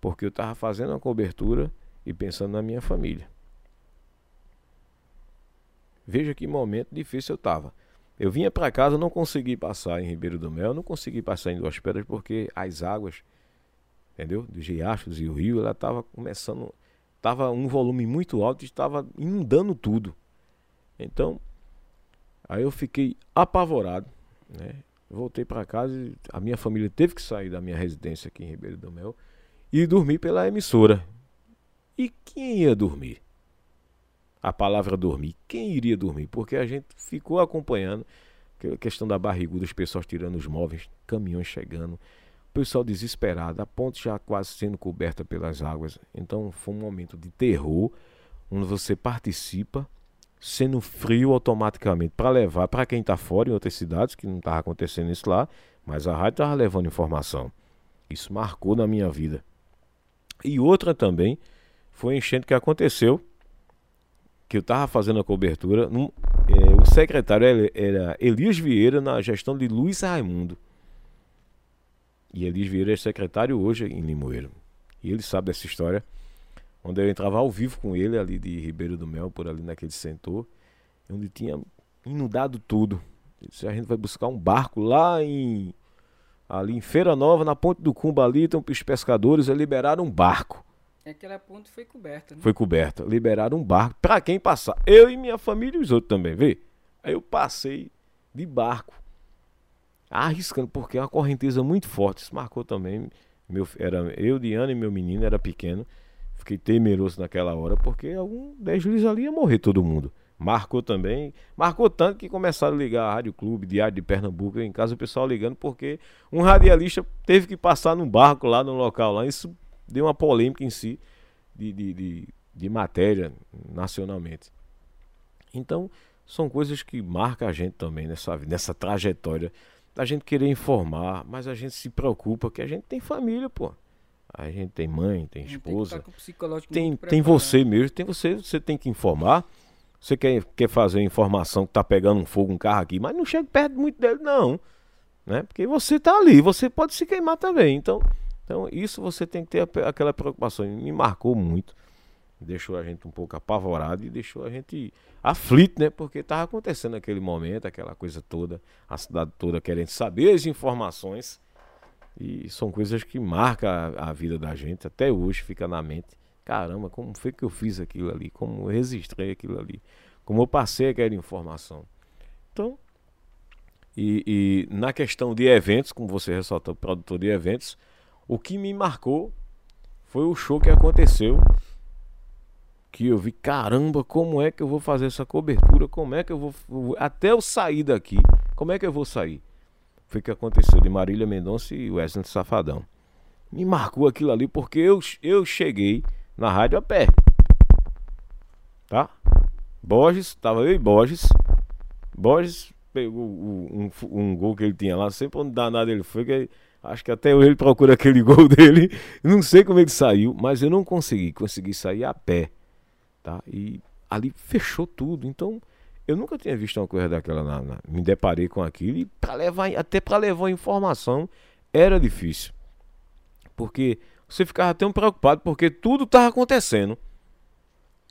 Porque eu estava fazendo uma cobertura e pensando na minha família. Veja que momento difícil eu estava. Eu vinha para casa, não consegui passar em Ribeiro do Mel, não consegui passar em Duas Pedras porque as águas entendeu? Dos riachos e o rio, ela estava começando, estava um volume muito alto e estava inundando tudo. Então, aí eu fiquei apavorado, né? Voltei para casa e a minha família teve que sair da minha residência aqui em Ribeiro do Mel e dormir pela emissora. E quem ia dormir? A palavra dormir. Quem iria dormir? Porque a gente ficou acompanhando a questão da barriguda, os pessoal tirando os móveis, caminhões chegando, o pessoal desesperado, a ponte já quase sendo coberta pelas águas. Então foi um momento de terror, onde você participa, sendo frio automaticamente para levar para quem está fora em outras cidades, que não estava acontecendo isso lá, mas a rádio estava levando informação. Isso marcou na minha vida. E outra também foi enchente que aconteceu que eu estava fazendo a cobertura, num, é, o secretário era, Elias Vieira na gestão de Luiz Raimundo. E Elias Vieira é secretário hoje em Limoeiro. E ele sabe dessa história. Onde eu entrava ao vivo com ele ali de Ribeiro do Mel, por ali naquele setor, onde tinha inundado tudo. Ele disse, a gente vai buscar um barco lá em ali em Feira Nova, na ponte do Cumba ali, então os pescadores liberaram um barco. Aquela ponte foi coberta, né? Foi coberta. Liberaram um barco para quem passar. Eu e minha família e os outros também, vê? Aí eu passei de barco. Arriscando, porque é uma correnteza muito forte. Isso marcou também. Meu, era eu, Diana e meu menino, era pequeno. Fiquei temeroso naquela hora, porque algum deslize ali ia morrer todo mundo. Marcou também. Marcou tanto que começaram a ligar a Rádio Clube, Diário de Pernambuco, em casa o pessoal ligando, porque um radialista teve que passar num barco lá no local lá. Isso deu uma polêmica em si de, de, de, de matéria nacionalmente. Então, são coisas que marcam a gente também nessa, nessa trajetória da gente querer informar, mas a gente se preocupa que a gente tem família, pô. A gente tem mãe, tem esposa. Tem, tem, tem você mesmo, tem você, você tem que informar. Você quer, quer fazer informação que tá pegando um fogo um carro aqui, mas não chega perto muito dele, não. Né? Porque você tá ali, você pode se queimar também. Então, então, isso você tem que ter aquela preocupação. Me marcou muito. Deixou a gente um pouco apavorado e deixou a gente aflito, né? Porque estava acontecendo aquele momento, aquela coisa toda, a cidade toda querendo saber as informações. E são coisas que marcam a, a vida da gente, até hoje fica na mente. Caramba, como foi que eu fiz aquilo ali? Como eu registrei aquilo ali? Como eu passei aquela informação? Então, e, e na questão de eventos, como você ressaltou, produtor de eventos, o que me marcou foi o show que aconteceu. Que eu vi, caramba, como é que eu vou fazer essa cobertura? Como é que eu vou. Até eu sair daqui, como é que eu vou sair? Foi o que aconteceu de Marília Mendonça e Wesley Safadão. Me marcou aquilo ali porque eu, eu cheguei na rádio a pé. Tá? Borges, tava eu e Borges. Borges pegou um, um, gol que ele tinha lá, sempre onde danado ele foi, que Acho que até hoje ele procura aquele gol dele. Não sei como ele saiu, mas eu não consegui. Consegui sair a pé. Tá? E ali fechou tudo. Então, eu nunca tinha visto uma coisa daquela. Na, na, me deparei com aquilo. E pra levar, até para levar informação era difícil. Porque você ficava tão preocupado porque tudo estava acontecendo.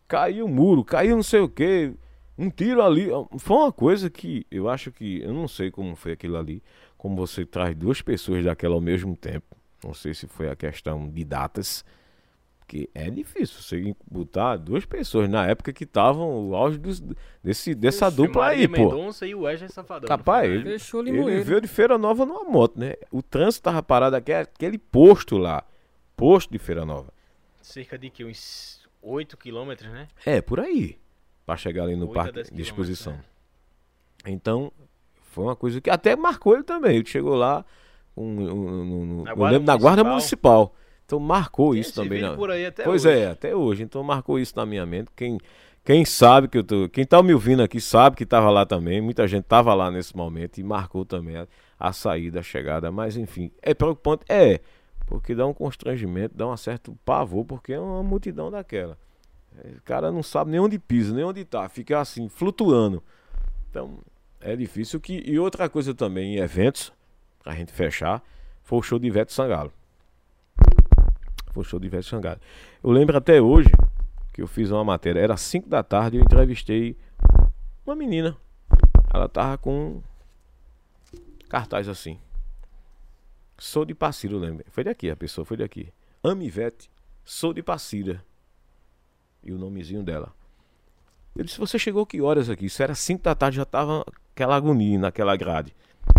Caiu o muro, caiu não sei o que. Um tiro ali. Foi uma coisa que eu acho que. Eu não sei como foi aquilo ali como você traz duas pessoas daquela ao mesmo tempo, não sei se foi a questão de datas, que é difícil você botar duas pessoas na época que estavam o auge dos, desse, dessa dupla aí, pô. Mendonça e o Wesley Safadão. Capaz, ele, ele veio de Feira Nova numa moto, né? O trânsito tava parado aqui, aquele posto lá, posto de Feira Nova. Cerca de que uns 8 quilômetros, né? É, por aí, para chegar ali no parque de exposição. É. Então, foi uma coisa que até marcou ele também. Ele chegou lá um, um, um, na, guarda lembro, na guarda municipal. Então marcou Tem isso também. Né? pois hoje. é, até hoje. Então marcou isso na minha mente. Quem, quem sabe que eu tô. Quem tá me ouvindo aqui sabe que estava lá também. Muita gente estava lá nesse momento e marcou também a, a, saída, a chegada. Mas enfim, é preocupante? É. Porque dá um constrangimento, dá um certo pavor, porque é uma multidão daquela. O cara não sabe nem onde pisa, nem onde tá. Fica assim, flutuando. Então, é difícil que. E outra coisa também em eventos, pra gente fechar, foi o show de Ivete Sangalo. Foi o show de Ivete Sangalo. Eu lembro até hoje que eu fiz uma matéria, era 5 da tarde, eu entrevistei uma menina. Ela tava com cartaz assim. Sou de Passira, eu lembro. Foi daqui, a pessoa foi daqui. Ame Ivete, sou de Passira. E o nomezinho dela. Eu disse, você chegou que horas aqui? Isso era 5 da tarde, já tava aquela agonia naquela grade.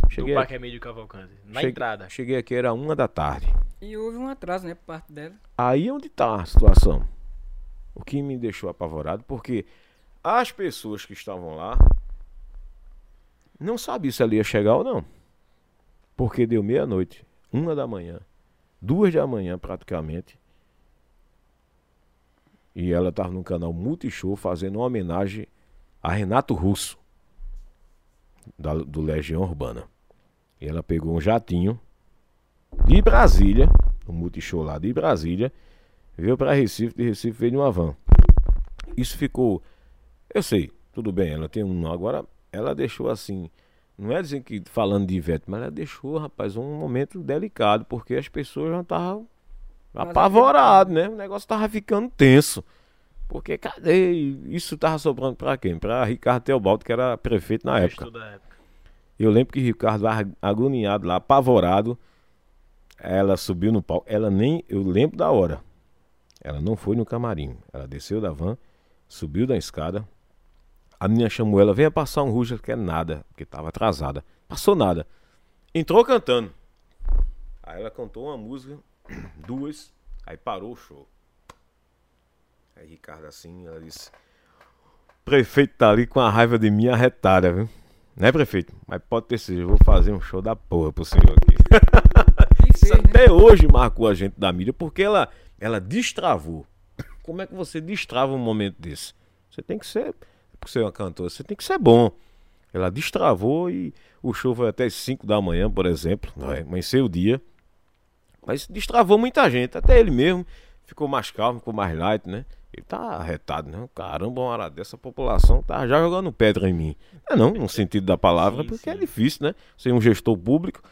Cheguei, do Parque Emílio Cavalcante, na cheguei, entrada. Cheguei aqui, era uma da tarde. E houve um atraso, né, por parte dela. Aí é onde tá a situação. O que me deixou apavorado, porque as pessoas que estavam lá não sabiam se ela ia chegar ou não. Porque deu meia-noite, uma da manhã, duas da manhã praticamente. E ela estava no canal Multishow fazendo uma homenagem a Renato Russo, da, do Legião Urbana. E ela pegou um jatinho de Brasília, um Multishow lá de Brasília, veio para Recife, de Recife veio numa van. Isso ficou. Eu sei, tudo bem, ela tem um. Agora, ela deixou assim. Não é dizer que falando de Ivete, mas ela deixou, rapaz, um momento delicado, porque as pessoas já estavam apavoradas, né? O negócio tava ficando tenso. Porque cadê? Isso tava sobrando para quem? Para Ricardo Teobaldo, que era prefeito na época. época. Eu lembro que Ricardo agoniado lá, apavorado. Ela subiu no palco. Ela nem. Eu lembro da hora. Ela não foi no camarim. Ela desceu da van, subiu da escada. A menina chamou ela, venha passar um ruja, que é nada, porque estava atrasada. Passou nada. Entrou cantando. Aí ela cantou uma música, duas, aí parou o show. Aí Ricardo assim, ela disse: Prefeito tá ali com a raiva de mim arretada, viu? Né, prefeito? Mas pode ter sido, eu vou fazer um show da porra pro senhor aqui. Isso né? até hoje marcou a gente da mídia, porque ela ela destravou. Como é que você destrava um momento desse? Você tem que ser, por ser uma cantora, você tem que ser bom. Ela destravou e o show foi até 5 da manhã, por exemplo, não é? amanheceu o dia. Mas destravou muita gente, até ele mesmo ficou mais calmo, ficou mais light, né? Ele tá arretado, né? Caramba, uma hora dessa população tá já jogando pedra em mim. É não, no sentido da palavra, sim, porque é sim. é difícil, né? Ser um gestor público.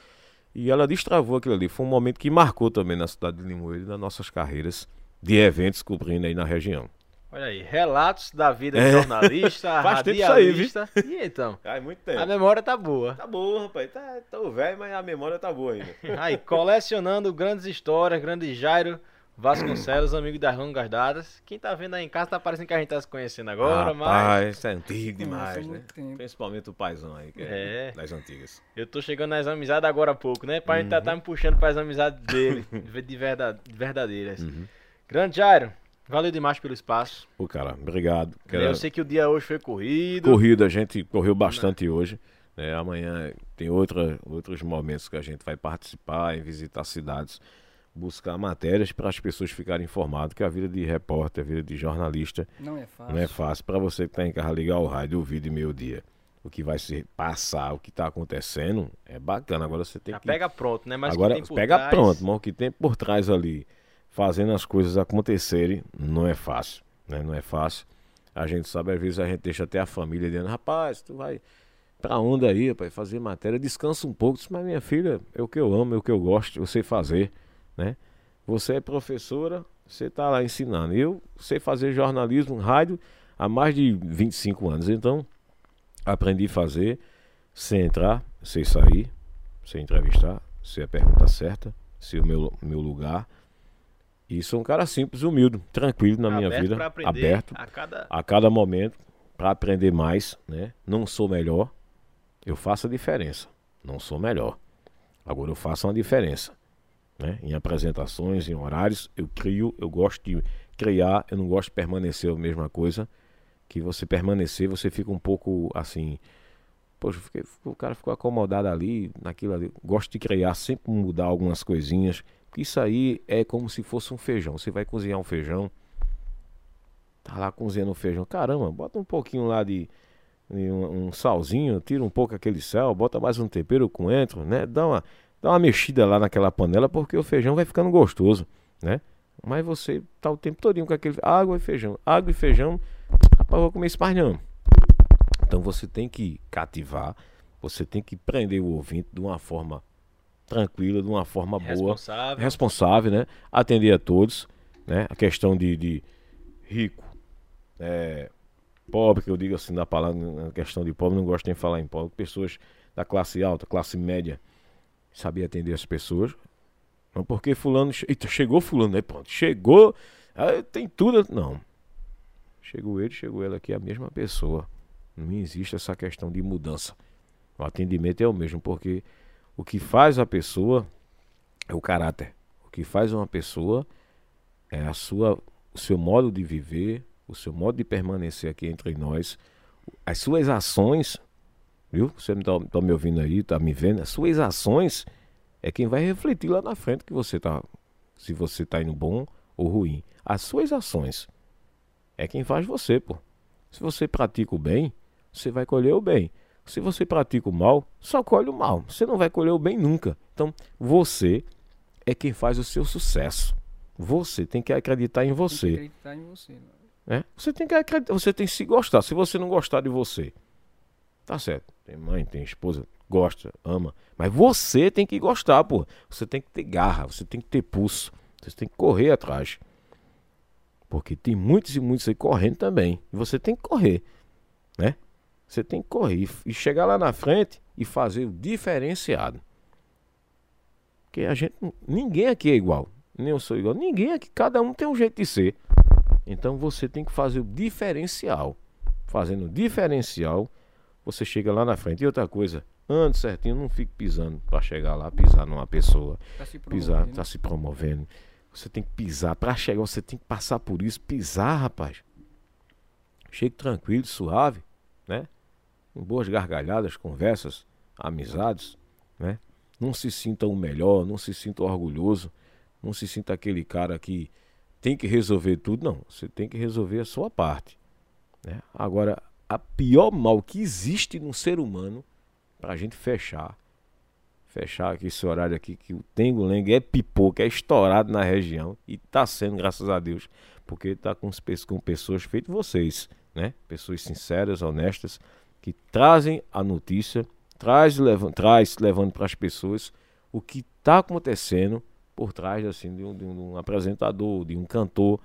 E ela destravou aquilo ali. Foi um momento que marcou também na cidade de Limoeiro nas nossas carreiras de eventos cobrindo aí na região. Olha aí, relatos da vida de é. jornalista, Faz radialista. Tempo isso aí, E então? Faz muito tempo. A memória tá boa. Tá boa, rapaz. Tá, tô velho, mas a memória tá boa ainda. Aí, colecionando grandes histórias, grande Jairo Vasconcelos, amigo das longas dadas. Quem tá vendo aí em casa tá parecendo que a gente tá se conhecendo agora, Rapaz, mas. isso é antigo demais, né? Tempo. Principalmente o paizão aí, que é, é, das antigas. Eu tô chegando nas amizades agora há pouco, né? Pra uhum. gente tá, tá me puxando para as amizades dele, de verdade, verdadeiras. Uhum. Grande Jairo, valeu demais pelo espaço. Pô, cara, obrigado. Eu sei que o dia hoje foi corrido. Corrido, a gente correu bastante Não. hoje. É, amanhã tem outra, outros momentos que a gente vai participar em visitar cidades buscar matérias para as pessoas ficarem informadas que a vida de repórter, a vida de jornalista não é fácil. Não é fácil para você que está em casa ligar o rádio, ouvir de meio dia. O que vai se passar, o que está acontecendo, é bacana. Agora você tem Já que. Pega pronto, né? Mas Agora pega trás... pronto, mas o que tem por trás ali, fazendo as coisas acontecerem, não é fácil. Né? Não é fácil. A gente sabe, às vezes a gente deixa até a família dizendo, rapaz, tu vai pra onde aí, rapaz, fazer matéria, descansa um pouco. Mas minha filha, é o que eu amo, é o que eu gosto, eu sei fazer né? Você é professora, você está lá ensinando. Eu sei fazer jornalismo, rádio há mais de 25 anos. Então, aprendi a fazer sem entrar, sem sair, sem entrevistar, sem a pergunta certa, sem o meu, meu lugar. E sou um cara simples, humilde, tranquilo na minha vida, aberto a cada... a cada momento para aprender mais, né? Não sou melhor, eu faço a diferença. Não sou melhor. Agora eu faço uma diferença né? em apresentações, em horários. Eu crio, eu gosto de criar, eu não gosto de permanecer a mesma coisa. Que você permanecer, você fica um pouco assim. Poxa, fiquei, o cara ficou acomodado ali, naquilo ali. Gosto de criar, sempre mudar algumas coisinhas. Isso aí é como se fosse um feijão. Você vai cozinhar um feijão, tá lá cozinhando o feijão. Caramba, bota um pouquinho lá de, de um, um, salzinho, tira um pouco aquele sal, bota mais um tempero coentro, né? Dá uma, dá uma mexida lá naquela panela porque o feijão vai ficando gostoso, né? Mas você tá o tempo todinho com aquele água e feijão, água e feijão, rapaz, vou comer não. Então você tem que cativar, você tem que prender o ouvinte de uma forma tranquila, de uma forma boa, responsável, responsável né? Atender a todos, né? A questão de, de rico, é, pobre, que eu digo assim da palavra, a questão de pobre, não gosto nem de falar em pobre, pessoas da classe alta, classe média, sabia atender as pessoas. Não porque fulano. Eita, chegou fulano, né? Pronto, chegou. Ah, tem tudo. Não. Chegou ele, chegou ela aqui, a mesma pessoa. Não existe essa questão de mudança. O atendimento é o mesmo, porque o que faz a pessoa é o caráter. O que faz uma pessoa é a sua, o seu modo de viver, o seu modo de permanecer aqui entre nós, as suas ações, viu? Você está tá me ouvindo aí, está me vendo? As suas ações é quem vai refletir lá na frente que você tá, se você está indo bom ou ruim. As suas ações é quem faz você, pô. Se você pratica o bem, você vai colher o bem. Se você pratica o mal, só colhe o mal. Você não vai colher o bem nunca. Então, você é quem faz o seu sucesso. Você tem que acreditar em você. Tem que acreditar em você. É? Você tem que acreditar, você tem que se gostar. Se você não gostar de você, tá certo. Tem mãe, tem esposa, gosta, ama. Mas você tem que gostar, pô. Você tem que ter garra, você tem que ter pulso. Você tem que correr atrás. Porque tem muitos e muitos aí correndo também. E você tem que correr, né? Você tem que correr e chegar lá na frente e fazer o diferenciado. Porque a gente, ninguém aqui é igual. Nem eu sou igual. Ninguém aqui, cada um tem um jeito de ser. Então você tem que fazer o diferencial. Fazendo o diferencial, você chega lá na frente. E outra coisa, ande certinho, não fique pisando para chegar lá, pisar numa pessoa. Tá se pisar, tá se promovendo. Você tem que pisar. Para chegar, você tem que passar por isso. Pisar, rapaz. Chegue tranquilo, suave, né? Com boas gargalhadas, conversas, amizades, né? Não se sinta o melhor, não se sinta orgulhoso, não se sinta aquele cara que tem que resolver tudo, não. Você tem que resolver a sua parte. Né? Agora, a pior mal que existe no ser humano, para a gente fechar, fechar aqui esse horário aqui, que o Tengo Lengue é pipoca, é estourado na região, e está sendo, graças a Deus, porque está com, com pessoas feitas vocês, né? Pessoas sinceras, honestas, que trazem a notícia traz, leva, traz levando para as pessoas o que está acontecendo por trás assim de um, de um, apresentador, de um cantor.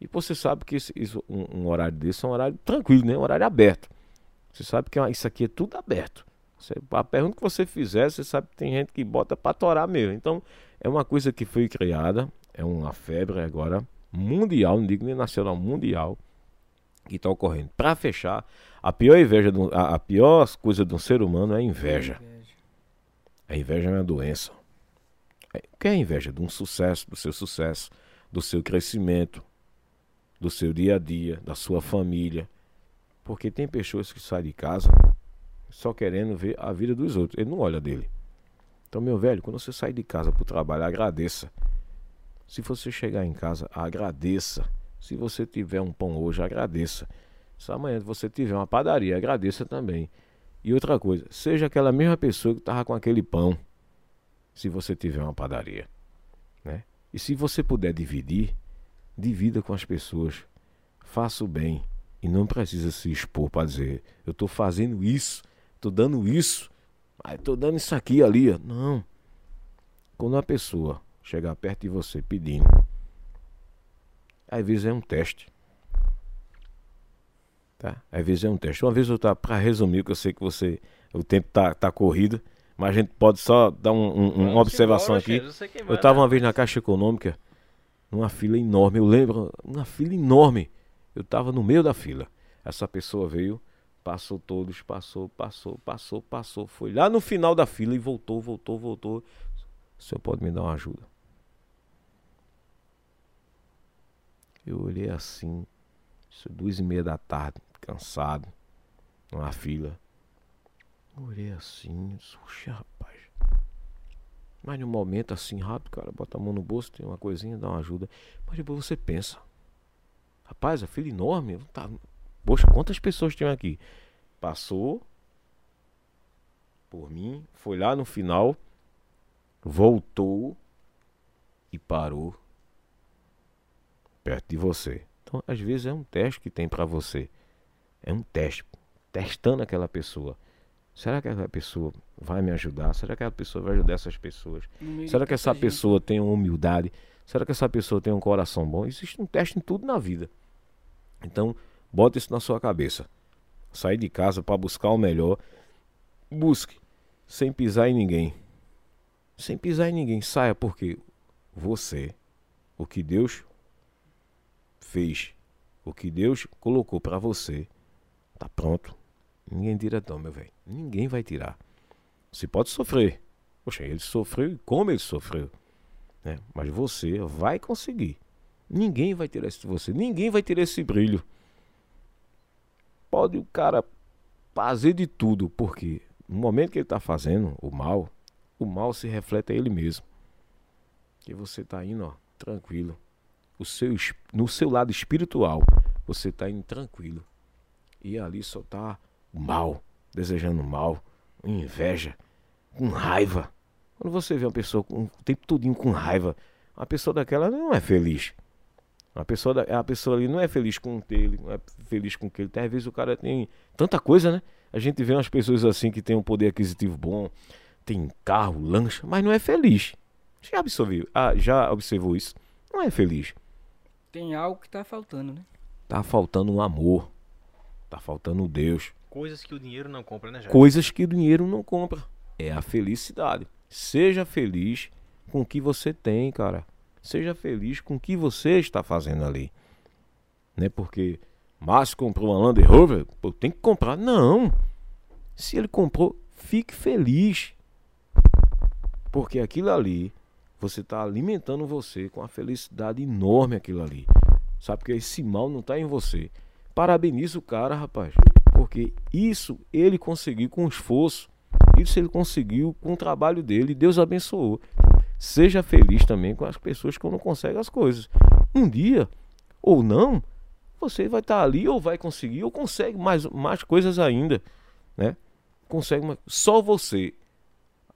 E você sabe que isso, isso um, um, horário desse é um horário tranquilo, né? um horário aberto. Você sabe que é isso aqui é tudo aberto. Você, a pergunta que você fizer, você sabe que tem gente que bota para torar mesmo. Então, é uma coisa que foi criada, é uma febre agora mundial, não digo nem nacional, mundial, que está ocorrendo. Para fechar, a pior inveja, do, a, a, pior coisa de um ser humano é a inveja. A inveja é uma doença. É, o que é a inveja? De um sucesso, do seu sucesso, do seu crescimento, do seu dia a dia, da sua família. Porque tem pessoas que saem de casa só querendo ver a vida dos outros. Ele não olha dele. Então, meu velho, quando você sai de casa para o trabalho, agradeça. Se você chegar em casa, agradeça. Se você tiver um pão hoje, agradeça. Se amanhã você tiver uma padaria, agradeça também. E outra coisa, seja aquela mesma pessoa que estava com aquele pão, se você tiver uma padaria. Né? E se você puder dividir, divida com as pessoas. Faça o bem. E não precisa se expor para dizer, eu estou fazendo isso, estou dando isso, estou dando isso aqui ali. Não. Quando uma pessoa chegar perto de você pedindo, às vezes é um teste. Tá? Às vezes é um teste. Uma vez eu estava, para resumir, que eu sei que você. O tempo tá, tá corrido, mas a gente pode só dar um, um, uma observação aqui. Eu estava uma vez na Caixa Econômica, numa fila enorme. Eu lembro, uma fila enorme. Eu estava no meio da fila. Essa pessoa veio, passou todos, passou, passou, passou, passou. Foi lá no final da fila e voltou, voltou, voltou. O senhor pode me dar uma ajuda? Eu olhei assim, isso duas e meia da tarde, cansado, numa fila. Eu olhei assim, puxa rapaz. Mas num momento assim rápido, cara, bota a mão no bolso, tem uma coisinha, dá uma ajuda. Mas depois você pensa, rapaz, a fila enorme, tá... Poxa, quantas pessoas tinham aqui? Passou por mim, foi lá no final, voltou e parou perto de você. Então, às vezes é um teste que tem para você. É um teste, testando aquela pessoa. Será que aquela pessoa vai me ajudar? Será que aquela pessoa vai ajudar essas pessoas? Será que essa gente. pessoa tem uma humildade? Será que essa pessoa tem um coração bom? Existe um teste em tudo na vida. Então, bota isso na sua cabeça. Sair de casa para buscar o melhor. Busque sem pisar em ninguém. Sem pisar em ninguém. Saia porque você, o que Deus fez, o que Deus colocou para você, tá pronto. Ninguém tira não, meu velho. Ninguém vai tirar. Você pode sofrer. Poxa, ele sofreu e como ele sofreu. Né? Mas você vai conseguir. Ninguém vai tirar isso de você. Ninguém vai tirar esse brilho. pode o cara fazer de tudo, porque no momento que ele está fazendo o mal, o mal se reflete a ele mesmo. Que você está indo, ó, tranquilo. O seu, no seu lado espiritual, você está indo tranquilo. E ali só está mal, desejando mal, inveja, com raiva. Quando você vê uma pessoa com, o tempo todinho com raiva, uma pessoa daquela não é feliz. A pessoa, da, a pessoa ali não é feliz com ele, não é feliz com que ele tem. Às vezes o cara tem tanta coisa, né? A gente vê umas pessoas assim que tem um poder aquisitivo bom, tem carro, lancha, mas não é feliz. Já observou, ah, já observou isso? Não é feliz. Tem algo que tá faltando, né? Tá faltando um amor. Tá faltando Deus. Coisas que o dinheiro não compra, né, Jair? Coisas que o dinheiro não compra. É a felicidade. Seja feliz com o que você tem, cara. Seja feliz com o que você está fazendo ali. Não é porque Márcio comprou uma Land Rover, pô, tem que comprar. Não. Se ele comprou, fique feliz. Porque aquilo ali, você está alimentando você com uma felicidade enorme aquilo ali. Sabe que esse mal não está em você. Parabeniza o cara, rapaz. Porque isso ele conseguiu com esforço. Isso ele conseguiu com o trabalho dele. Deus abençoou. Seja feliz também com as pessoas que não conseguem as coisas. Um dia, ou não, você vai estar ali ou vai conseguir ou consegue mais, mais coisas ainda, né? Consegue mais. Só você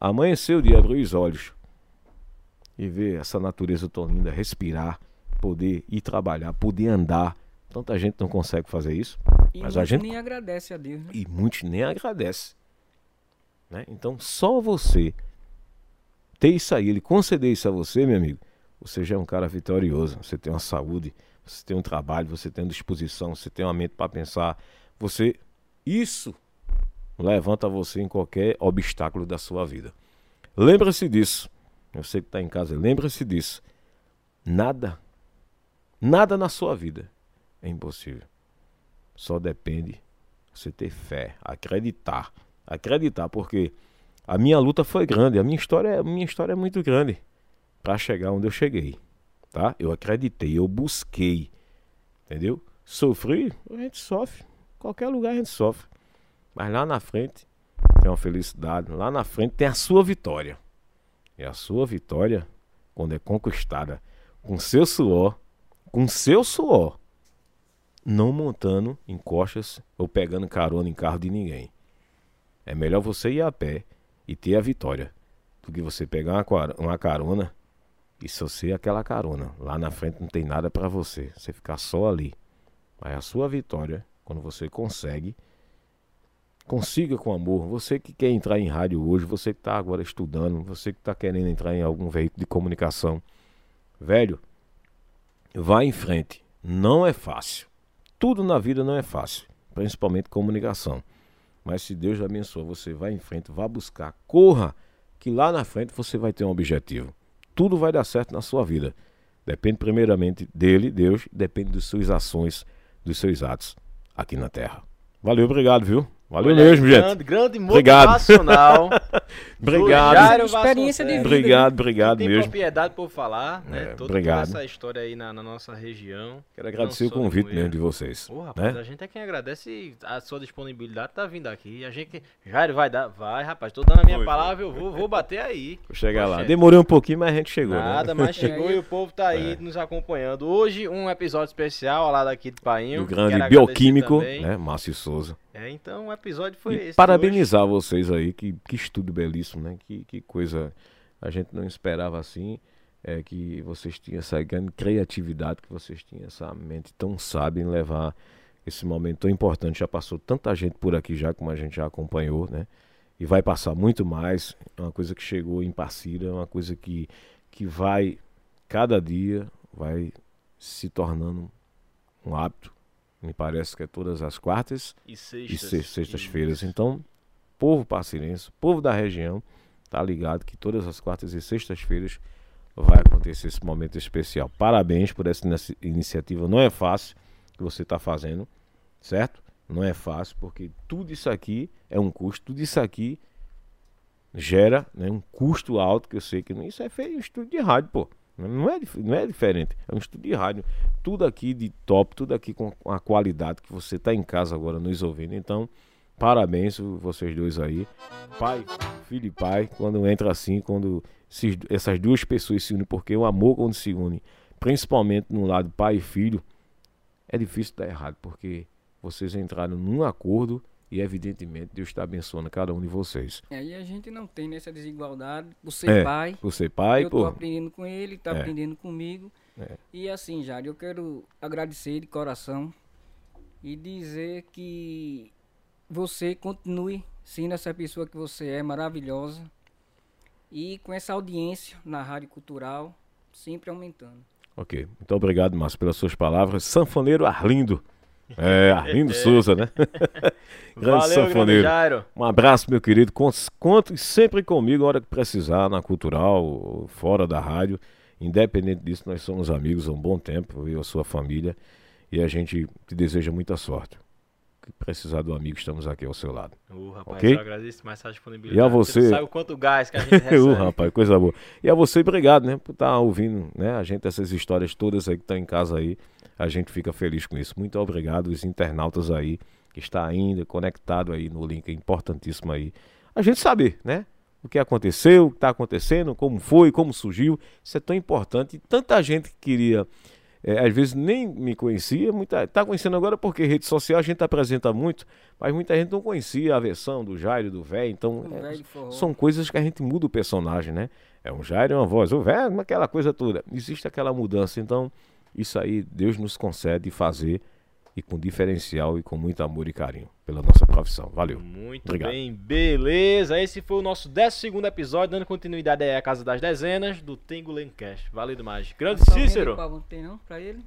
amanhecer o dia, abrir os olhos e ver essa natureza tão linda, respirar, poder ir trabalhar, poder andar. Tanta gente não consegue fazer isso. E mas a gente nem agradece a Deus, né? E muitos nem agradecem. Né? Então só você ter isso aí, ele conceder isso a você, meu amigo, você já é um cara vitorioso. Você tem uma saúde, você tem um trabalho, você tem uma disposição, você tem uma mente para pensar. Você. Isso levanta você em qualquer obstáculo da sua vida. Lembra-se disso. Você que está em casa, lembra-se disso. Nada, nada na sua vida é impossível. Só depende você ter fé, acreditar. Acreditar, porque a minha luta foi grande, a minha história, a minha história é muito grande para chegar onde eu cheguei tá? Eu acreditei, eu busquei, entendeu? Sofri, a gente sofre. Qualquer lugar a gente sofre. Mas lá na frente tem uma felicidade, lá na frente tem a sua vitória. E a sua vitória, quando é conquistada com seu suor, com seu suor, não montando em costas ou pegando carona em carro de ninguém. É melhor você ir a pé e ter a vitória do que você pegar uma carona e se você é aquela carona, lá na frente não tem nada para você, você ficar só ali. Mas a sua vitória, quando você consegue, consiga com amor. Você que quer entrar em rádio hoje, você que está agora estudando, você que está querendo entrar em algum veículo de comunicação, velho, vá em frente. Não é fácil. Tudo na vida não é fácil, principalmente comunicação. Mas se Deus abençoa, você vai em frente, vá buscar, corra, que lá na frente você vai ter um objetivo tudo vai dar certo na sua vida. Depende primeiramente dele, Deus, depende das suas ações, dos seus atos aqui na terra. Valeu, obrigado, viu? Valeu Olha, mesmo, grande, gente. Grande Obrigado. motivacional. Obrigado. Experiência de vida. Obrigado, obrigado Tem mesmo. propriedade por falar, né? É, Toda, obrigado. toda essa história aí na, na nossa região. Quero agradecer o convite mesmo de vocês. Ô, rapaz, né? a gente é quem agradece a sua disponibilidade tá vindo aqui. A gente, Jairo, vai dar, vai, rapaz. Tô dando a minha Foi, palavra, eu vou, vou bater aí. Vou chegar lá. Poxa, Demorei um pouquinho, mas a gente chegou. Nada, né? mas chegou É. e o povo tá aí É. nos acompanhando. Hoje, um episódio especial lá daqui do Painho. Do grande bioquímico, também. né? Márcio Souza. É, então o episódio foi E esse. parabenizar vocês aí, que, que estudo belíssimo, né? Que, que coisa a gente não esperava assim. É que vocês tinham essa grande criatividade, que vocês tinham essa mente tão sábia em levar esse momento tão importante. Já passou tanta gente por aqui já, como a gente já acompanhou, né? E vai passar muito mais. É uma coisa que chegou em Passira, é uma coisa que, que vai, cada dia, vai se tornando um hábito. Me parece que é todas as quartas E sextas. se- sextas-feiras. Isso. Então, povo parcirense, povo da região, tá ligado que todas as quartas e sextas-feiras vai acontecer esse momento especial. Parabéns por essa inici- iniciativa. Não é fácil que você está fazendo, certo? Não é fácil, porque tudo isso aqui é um custo, tudo isso aqui gera né, um custo alto, que eu sei que isso é feio em estúdio de rádio, pô. Não é, não é diferente. É um estúdio de rádio. Tudo aqui de top, tudo aqui com a qualidade que você está em casa agora nos ouvindo. Então, parabéns vocês dois aí. Pai, filho e pai, quando entra assim, quando esses, essas duas pessoas se unem, porque o amor quando se une, principalmente no lado pai e filho, é difícil dar errado, porque vocês entraram num acordo e evidentemente Deus está abençoando cada um de vocês. É, e a gente não tem nessa desigualdade. Por ser é, pai. Por ser pai, Eu estou aprendendo com ele, está é. aprendendo comigo. É. E assim, Jário, eu quero agradecer de coração e dizer que você continue sendo essa pessoa que você é, maravilhosa. E com essa audiência na Rádio Cultural, sempre aumentando. Ok. Muito obrigado, Márcio, pelas suas palavras. Sanfoneiro Arlindo. É, Arlindo Souza, né? grande Valeu, sanfoneiro. Grande um abraço, meu querido. Conte sempre comigo na hora que precisar, na cultural, fora da rádio. Independente disso, nós somos amigos há um bom tempo, eu e a sua família. E a gente te deseja muita sorte. Que precisar do amigo, estamos aqui ao seu lado. Uh, rapaz, okay? eu agradeço mais a disponibilidade. E a você. Sabe o quanto gás que a gente recebe. uh, rapaz, coisa boa. E a você, obrigado, né, por estar tá ouvindo, né, a gente, essas histórias todas aí que estão em casa aí. A gente fica feliz com isso. Muito obrigado, os internautas aí, que está ainda conectado aí no link, é importantíssimo aí. A gente saber, né? O que aconteceu, o que está acontecendo, como foi, como surgiu. Isso é tão importante. Tanta gente que queria é, às vezes nem me conhecia, muita está conhecendo agora porque rede social a gente apresenta muito, mas muita gente não conhecia a versão do Jairo do velho, então é, são coisas que a gente muda o personagem, né? É um Jairo, uma voz, o velho, aquela coisa toda. Existe aquela mudança, então isso aí Deus nos concede fazer e com diferencial e com muito amor e carinho pela nossa profissão. Valeu. Muito Obrigado. bem, beleza. Esse foi o nosso 12 episódio, dando continuidade aí à Casa das Dezenas do Tengo Lencast. Valeu demais. Grande Cícero. Tem não pra ele?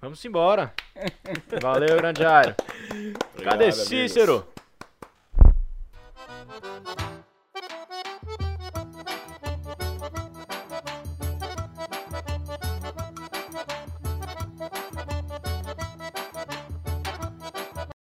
Vamos embora. Valeu, grande Jairo. Cadê Cícero? Amigos.